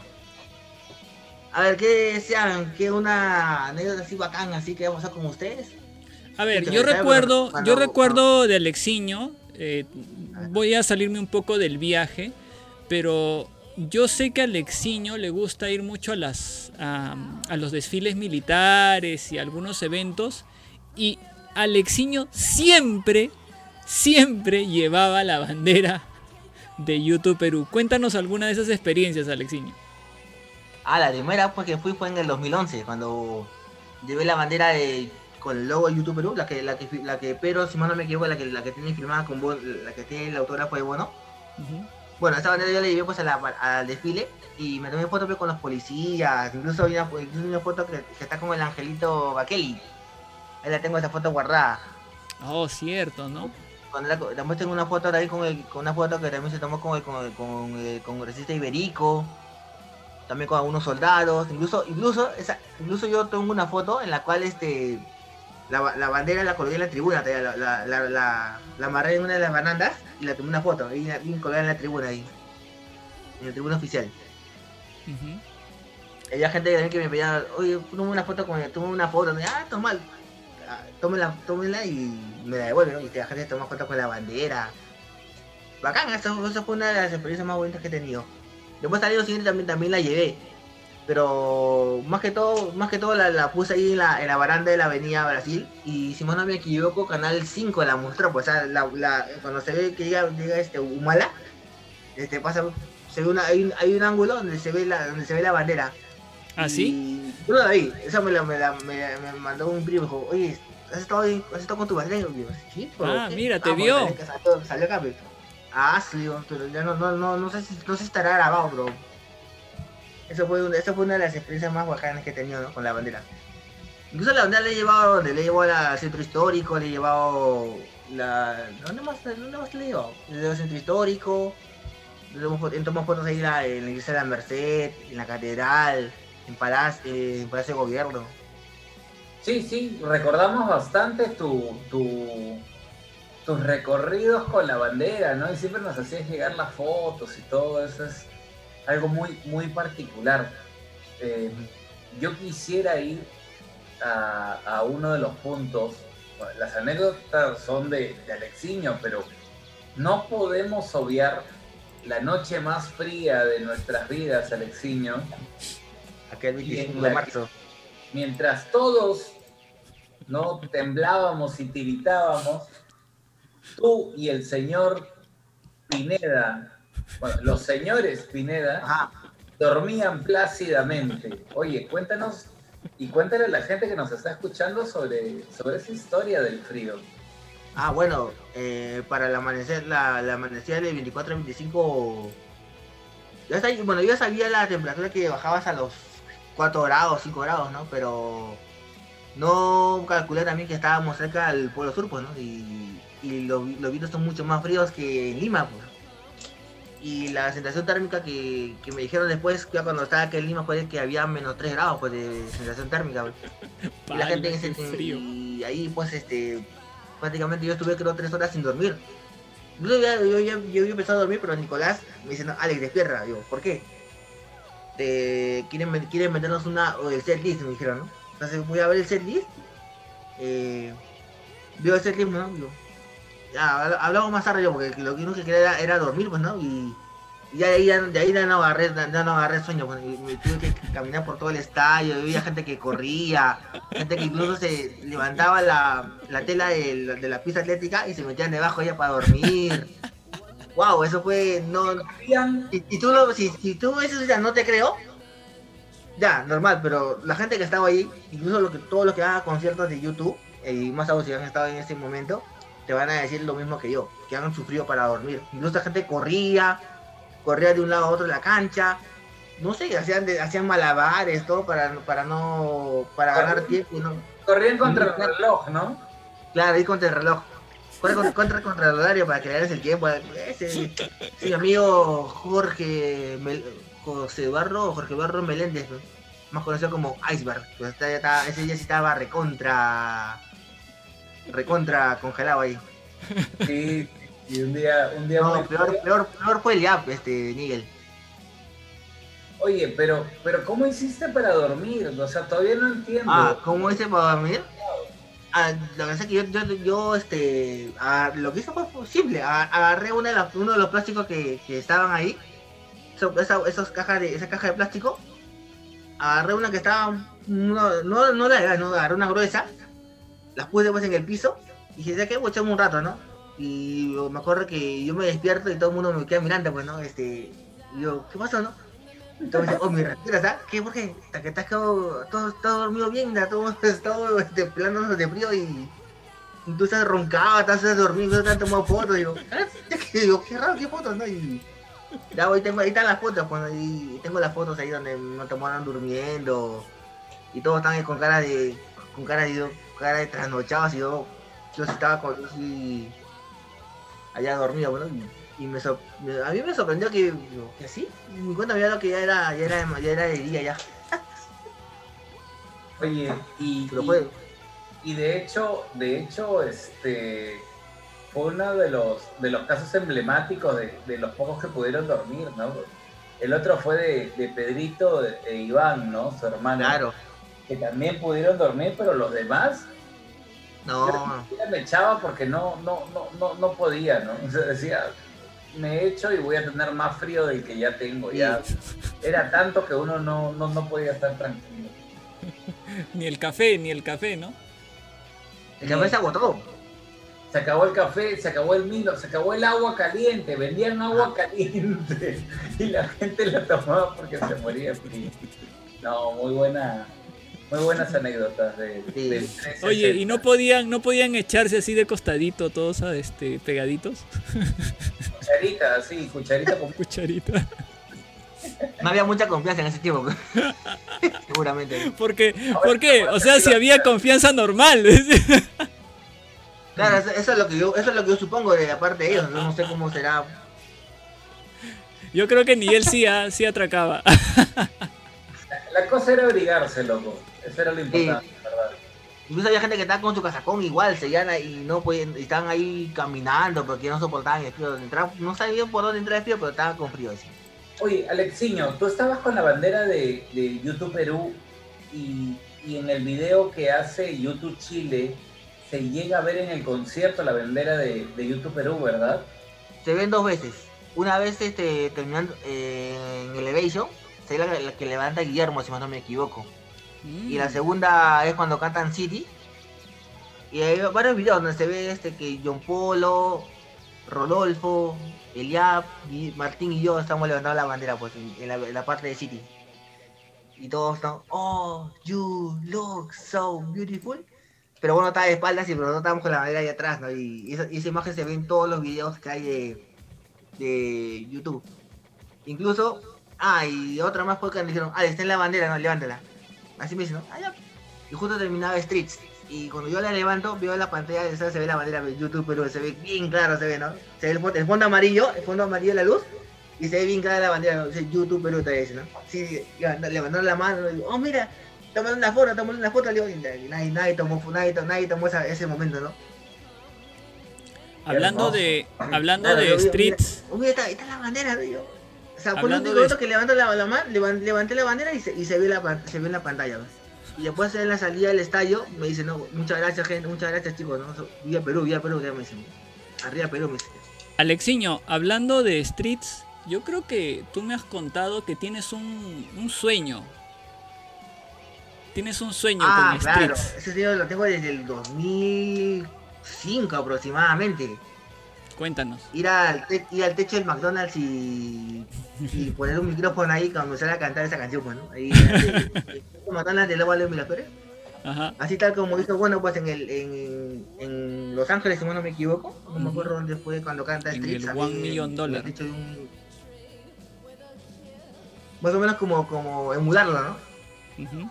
A ver, ¿qué desean? ¿Qué una anécdota así bacán, así que vamos a con ustedes? A ver, yo recuerdo, Bueno, yo recuerdo de Alexiño, eh, voy a salirme un poco del viaje, pero yo sé que a Alexiño le gusta ir mucho a las a, a los desfiles militares y a algunos eventos y Alexiño siempre siempre llevaba la bandera de YouTube Perú. Cuéntanos alguna de esas experiencias, Alexiño. Ah, la primera pues que fui fue en el 2011, cuando llevé la bandera de, con el logo de YouTube Perú, la que, la que, la que pero si mal no me equivoco, la que, la que tiene firmada con Bon- la que tiene el autógrafo de Bono. Bueno, esa bandera yo la llevé pues a la- al desfile y me tomé fotos pues, con los policías, incluso hay una, incluso una foto que, que está con el angelito Bakeli. Ahí la tengo esa foto guardada. Oh, cierto, ¿no? Cuando la, también tengo una foto también con, el, con una foto que también se tomó con el, con el, con el congresista iberico, también con algunos soldados, incluso, incluso, esa, incluso yo tengo una foto en la cual este la, ba- la bandera la colgué en la tribuna, la, la, la, la, la amarré en una de las barandas y la tomé una foto, ahí bien colgada en la tribuna ahí, en la tribuna oficial. Había gente también que me pedía, oye, toma una foto con toma una foto, ah, toma, tómela, tómela y me la devuelve, ¿no? Y la gente toma fotos con la bandera. Bacán, eso, eso fue una de las experiencias más bonitas que he tenido. Después al año siguiente también, también la llevé. Pero más que todo, más que todo la, puse ahí en la, en la baranda de la avenida Brasil. Y si no me equivoco, Canal 5 la mostró. Pues, o sea, la- cuando se ve que llega, llega este Humala, este pasa, se ve una, hay, un, hay un ángulo donde se ve la, donde se ve la bandera. ¿Ah, sí? Yo la vi, esa me la, me la- me- me mandó un primo, dijo, oye, ¿has estado, ahí- has estado con tu yo, sí, pero Ah, ¿qué?". mira, te pues, vio. que Salió, salió acá, pues. Ah, sí, pero ya no, no, no, no sé si, no sé estará grabado, bro. Eso fue, un- eso fue una de las experiencias más bacanas que he tenido, ¿no? Con la bandera. Incluso la bandera le he llevado donde le he llevado al centro histórico, le he llevado la... ¿Dónde más, dónde más le he llevado? Le he llevado al centro histórico, le tomo fo- he tomado fotos ahí la, en la iglesia de la Merced, en la catedral, en Palacio, en Palacio Gobierno. Sí, sí, recordamos bastante tu, tu- tus recorridos con la bandera, ¿no? Y siempre nos hacías llegar las fotos y todo eso es algo muy, muy particular. Eh, yo quisiera ir a, uno de los puntos, las anécdotas son de, de Alexiño, pero no podemos obviar la noche más fría de nuestras vidas, Alexiño, Aquel Bien, 25 de marzo. mientras todos no temblábamos y tiritábamos, tú y el señor Pineda, bueno, los señores Pineda, Ajá. dormían plácidamente. Oye, cuéntanos y cuéntale a la gente que nos está escuchando sobre, sobre esa historia del frío. Ah, bueno, eh, para el amanecer, la, la amanecida del 24 al 25, ya sabía, bueno, yo ya sabía la temperatura que bajabas a los 4 grados, 5 grados, ¿no? Pero no calculé también que estábamos cerca del Polo Sur, pues, ¿no? Y, y los, los vientos son mucho más fríos que en Lima, pues. Y la sensación térmica que, que me dijeron después, ya cuando estaba aquí en Lima, fue que había menos 3 grados, pues, de sensación térmica, pues. Y la gente en frío. y ahí pues este prácticamente yo estuve creo tres horas sin dormir. Yo ya, yo, ya- yo a dormir, pero Nicolás me dice, no, Alex, despierta. Digo, ¿por qué? Te, quieren, quieren vendernos una, o el set list, me dijeron, ¿no? Entonces voy a ver el set list. Eh, veo el set list, ¿no? Ya, habla- hablamos más tarde yo, porque lo que uno que quería era, dormir, pues, ¿no? Y, Y ya de ahí, ya- de ahí ya no agarré, ya no agarré sueño, pues, me tuve que caminar por todo el estadio, había gente que corría, gente que incluso se levantaba la, la tela de, de la pista atlética y se metían debajo de ella para dormir. Wow, eso fue, no, si, si tú lo, si, si tú eso ya no te creo, ya, normal, pero la gente que estaba ahí, incluso lo que, todos los que hagan conciertos de YouTube, eh, y más aún si han estado en ese momento, te van a decir lo mismo que yo, que han sufrido para dormir. Incluso la gente corría, corría de un lado a otro de la cancha, no sé, hacían, de- hacían malabares, todo para, para no, para ganar tiempo, ¿no? Corrían contra el reloj, ¿no? Claro, ir contra el reloj. Contra, contra, contra el horario para que le el tiempo. Ese, sí, mi amigo Jorge Mel- José Barro, Jorge Barro Meléndez, ¿no? más conocido como Iceberg. Pues está- ya ese día sí estaba recontra. recontra congelado ahí. Sí, y un día, un día No, peor, peor, peor fue el Yap, este, Miguel. Oye, pero, pero ¿cómo hiciste para dormir? O sea, todavía no entiendo. Ah, ¿cómo hice para dormir? Ah, la verdad es que yo, yo, este, lo que hice fue. Ah, Agarré una de uno de los plásticos que, que estaban ahí, esas cajas de, esa caja de plástico. Agarré una que estaba, no, no, no la no, agarré una gruesa, las puse pues en el piso y dije, que voy a echarme un rato, ¿no? Y me acuerdo que yo me despierto y todo el mundo me queda mirando, pues, ¿no? Este, y yo, ¿qué pasó, no? Entonces, oh, mi respira, ¿sabes? ¿Qué? ¿Por qué? Hasta que estás quedado, todo, todo dormido bien, todo, todo este, plano de frío y, tú estás roncado, estás dormido, te han tomado fotos, digo, ¿ah? ¿Qué, digo, qué raro, qué fotos, ¿no? Y ya hoy tengo, ahí están las fotos, pues, y tengo las fotos ahí donde me tomaron durmiendo y todos están ahí con cara de, con cara de, cara de trasnochados y yo, yo estaba con, yo sí, allá dormido, bueno, y, y me, me- a mí me sorprendió que, que sí, mi cuenta me dio que ya era, ya era, ya era de día ya, Oye, y, pero y- fue, y de hecho, de hecho, este fue uno de los de los casos emblemáticos de, de los pocos que pudieron dormir, ¿no? El otro fue de, de Pedrito e Iván, ¿no? Su hermano. claro, Que también pudieron dormir, pero los demás no, yo me echaba porque no, no, no, no, no podía, ¿no? O sea, decía, me echo y voy a tener más frío del que ya tengo. Ya era tanto que uno no, no, no podía estar tranquilo. Ni el café, ni el café, ¿no? el café se agotó, Se acabó el café, se acabó el Milo, se acabó el agua caliente, vendían agua caliente y la gente la tomaba porque se moría frío. No, muy buena, muy buenas anécdotas de, Sí. 360. Oye, ¿y no podían, no podían echarse así de costadito todos a este, pegaditos? Cucharita, sí, cucharita con Cucharita. no había mucha confianza en ese tiempo, seguramente, Porque, ¿Por qué? O sea, si había confianza normal. claro, eso, es lo que yo, eso es lo que yo supongo de la parte de ellos, no, No sé cómo será, Yo creo que ni él sí, ah, sí atracaba. La cosa era abrigarse, loco. Eso era lo importante, ¿verdad? Incluso había gente que estaba con su casacón igual, seguían y no podían, estaban ahí caminando porque no soportaban el frío. Entraban- no sabían por dónde entrar el frío, pero estaban con frío. Así. Oye, Alexiño, tú estabas con la bandera de, de YouTube Perú y, y en el video que hace YouTube Chile se llega a ver en el concierto la bandera de, de YouTube Perú, ¿verdad? Se ven dos veces. Una vez este, terminando eh, en Elevation, se ve la, la que levanta Guillermo, si más no me equivoco. Y la segunda es cuando cantan City. Y hay varios videos donde se ve este que John Polo, Rodolfo, Eliab, Martín y yo estamos levantando la bandera pues en, la, parte de City. Y todos están, oh, you look so beautiful. Pero bueno, estaba de espaldas y pero no estábamos con la bandera ahí atrás, ¿no? Y esa, imagen se ve en todos los videos que hay de, YouTube. Incluso, ah, y otra más fue que me dijeron, ah, está en la bandera, no, levántala. Así me dicen, ¿no? Ah, ya. Y justo terminaba Streets. Y cuando yo la levanto, veo la pantalla, de esa se ve la bandera de YouTube, pero se ve bien claro, se ve, ¿no? Se ve el fondo, el fondo amarillo, el fondo amarillo de la luz, y se ve bien clara la bandera. Dice YouTube Perú te dice, ¿no? Sí, levantó- levantaron la mano, digo, oh, mira, tomando una foto, tomando una foto, le digo, y nadie, nadie tomó, nadie, tomó- nadie tomó esa- ese momento, ¿no? Hablando de, hablando de streets, Mira, oh, mira, está, ahí está la bandera, ¿no? Sea, fue el único de- que levanto la, la levanté la bandera y se, y se ve la se en la pantalla. Y después en la salida del estadio me dicen, no, muchas gracias gente, muchas gracias chicos, ¿no? Vía Perú, vía Perú, que me dicen. Arriba Perú, me dicen. Alexiño, hablando de streets, yo creo que tú me has contado que tienes un, un sueño. Tienes un sueño Ah, con claro. Streets. Ese tío lo tengo desde el 2005 aproximadamente. Cuéntanos. Ir al, te- ir al techo del McDonald's y, y poner un micrófono ahí cuando comenzar a cantar esa canción, pues, ¿no? Ahí, el McDonald's de Lobo Miraflores. Ajá. Así tal como hizo, bueno, pues en el en, en Los Ángeles, si no me equivoco. No me acuerdo dónde fue cuando canta En Streets. el One Million Dollar. un- Más o menos como, como emularlo, ¿no? Ujú.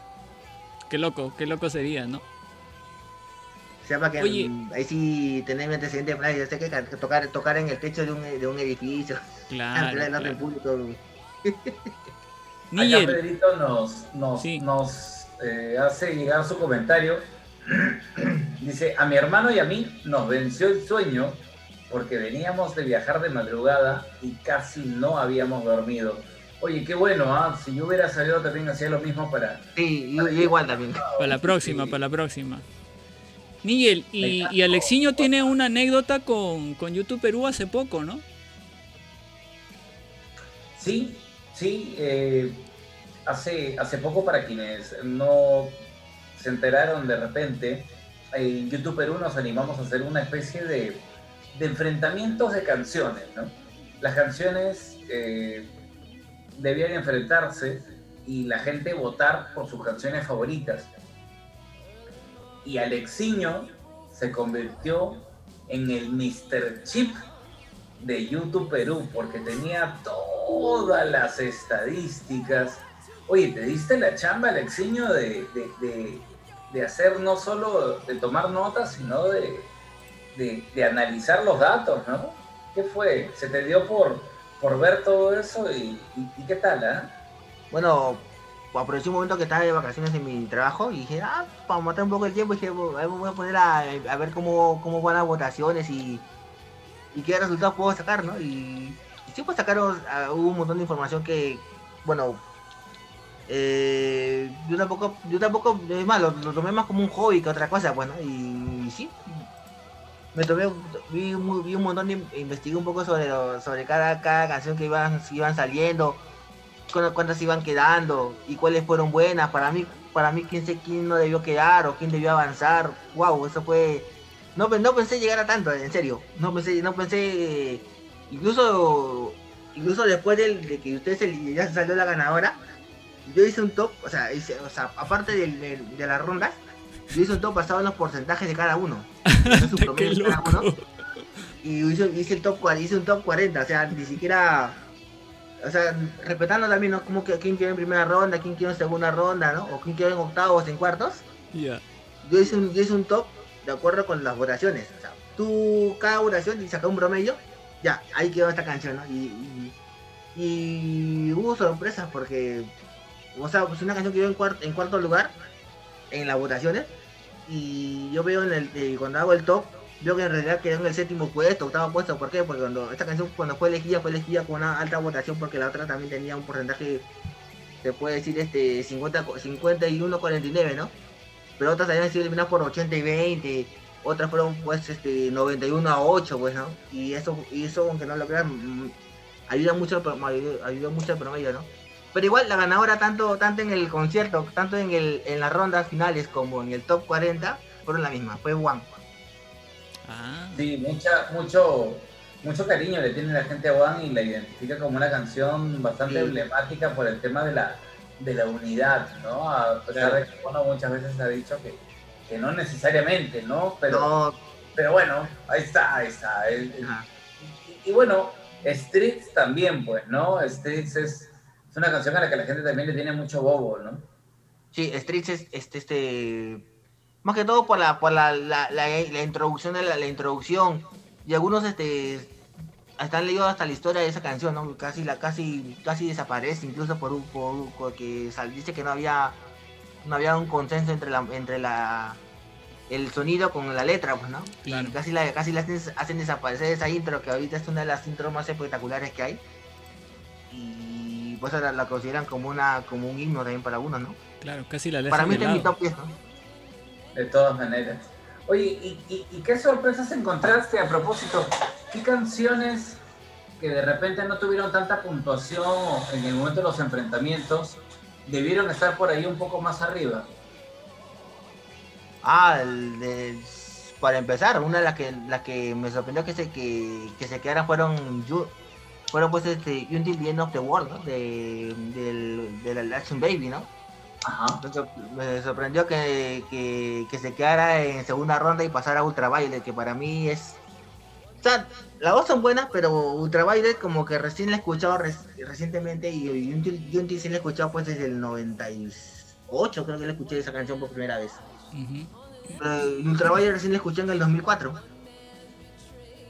Qué loco, qué loco sería, ¿no? Para que Oye. ahí sí tener mi antecedente, plan, yo sé que tocar, tocar en el techo de un, de un edificio, Claro. cantar el orden claro. público. Acá Pedrito nos, nos, Sí. nos eh, hace llegar su comentario. Dice, a mi hermano y a mí nos venció el sueño porque veníamos de viajar de madrugada y casi no habíamos dormido. Oye, qué bueno, ¿ah? Si yo hubiera salido también hacía lo mismo para... Sí, yo igual también. para la próxima, Sí. para la próxima. Miguel, y, y Alexiño tiene una anécdota con, con YouTube Perú hace poco, ¿no? Sí, sí, eh, hace, hace poco para quienes no se enteraron de repente, en YouTube Perú nos animamos a hacer una especie de, de enfrentamientos de canciones, ¿no? Las canciones eh, debían enfrentarse y la gente votar por sus canciones favoritas. Y Alexiño se convirtió en el Mr. Chip de YouTube Perú porque tenía todas las estadísticas. Oye, te diste la chamba, Alexiño, de, de, de- hacer no solo de tomar notas, sino de, de- analizar los datos, ¿no? ¿Qué fue? ¿Se te dio por, por ver todo eso y, y- y qué tal, ah? Bueno, aproveché un momento que estaba de vacaciones en mi trabajo y dije, ah, para matar un poco el tiempo, dije, "Bueno, voy a poner a, a ver cómo, cómo van las votaciones y, y qué resultados puedo sacar, ¿no? Y, y sí, pues sacaron, ah, un montón de información que, bueno, eh, yo tampoco, yo tampoco, es más, lo, tomé más como un hobby que otra cosa, pues, ¿no? Y, sí, me tomé, vi, vi un montón de, investigué un poco sobre, sobre cada, cada canción que iban, iban saliendo, cuántas iban quedando y cuáles fueron buenas. Para mí, para mí quién sé quién no debió quedar o quién debió avanzar. Wow, eso fue. No, no pensé llegar a tanto, en serio. No pensé, no pensé. Incluso, incluso después de, que usted se, ya salió la ganadora, yo hice un top, o sea, hice- o sea aparte de, las rondas, yo hice un top basado en los porcentajes de cada uno. Promedio de cada uno y hice, hice el top 40, hice un top 40, o sea, ni siquiera, o sea, respetando también, ¿no? Como que quién quedó en primera ronda, quién quedó en segunda ronda, ¿no? O quién quedó en octavos, en cuartos. Ya. Yo hice un, yo hice un top de acuerdo con las votaciones, o sea, tú, cada votación y sacas un promedio, ya, ahí quedó esta canción, ¿no? Y, y, y hubo sorpresas porque, o sea, pues una canción quedó en, cuarto en cuarto lugar en las votaciones y yo veo en el, eh, cuando hago el top, veo que en realidad quedó en el séptimo puesto, octavo puesto, ¿por qué? Porque cuando esta canción cuando fue elegida, fue elegida con una alta votación porque la otra también tenía un porcentaje, se puede decir, este 50, 51-49, ¿no? Pero otras habían sido eliminadas por 80 y 20, otras fueron pues este 91 a 8, pues, ¿no? Y eso, y eso aunque no lo crean, mm, ayuda mucho, ayuda, mucho al promedio, ¿no? Pero igual la ganadora tanto, tanto en el concierto, tanto en, el, en las rondas finales como en el top 40, fueron la misma, fue One. Ah, Sí, mucha, mucho, mucho cariño le tiene la gente a One y la identifica como una canción bastante Sí. emblemática por el tema de la, de la unidad, ¿no? A pesar Claro. de que uno muchas veces ha dicho que, que no necesariamente, ¿no? Pero, No, pero bueno, ahí está, ahí está. El- el- ajá. y, y bueno, Streets también, pues, ¿no? Streets es, es una canción a la que la gente también le tiene mucho bobo, ¿no? Sí, Streets es este, este más que todo por la por la, la, la, la introducción de la, introducción y algunos este están leídos hasta la historia de esa canción, ¿no? Casi la casi casi desaparece incluso por un por porque dice que no había no había un consenso entre la entre la el sonido con la letra, pues, ¿no? Claro. Y casi la casi la hacen, hacen desaparecer esa intro que ahorita es una de las intros más espectaculares que hay. Y pues la, la consideran como una como un himno también para unos, ¿no? claro, casi la Para mí de está en mi top 10, ¿no? De todas maneras. Oye, ¿y, y, qué sorpresas encontraste a propósito? ¿Qué canciones que de repente no tuvieron tanta puntuación en el momento de los enfrentamientos, debieron estar por ahí un poco más arriba. Ah, el de- para empezar, una de las que, la que me sorprendió que se, que, se quedaran fueron fueron pues este Until the End of the World. De, del, del Action Baby, ¿no? Ajá. Me sor- Me sorprendió que, que, que se quedara en segunda ronda y pasara a Ultraviolet, que para mí es... O sea, las dos son buenas, pero Ultraviolet como que recién la he escuchado res- recientemente y, y Until, Until sí la he escuchado pues desde el 98, creo que la escuché esa canción por primera vez. Pero Ultraviolet recién la escuché en el 2004.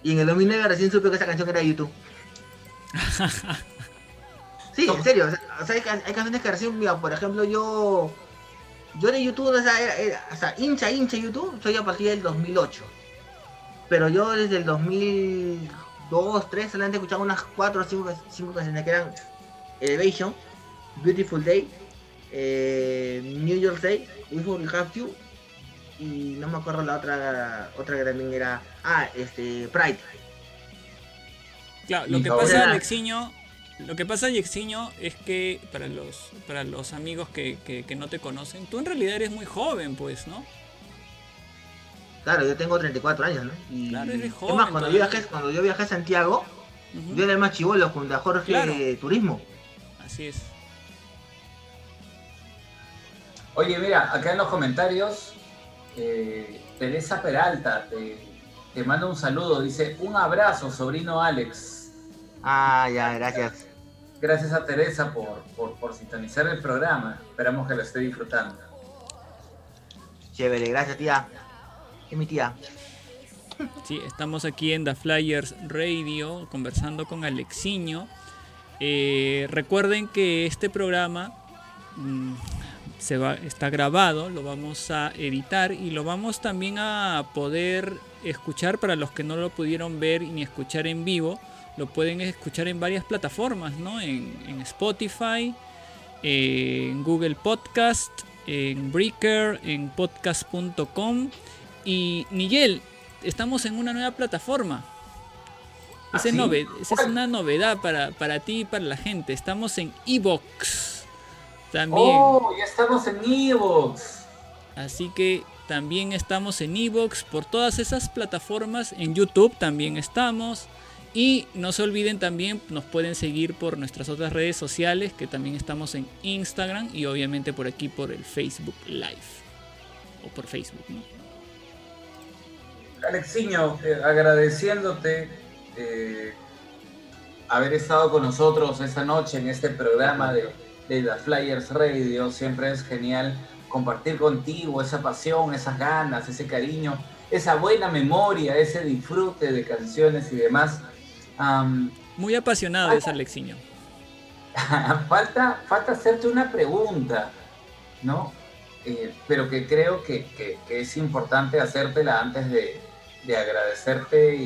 Y en el 2009 recién supe que esa canción era de YouTube. Sí, en serio. O sea, hay, can- hay canciones que recién, mira, por ejemplo, yo. Yo de YouTube, o sea, era- era- o sea, hincha, hincha YouTube, soy a partir del 2008. Pero yo desde el 2002, 2003, solamente escuchaba unas 4 o 5, canciones que eran Elevation, Beautiful Day, eh, New York Day, We Will Have You, y no me acuerdo la otra, otra que también era, ah, este, Pride. Claro, lo Mi que pasa, Alexiño, lo que pasa, Alexiño, es que para los, para los amigos que, que- que no te conocen, tú en realidad eres muy joven, pues, ¿no? Claro, yo tengo 34 años, ¿no? Y, Claro, eres es joven más, cuando yo, viajé, cuando yo viajé a Santiago, Ujú. yo era el más chivolo junto a Jorge Claro. de Turismo. Así es. Oye, mira, acá en los comentarios, eh, Teresa Peralta te, te manda un saludo. Dice, un abrazo, sobrino Alex. Ah, ya, gracias. Gracias a Teresa por, por, por sintonizar el programa. Esperamos que lo esté disfrutando. Chévere, gracias, tía. Es mi tía. Sí, estamos aquí en The Flyers Radio conversando con Alexiño. Eh, recuerden que este programa mm, se va, está grabado, lo vamos a editar y lo vamos también a poder escuchar para los que no lo pudieron ver ni escuchar en vivo. Lo pueden escuchar en varias plataformas, ¿no? En, en Spotify, en Google Podcast, en Breaker, en podcast.com. Y Nigel, estamos en una nueva plataforma. ¿Ah, Esa, es, sí? nove- esa es ¿Cuál? una novedad para, para ti y para la gente. Estamos en Evox. También. ¡Oh! Ya estamos en Evox. Así que también estamos en Evox, por todas esas plataformas. En YouTube también estamos. Y no se olviden también, nos pueden seguir por nuestras otras redes sociales, que también estamos en Instagram y obviamente por aquí por el Facebook Live. O por Facebook, ¿no? Alexiño, eh, agradeciéndote eh, haber estado con nosotros esta noche en este programa de, de Flyers Radio. Siempre es genial compartir contigo esa pasión, esas ganas, ese cariño, esa buena memoria, ese disfrute de canciones y demás. Muy apasionado es Alexiño. falta, falta hacerte una pregunta, ¿no? Eh, pero que creo que, que- que es importante hacértela antes de, de agradecerte y,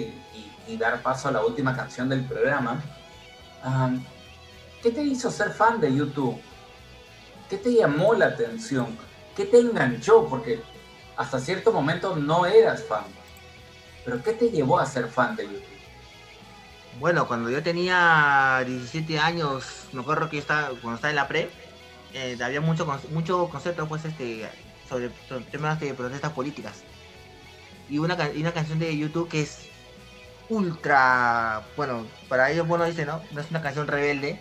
y- y dar paso a la última canción del programa. Am, ¿Qué te hizo ser fan de YouTube? ¿Qué te llamó la atención? ¿Qué te enganchó? Porque hasta cierto momento no eras fan. Pero ¿qué te llevó a ser fan de YouTube? Bueno, cuando yo tenía 17 años, me acuerdo que estaba, cuando estaba en la pre, eh, había mucho, mucho concepto pues, este, sobre, temas de protestas políticas. Y una, y una canción de YouTube que es ultra, bueno, para ellos, bueno, dice, ¿no? No es una canción rebelde,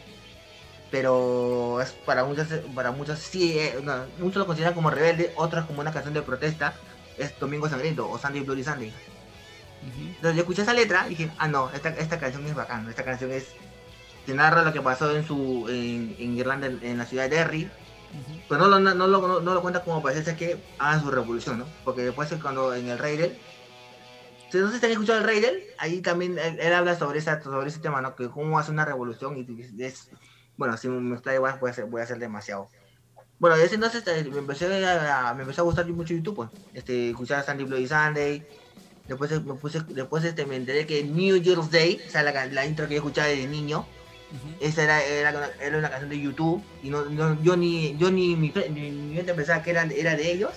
pero es para muchos, para muchos sí, eh, muchos lo consideran como rebelde, otros como una canción de protesta, es Domingo Sangriento o Sunday Bloody Sunday. Entonces yo escuché esa letra y dije, ah no, esta, esta canción es bacán, esta canción es que narra lo que pasó en su en, en Irlanda, en, en la ciudad de Derry, Ujú. pero no, lo- no, no, lo, no lo cuenta como parece que hagan su revolución, ¿no? Porque después cuando en el Raidel, si no se están escuchando el Raidel, ahí también él, él habla sobre, esa, sobre ese tema, ¿no? Que cómo hace una revolución y es, bueno, si me está igual voy a hacer, voy a hacer demasiado. Bueno, desde entonces eh, me empecé a, me empezó a gustar mucho YouTube, pues. Este, escuchar Sandy Bloody Sunday, Después, eh, me puse, después este, me enteré que New Year's Day, o sea, la, la intro que yo escuchaba desde niño, esa era, era, una, era una canción de YouTube, y no, no- yo ni yo ni mi, ni, mi mente pensaba que era, era de ellos.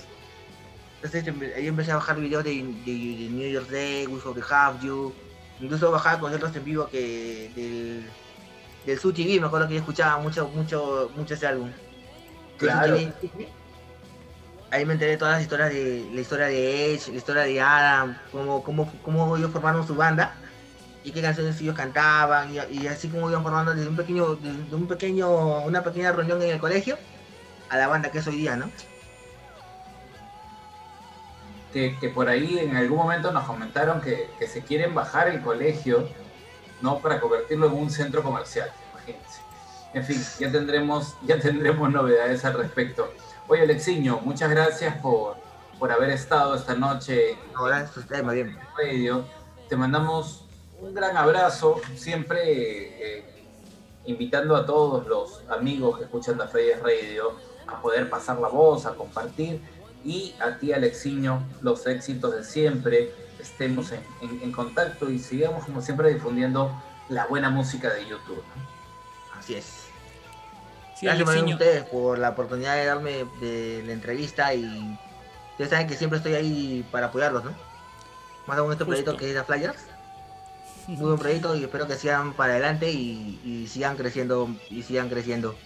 Entonces empe- ahí empecé a bajar videos de, de, de New Year's Day, We to Have You, Incluso bajaba conciertos en vivo que del, del Su TV, me acuerdo que yo escuchaba mucho, mucho, mucho ese álbum. Claro. Ahí me enteré todas las historias de la historia de Edge, la historia de Adam, cómo, cómo, cómo ellos formaron su banda y qué canciones ellos cantaban y, y así como iban formando desde un pequeño, desde un pequeño, una pequeña reunión en el colegio a la banda que es hoy día, ¿no? que, que por ahí en algún momento nos comentaron que, que se quieren bajar el colegio, ¿no? Para convertirlo en un centro comercial, imagínense. En fin, ya tendremos, ya tendremos novedades al respecto. Oye, Alexiño, muchas gracias por, por haber estado esta noche Ahora esto está más bien. Radio. Te mandamos un gran abrazo, siempre eh, invitando a todos los amigos que escuchan la Freddy's Radio a poder pasar la voz, a compartir. Y a ti, Alexiño, los éxitos de siempre. Estemos en, en- en contacto y sigamos, como siempre, difundiendo la buena música de YouTube. ¿no? Así es. Sí, Gracias a ustedes por la oportunidad de darme de la entrevista y ustedes saben que siempre estoy ahí para apoyarlos, ¿no? Más aún este proyecto que es la Flyers. Muy buen proyecto y espero que sigan para adelante y, y sigan creciendo y sigan creciendo.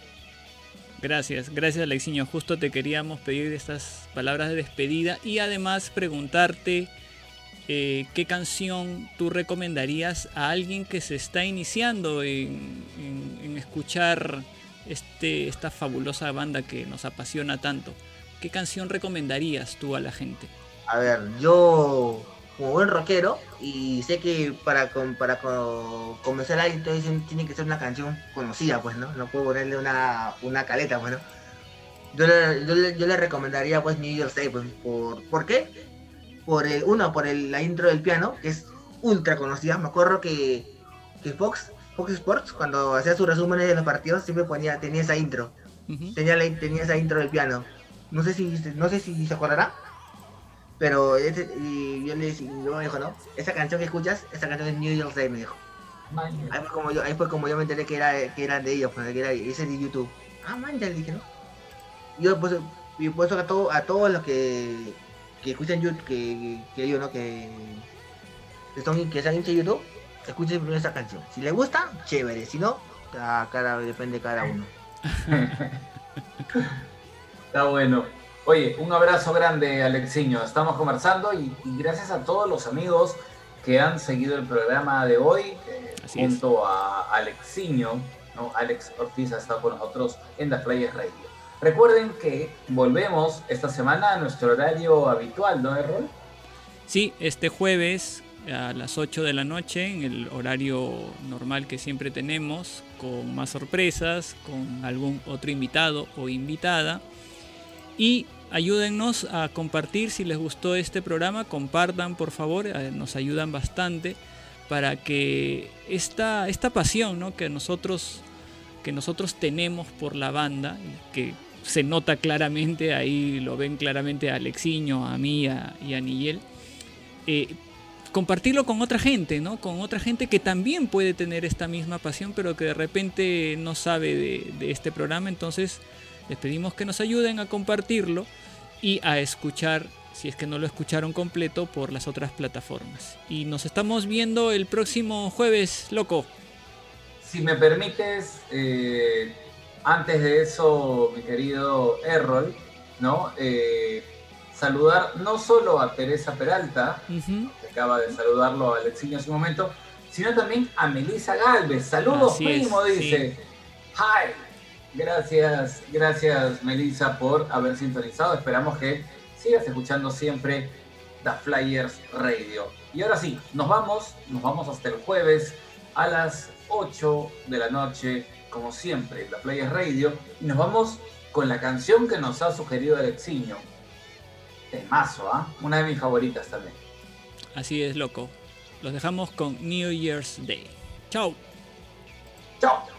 Gracias, gracias Alexiño. Justo te queríamos pedir estas palabras de despedida y además preguntarte eh, qué canción tú recomendarías a alguien que se está iniciando en, en- en escuchar este, esta fabulosa banda que nos apasiona tanto. ¿Qué canción recomendarías tú a la gente? A ver, yo como buen rockero y sé que para com- para co- comenzar ahí entonces tiene que ser una canción conocida, pues, ¿no? No puedo ponerle una, una caleta, pues, ¿no? Yo le, yo, le, yo le recomendaría pues New Year's Day, pues, por, ¿por qué? Por el, uno, por el, la intro del piano, que es ultra conocida. Me acuerdo que, que Fox, Fox Sports, cuando hacía sus resúmenes de los partidos, siempre ponía, tenía esa intro. Tenía, la, tenía esa intro del piano. No sé si, no sé si se acordará. Pero ese- y yo le dije, yo me dijo, no, esa canción que escuchas, esa canción es New Year's Day, me dijo. Ahí fue como yo, ahí fue como yo me enteré que era, que era de ellos, pues, que era ese de YouTube. Ah, man, ya le dije, ¿no? Yo pues, y por eso a, todo, a todos los que, que escuchan YouTube, que, que yo, ¿no? Que, que son que sean hinchas de YouTube, escuchen primero esa canción. Si les gusta, chévere, si no, a cada, depende de cada uno. Está bueno. Oye, un abrazo grande, Alexiño. Estamos conversando y, y gracias a todos los amigos que han seguido el programa de hoy, eh, es. junto a Alexiño, ¿no? Alex Ortiz ha estado con nosotros en The Players Radio. Recuerden que volvemos esta semana a nuestro horario habitual, ¿no, Errol? Sí, este jueves a las 8 de la noche, en el horario normal que siempre tenemos, con más sorpresas, con algún otro invitado o invitada. Y ayúdennos a compartir si les gustó este programa, compartan por favor, eh, nos ayudan bastante para que esta, esta pasión ¿no? que, nosotros, que nosotros tenemos por la banda, que se nota claramente, ahí lo ven claramente a Alexiño, a mí a- y a Nigel, eh, compartirlo con otra gente, ¿no? Con otra gente que también puede tener esta misma pasión, pero que de repente no sabe de, este programa. Entonces, les pedimos que nos ayuden a compartirlo y a escuchar, si es que no lo escucharon completo, por las otras plataformas. Y nos estamos viendo el próximo jueves, loco. Si me permites, eh, antes de eso, mi querido Errol, ¿no? Eh, saludar no solo a Teresa Peralta, que acaba de saludarlo a Alexiño hace un momento, sino también a Melissa Galvez. Saludos, Así es, primo, dice. Hi. Gracias, gracias Melissa por haber sintonizado. Esperamos que sigas escuchando siempre The Flyers Radio. Y ahora sí, nos vamos, nos vamos hasta el jueves a las 8 de la noche, como siempre, The Flyers Radio. Y nos vamos con la canción que nos ha sugerido Alexiño. Temazo, ¿ah? Una de mis favoritas también. Así es, loco. Los dejamos con New Year's Day. Chao. ¡Chao!